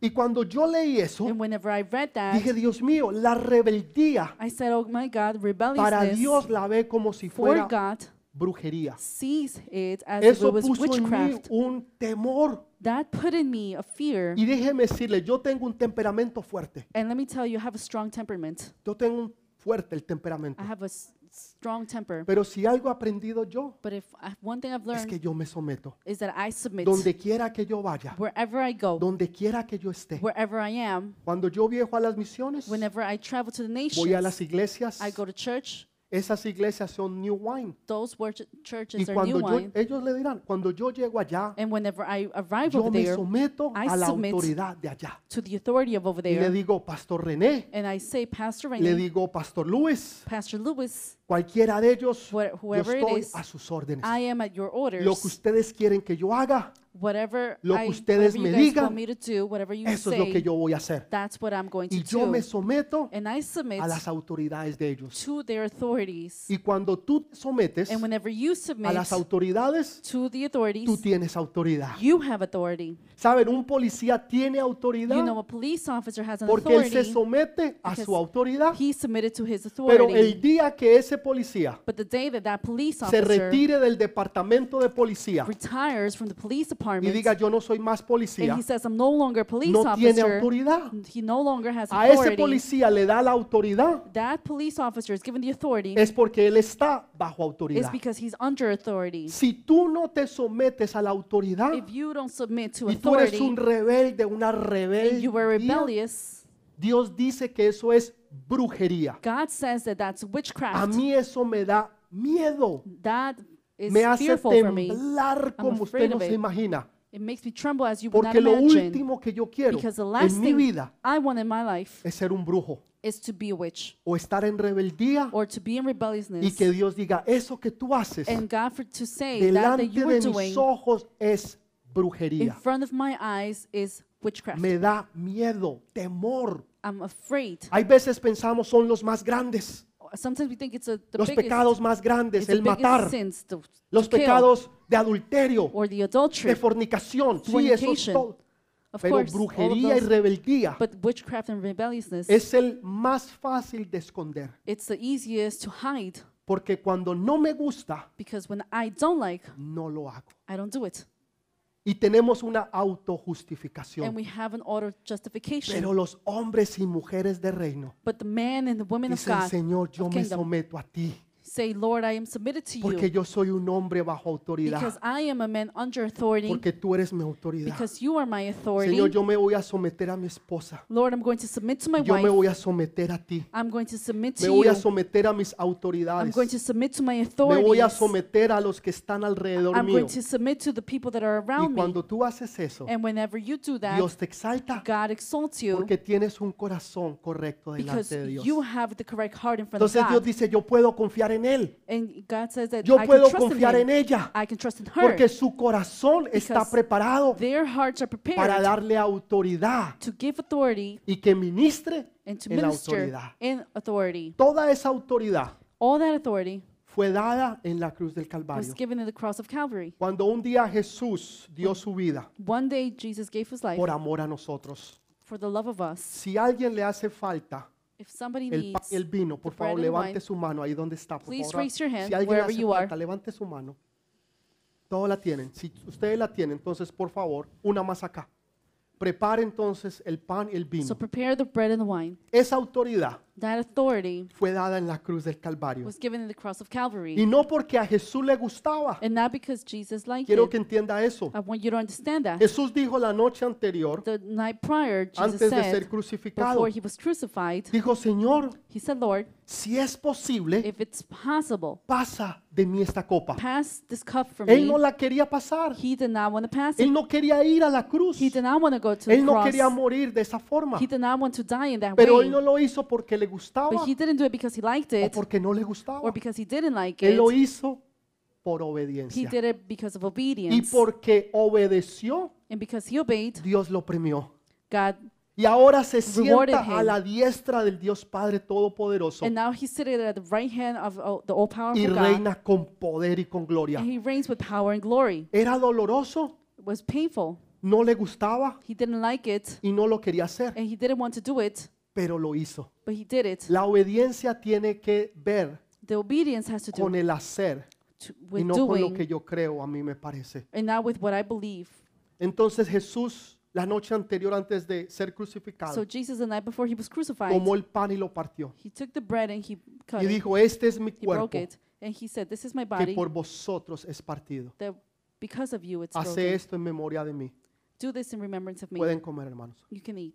Speaker 1: Y cuando yo leí eso,
Speaker 2: And whenever I read that,
Speaker 1: dije, Dios mío, la rebeldía
Speaker 2: I said, oh my God,
Speaker 1: para Dios la ve como si fuera
Speaker 2: God
Speaker 1: brujería.
Speaker 2: sees it as if
Speaker 1: Eso
Speaker 2: it was
Speaker 1: puso en mí
Speaker 2: witchcraft.
Speaker 1: un temor.
Speaker 2: That put in me a fear.
Speaker 1: Y déjeme decirle, yo tengo un temperamento fuerte.
Speaker 2: And let me tell you, I have a strong temperament.
Speaker 1: Yo tengo un fuerte el temperamento.
Speaker 2: I have a s- strong temper.
Speaker 1: Pero si algo he aprendido yo,
Speaker 2: But if I, one thing I've
Speaker 1: es
Speaker 2: learned
Speaker 1: que yo me someto.
Speaker 2: is that I submit
Speaker 1: Donde quiera que yo vaya,
Speaker 2: wherever I go,
Speaker 1: donde quiera que yo esté.
Speaker 2: wherever I am,
Speaker 1: Cuando yo viajo a las misiones,
Speaker 2: whenever I travel to the
Speaker 1: voy a las
Speaker 2: nations,
Speaker 1: iglesias.
Speaker 2: I go to church.
Speaker 1: Esas iglesias son New Wine.
Speaker 2: Those worch-
Speaker 1: Y
Speaker 2: churches are
Speaker 1: cuando
Speaker 2: new
Speaker 1: yo,
Speaker 2: wine.
Speaker 1: ellos le dirán, cuando yo llego allá,
Speaker 2: And whenever I arrive
Speaker 1: yo
Speaker 2: over
Speaker 1: me
Speaker 2: there
Speaker 1: someto
Speaker 2: I
Speaker 1: a la
Speaker 2: submit
Speaker 1: autoridad de allá.
Speaker 2: to the authority of over
Speaker 1: Y le
Speaker 2: there,
Speaker 1: digo, Pastor René,
Speaker 2: and I say, Pastor
Speaker 1: le
Speaker 2: Rainey,
Speaker 1: digo, Pastor Luis,
Speaker 2: Pastor Lewis,
Speaker 1: cualquiera de ellos, yo
Speaker 2: whoever it
Speaker 1: estoy
Speaker 2: is,
Speaker 1: a sus órdenes.
Speaker 2: I am at your orders.
Speaker 1: Lo que ustedes quieren que yo haga,
Speaker 2: whatever
Speaker 1: lo que
Speaker 2: I,
Speaker 1: ustedes
Speaker 2: whatever
Speaker 1: me
Speaker 2: guys
Speaker 1: digan,
Speaker 2: want me to do, whatever you
Speaker 1: eso es
Speaker 2: say,
Speaker 1: lo que yo voy a hacer.
Speaker 2: that's what I'm going to
Speaker 1: Y yo me
Speaker 2: do.
Speaker 1: someto
Speaker 2: And I submit
Speaker 1: a las autoridades de ellos.
Speaker 2: to their authorities.
Speaker 1: Y cuando tú te sometes
Speaker 2: And whenever you
Speaker 1: a
Speaker 2: submit
Speaker 1: las autoridades,
Speaker 2: to the
Speaker 1: tú
Speaker 2: authorities,
Speaker 1: tienes autoridad.
Speaker 2: you have authority.
Speaker 1: ¿Saben? Un policía tiene autoridad
Speaker 2: You know, a police officer has an
Speaker 1: porque él se
Speaker 2: authority.
Speaker 1: somete a
Speaker 2: because
Speaker 1: su autoridad.
Speaker 2: He submitted to his
Speaker 1: Pero
Speaker 2: authority.
Speaker 1: el día que ese policía
Speaker 2: But the day that that police
Speaker 1: se
Speaker 2: officer
Speaker 1: retire del departamento de policía
Speaker 2: retires from the police
Speaker 1: y
Speaker 2: department
Speaker 1: diga yo no soy más
Speaker 2: and
Speaker 1: policía,
Speaker 2: he says, I'm no longer a police
Speaker 1: no tiene
Speaker 2: officer,
Speaker 1: autoridad.
Speaker 2: he no longer has
Speaker 1: A ese
Speaker 2: authority.
Speaker 1: policía le da la autoridad
Speaker 2: That police officer is given the authority
Speaker 1: es porque él está bajo
Speaker 2: is
Speaker 1: autoridad.
Speaker 2: because he's under authority.
Speaker 1: Si tú no te sometes a la autoridad
Speaker 2: If you don't submit to
Speaker 1: y tú eres
Speaker 2: authority
Speaker 1: un rebelde, una
Speaker 2: and you were
Speaker 1: rebelde,
Speaker 2: rebellious,
Speaker 1: Dios dice que eso es brujería.
Speaker 2: God says that that's
Speaker 1: A
Speaker 2: witchcraft.
Speaker 1: mí eso me da miedo.
Speaker 2: That is
Speaker 1: Me hace
Speaker 2: fearful for me.
Speaker 1: temblar como usted
Speaker 2: afraid
Speaker 1: no
Speaker 2: of
Speaker 1: se
Speaker 2: it.
Speaker 1: imagina.
Speaker 2: It makes me tremble as you would not
Speaker 1: Porque lo
Speaker 2: imagine.
Speaker 1: último que yo quiero
Speaker 2: Because the last
Speaker 1: en mi
Speaker 2: thing
Speaker 1: vida
Speaker 2: I want in my life
Speaker 1: es ser un brujo
Speaker 2: is to be a witch
Speaker 1: o estar en rebeldía
Speaker 2: or to be in
Speaker 1: y
Speaker 2: rebelliousness.
Speaker 1: que Dios diga, eso que tú haces
Speaker 2: And God for to say that that
Speaker 1: delante
Speaker 2: you were
Speaker 1: de
Speaker 2: doing
Speaker 1: mis ojos es
Speaker 2: in
Speaker 1: brujería.
Speaker 2: front of my eyes is witchcraft.
Speaker 1: Me da miedo, temor.
Speaker 2: I'm afraid.
Speaker 1: Hay veces pensamos son los más grandes,
Speaker 2: Sometimes we think it's a, the
Speaker 1: los
Speaker 2: biggest,
Speaker 1: pecados más grandes, el matar,
Speaker 2: sins, to, to
Speaker 1: los
Speaker 2: kill,
Speaker 1: pecados de adulterio,
Speaker 2: or the
Speaker 1: de
Speaker 2: adultery.
Speaker 1: fornicación. Sí, eso es todo.
Speaker 2: Of
Speaker 1: Pero
Speaker 2: course,
Speaker 1: brujería y rebeldía
Speaker 2: but witchcraft and rebelliousness,
Speaker 1: es el más fácil de esconder.
Speaker 2: it's the easiest to hide
Speaker 1: Porque cuando no me gusta,
Speaker 2: because when I don't like,
Speaker 1: no lo hago.
Speaker 2: I don't do it.
Speaker 1: Y tenemos una
Speaker 2: And
Speaker 1: autojustificación.
Speaker 2: we have an auto justification.
Speaker 1: Pero los hombres y mujeres de reino
Speaker 2: But the man and the women of
Speaker 1: dicen,
Speaker 2: God
Speaker 1: Señor, yo
Speaker 2: of
Speaker 1: me
Speaker 2: kingdom
Speaker 1: someto a ti.
Speaker 2: Say, Lord, I am submitted to
Speaker 1: Porque
Speaker 2: you
Speaker 1: yo soy un hombre bajo autoridad.
Speaker 2: because I am a man under authority
Speaker 1: Porque tú eres mi autoridad.
Speaker 2: because you are my authority.
Speaker 1: Señor, yo me voy a someter a mi esposa.
Speaker 2: Lord, I'm going to submit to my
Speaker 1: Yo me
Speaker 2: wife.
Speaker 1: voy a someter a ti.
Speaker 2: I'm going to submit
Speaker 1: Me
Speaker 2: to
Speaker 1: voy
Speaker 2: you.
Speaker 1: a someter a mis
Speaker 2: I'm
Speaker 1: autoridades.
Speaker 2: going to submit to my
Speaker 1: Me voy a
Speaker 2: authorities.
Speaker 1: someter a los que están alrededor
Speaker 2: I'm
Speaker 1: mío.
Speaker 2: going to submit to the people that are
Speaker 1: Y
Speaker 2: around me.
Speaker 1: cuando tú haces eso,
Speaker 2: And whenever you do that,
Speaker 1: Dios te exalta
Speaker 2: God exalts you
Speaker 1: porque tienes un corazón correcto
Speaker 2: because
Speaker 1: delante de Dios.
Speaker 2: you have the correct heart in front of
Speaker 1: Entonces Dios
Speaker 2: God.
Speaker 1: dice, yo puedo confiar en Él.
Speaker 2: And God says that
Speaker 1: Yo
Speaker 2: I can
Speaker 1: puedo
Speaker 2: trust in
Speaker 1: confiar en ella. Porque su corazón está preparado para darle autoridad y que ministre en la autoridad. Toda esa autoridad
Speaker 2: All that authority
Speaker 1: fue dada en la cruz del Calvario.
Speaker 2: given in the cross of Calvary.
Speaker 1: Cuando un día Jesús dio su vida
Speaker 2: One day Jesus gave his life
Speaker 1: por amor a nosotros.
Speaker 2: for the love of us.
Speaker 1: Si alguien le hace falta
Speaker 2: If somebody
Speaker 1: el pan
Speaker 2: needs
Speaker 1: y el vino, por
Speaker 2: the bread
Speaker 1: favor,
Speaker 2: and
Speaker 1: levante
Speaker 2: wine,
Speaker 1: su mano ahí donde está. Por
Speaker 2: please
Speaker 1: favor.
Speaker 2: raise your hand
Speaker 1: Si alguien
Speaker 2: wherever
Speaker 1: hace
Speaker 2: you are.
Speaker 1: falta, levante su mano. Todos la tienen. Si ustedes la tienen, entonces, por favor, una más acá. Prepare entonces el pan y el vino.
Speaker 2: So prepare the bread and the wine.
Speaker 1: Esa autoridad
Speaker 2: That authority
Speaker 1: fue dada en la cruz del Calvario.
Speaker 2: was given in the cross of
Speaker 1: Y
Speaker 2: Calvary.
Speaker 1: no porque a Jesús le gustaba.
Speaker 2: And not because Jesus liked
Speaker 1: Quiero
Speaker 2: it.
Speaker 1: que entienda eso.
Speaker 2: I want you to understand that.
Speaker 1: Jesús dijo la noche anterior,
Speaker 2: The night prior, Jesus
Speaker 1: antes de ser crucificado,
Speaker 2: before he was crucified,
Speaker 1: dijo, Señor,
Speaker 2: he said, Lord,
Speaker 1: si es posible,
Speaker 2: if it's possible,
Speaker 1: pasa de mí esta copa.
Speaker 2: pass this cup from
Speaker 1: Él
Speaker 2: me.
Speaker 1: no la quería pasar.
Speaker 2: He did not want to pass
Speaker 1: Él
Speaker 2: it.
Speaker 1: no quería ir a la cruz.
Speaker 2: He did not want to go to the
Speaker 1: Él no
Speaker 2: cross.
Speaker 1: quería morir de esa forma.
Speaker 2: He did not want to die in that
Speaker 1: Pero él
Speaker 2: way.
Speaker 1: no lo hizo porque le gustaba
Speaker 2: But he didn't do it because he liked
Speaker 1: o
Speaker 2: it
Speaker 1: porque no le gustaba.
Speaker 2: or because he didn't like
Speaker 1: Él
Speaker 2: it.
Speaker 1: lo hizo por
Speaker 2: He
Speaker 1: obediencia.
Speaker 2: did it because of
Speaker 1: Y
Speaker 2: obedience.
Speaker 1: porque obedeció,
Speaker 2: And because he obeyed,
Speaker 1: Dios lo premió.
Speaker 2: God,
Speaker 1: Y ahora se
Speaker 2: Rewarded
Speaker 1: sienta a
Speaker 2: him.
Speaker 1: la diestra del Dios Padre Todopoderoso
Speaker 2: and now he's sitting at the right hand of oh, the
Speaker 1: y
Speaker 2: all-powerful God.
Speaker 1: reina con poder y con gloria.
Speaker 2: And he reigns with power and glory.
Speaker 1: Era doloroso,
Speaker 2: It was painful.
Speaker 1: no le gustaba
Speaker 2: He didn't like it,
Speaker 1: y no lo quería hacer,
Speaker 2: and he didn't want to do it,
Speaker 1: pero lo hizo.
Speaker 2: but he did it.
Speaker 1: La obediencia tiene que ver
Speaker 2: The obedience has to do
Speaker 1: con el hacer
Speaker 2: to,
Speaker 1: y
Speaker 2: with
Speaker 1: no con lo que yo creo, a mí me parece.
Speaker 2: and not with what I believe.
Speaker 1: Entonces Jesús, la noche anterior antes de ser crucificado,
Speaker 2: So Jesus, the night before he was crucified,
Speaker 1: tomó el pan y lo partió.
Speaker 2: he took the bread and he cut
Speaker 1: Y
Speaker 2: it.
Speaker 1: dijo, este es mi
Speaker 2: He broke it, and he said, "This is my
Speaker 1: que
Speaker 2: body
Speaker 1: por vosotros es partido.
Speaker 2: that because of you it's
Speaker 1: Hace
Speaker 2: broken.
Speaker 1: esto en memoria de mí.
Speaker 2: Do this in remembrance of me.
Speaker 1: Pueden comer, hermanos.
Speaker 2: You can eat."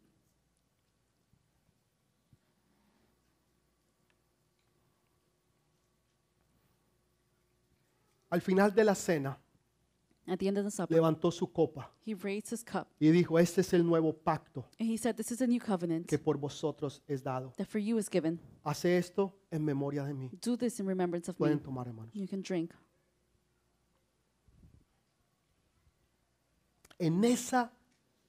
Speaker 1: Al final de la cena,
Speaker 2: At the end of the supper,
Speaker 1: levantó su copa
Speaker 2: he raised his cup
Speaker 1: y dijo, este es el nuevo pacto
Speaker 2: and he said, "This is a new covenant
Speaker 1: que por vosotros es dado.
Speaker 2: that for you is given.
Speaker 1: Hace esto en memoria de mí.
Speaker 2: Do this in remembrance of me."
Speaker 1: Pueden tomar, hermanos.
Speaker 2: You can drink.
Speaker 1: En esa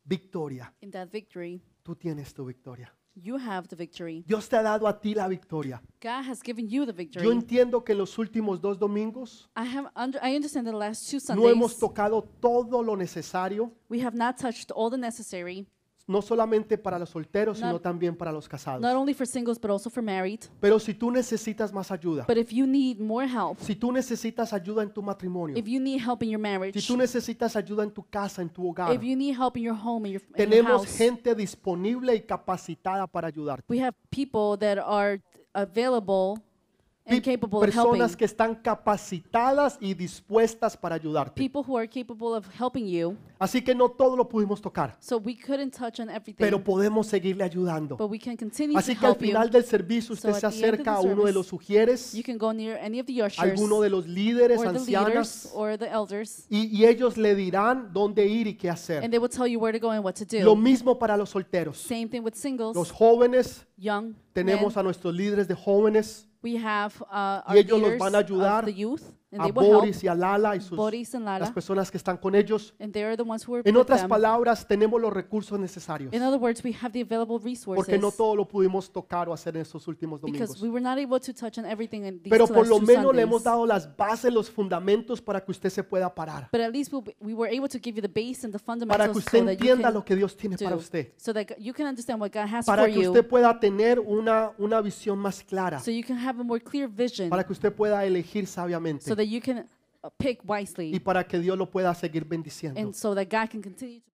Speaker 1: victoria,
Speaker 2: In that victory,
Speaker 1: tú tienes tu victoria.
Speaker 2: You have the victory.
Speaker 1: Dios te ha dado a ti la victoria.
Speaker 2: God has given you the victory.
Speaker 1: Yo entiendo que en los últimos dos domingos
Speaker 2: I have under, I understand the last two
Speaker 1: no hemos
Speaker 2: Sundays
Speaker 1: tocado todo lo necesario,
Speaker 2: we have not touched all the necessary,
Speaker 1: no solamente para los solteros,
Speaker 2: Not-
Speaker 1: sino también para los
Speaker 2: not
Speaker 1: casados.
Speaker 2: only for singles but also for married.
Speaker 1: Pero si tú necesitas más ayuda,
Speaker 2: But if you need more help,
Speaker 1: si tú necesitas ayuda en tu matrimonio,
Speaker 2: if you need help in your marriage,
Speaker 1: si tú necesitas ayuda en tu casa, en tu hogar,
Speaker 2: if you need help in your home, in your, in your
Speaker 1: tenemos
Speaker 2: house,
Speaker 1: gente disponible y capacitada para ayudarte.
Speaker 2: we have people that are available
Speaker 1: Pi-
Speaker 2: and capable of helping.
Speaker 1: Personas que están capacitadas y dispuestas para ayudarte.
Speaker 2: People who are capable of helping you.
Speaker 1: Así que no todo lo pudimos tocar,
Speaker 2: So we couldn't touch on everything,
Speaker 1: pero podemos seguirle ayudando.
Speaker 2: but we can continue
Speaker 1: Así
Speaker 2: to
Speaker 1: que al
Speaker 2: help you.
Speaker 1: final del servicio
Speaker 2: So
Speaker 1: usted se
Speaker 2: at the end of
Speaker 1: acerca a uno de
Speaker 2: service,
Speaker 1: los sugieres,
Speaker 2: You can go near any of the ushers
Speaker 1: alguno de los líderes,
Speaker 2: or the leaders
Speaker 1: ancianas,
Speaker 2: or the elders,
Speaker 1: y, y ellos le dirán dónde ir y qué hacer.
Speaker 2: and they will tell you where to go and what to
Speaker 1: Lo
Speaker 2: do.
Speaker 1: mismo para los solteros.
Speaker 2: Same thing with singles,
Speaker 1: Los jóvenes,
Speaker 2: young
Speaker 1: tenemos
Speaker 2: men.
Speaker 1: a nuestros líderes de jóvenes,
Speaker 2: We have uh, our
Speaker 1: ellos los
Speaker 2: leaders
Speaker 1: van a ayudar
Speaker 2: of the youth, and
Speaker 1: a
Speaker 2: they will help
Speaker 1: Boris y a Lala y sus,
Speaker 2: Boris and
Speaker 1: las personas que están con ellos.
Speaker 2: and they are the ones who are
Speaker 1: En
Speaker 2: with
Speaker 1: otras
Speaker 2: them.
Speaker 1: palabras, tenemos los recursos necesarios,
Speaker 2: In other words, we have the available
Speaker 1: porque no
Speaker 2: resources
Speaker 1: todo lo pudimos tocar o hacer en estos últimos
Speaker 2: because
Speaker 1: domingos.
Speaker 2: we were not able to touch on everything in these
Speaker 1: Pero
Speaker 2: two
Speaker 1: por
Speaker 2: last
Speaker 1: lo
Speaker 2: two
Speaker 1: menos le hemos dado las bases, los fundamentos para que usted se pueda parar,
Speaker 2: But at least we'll be- we were able to give you the base and the
Speaker 1: para que
Speaker 2: fundamentals
Speaker 1: usted
Speaker 2: so that you
Speaker 1: entienda
Speaker 2: can
Speaker 1: lo que Dios tiene para
Speaker 2: do,
Speaker 1: usted,
Speaker 2: so that you can understand what God has
Speaker 1: para
Speaker 2: for
Speaker 1: que
Speaker 2: you,
Speaker 1: usted pueda tener una, una visión más clara,
Speaker 2: so you can have a more clear vision,
Speaker 1: para que usted pueda elegir sabiamente.
Speaker 2: So that you can uh, pick
Speaker 1: y
Speaker 2: wisely,
Speaker 1: para que Dios lo pueda seguir bendiciendo.
Speaker 2: and so that God can continue to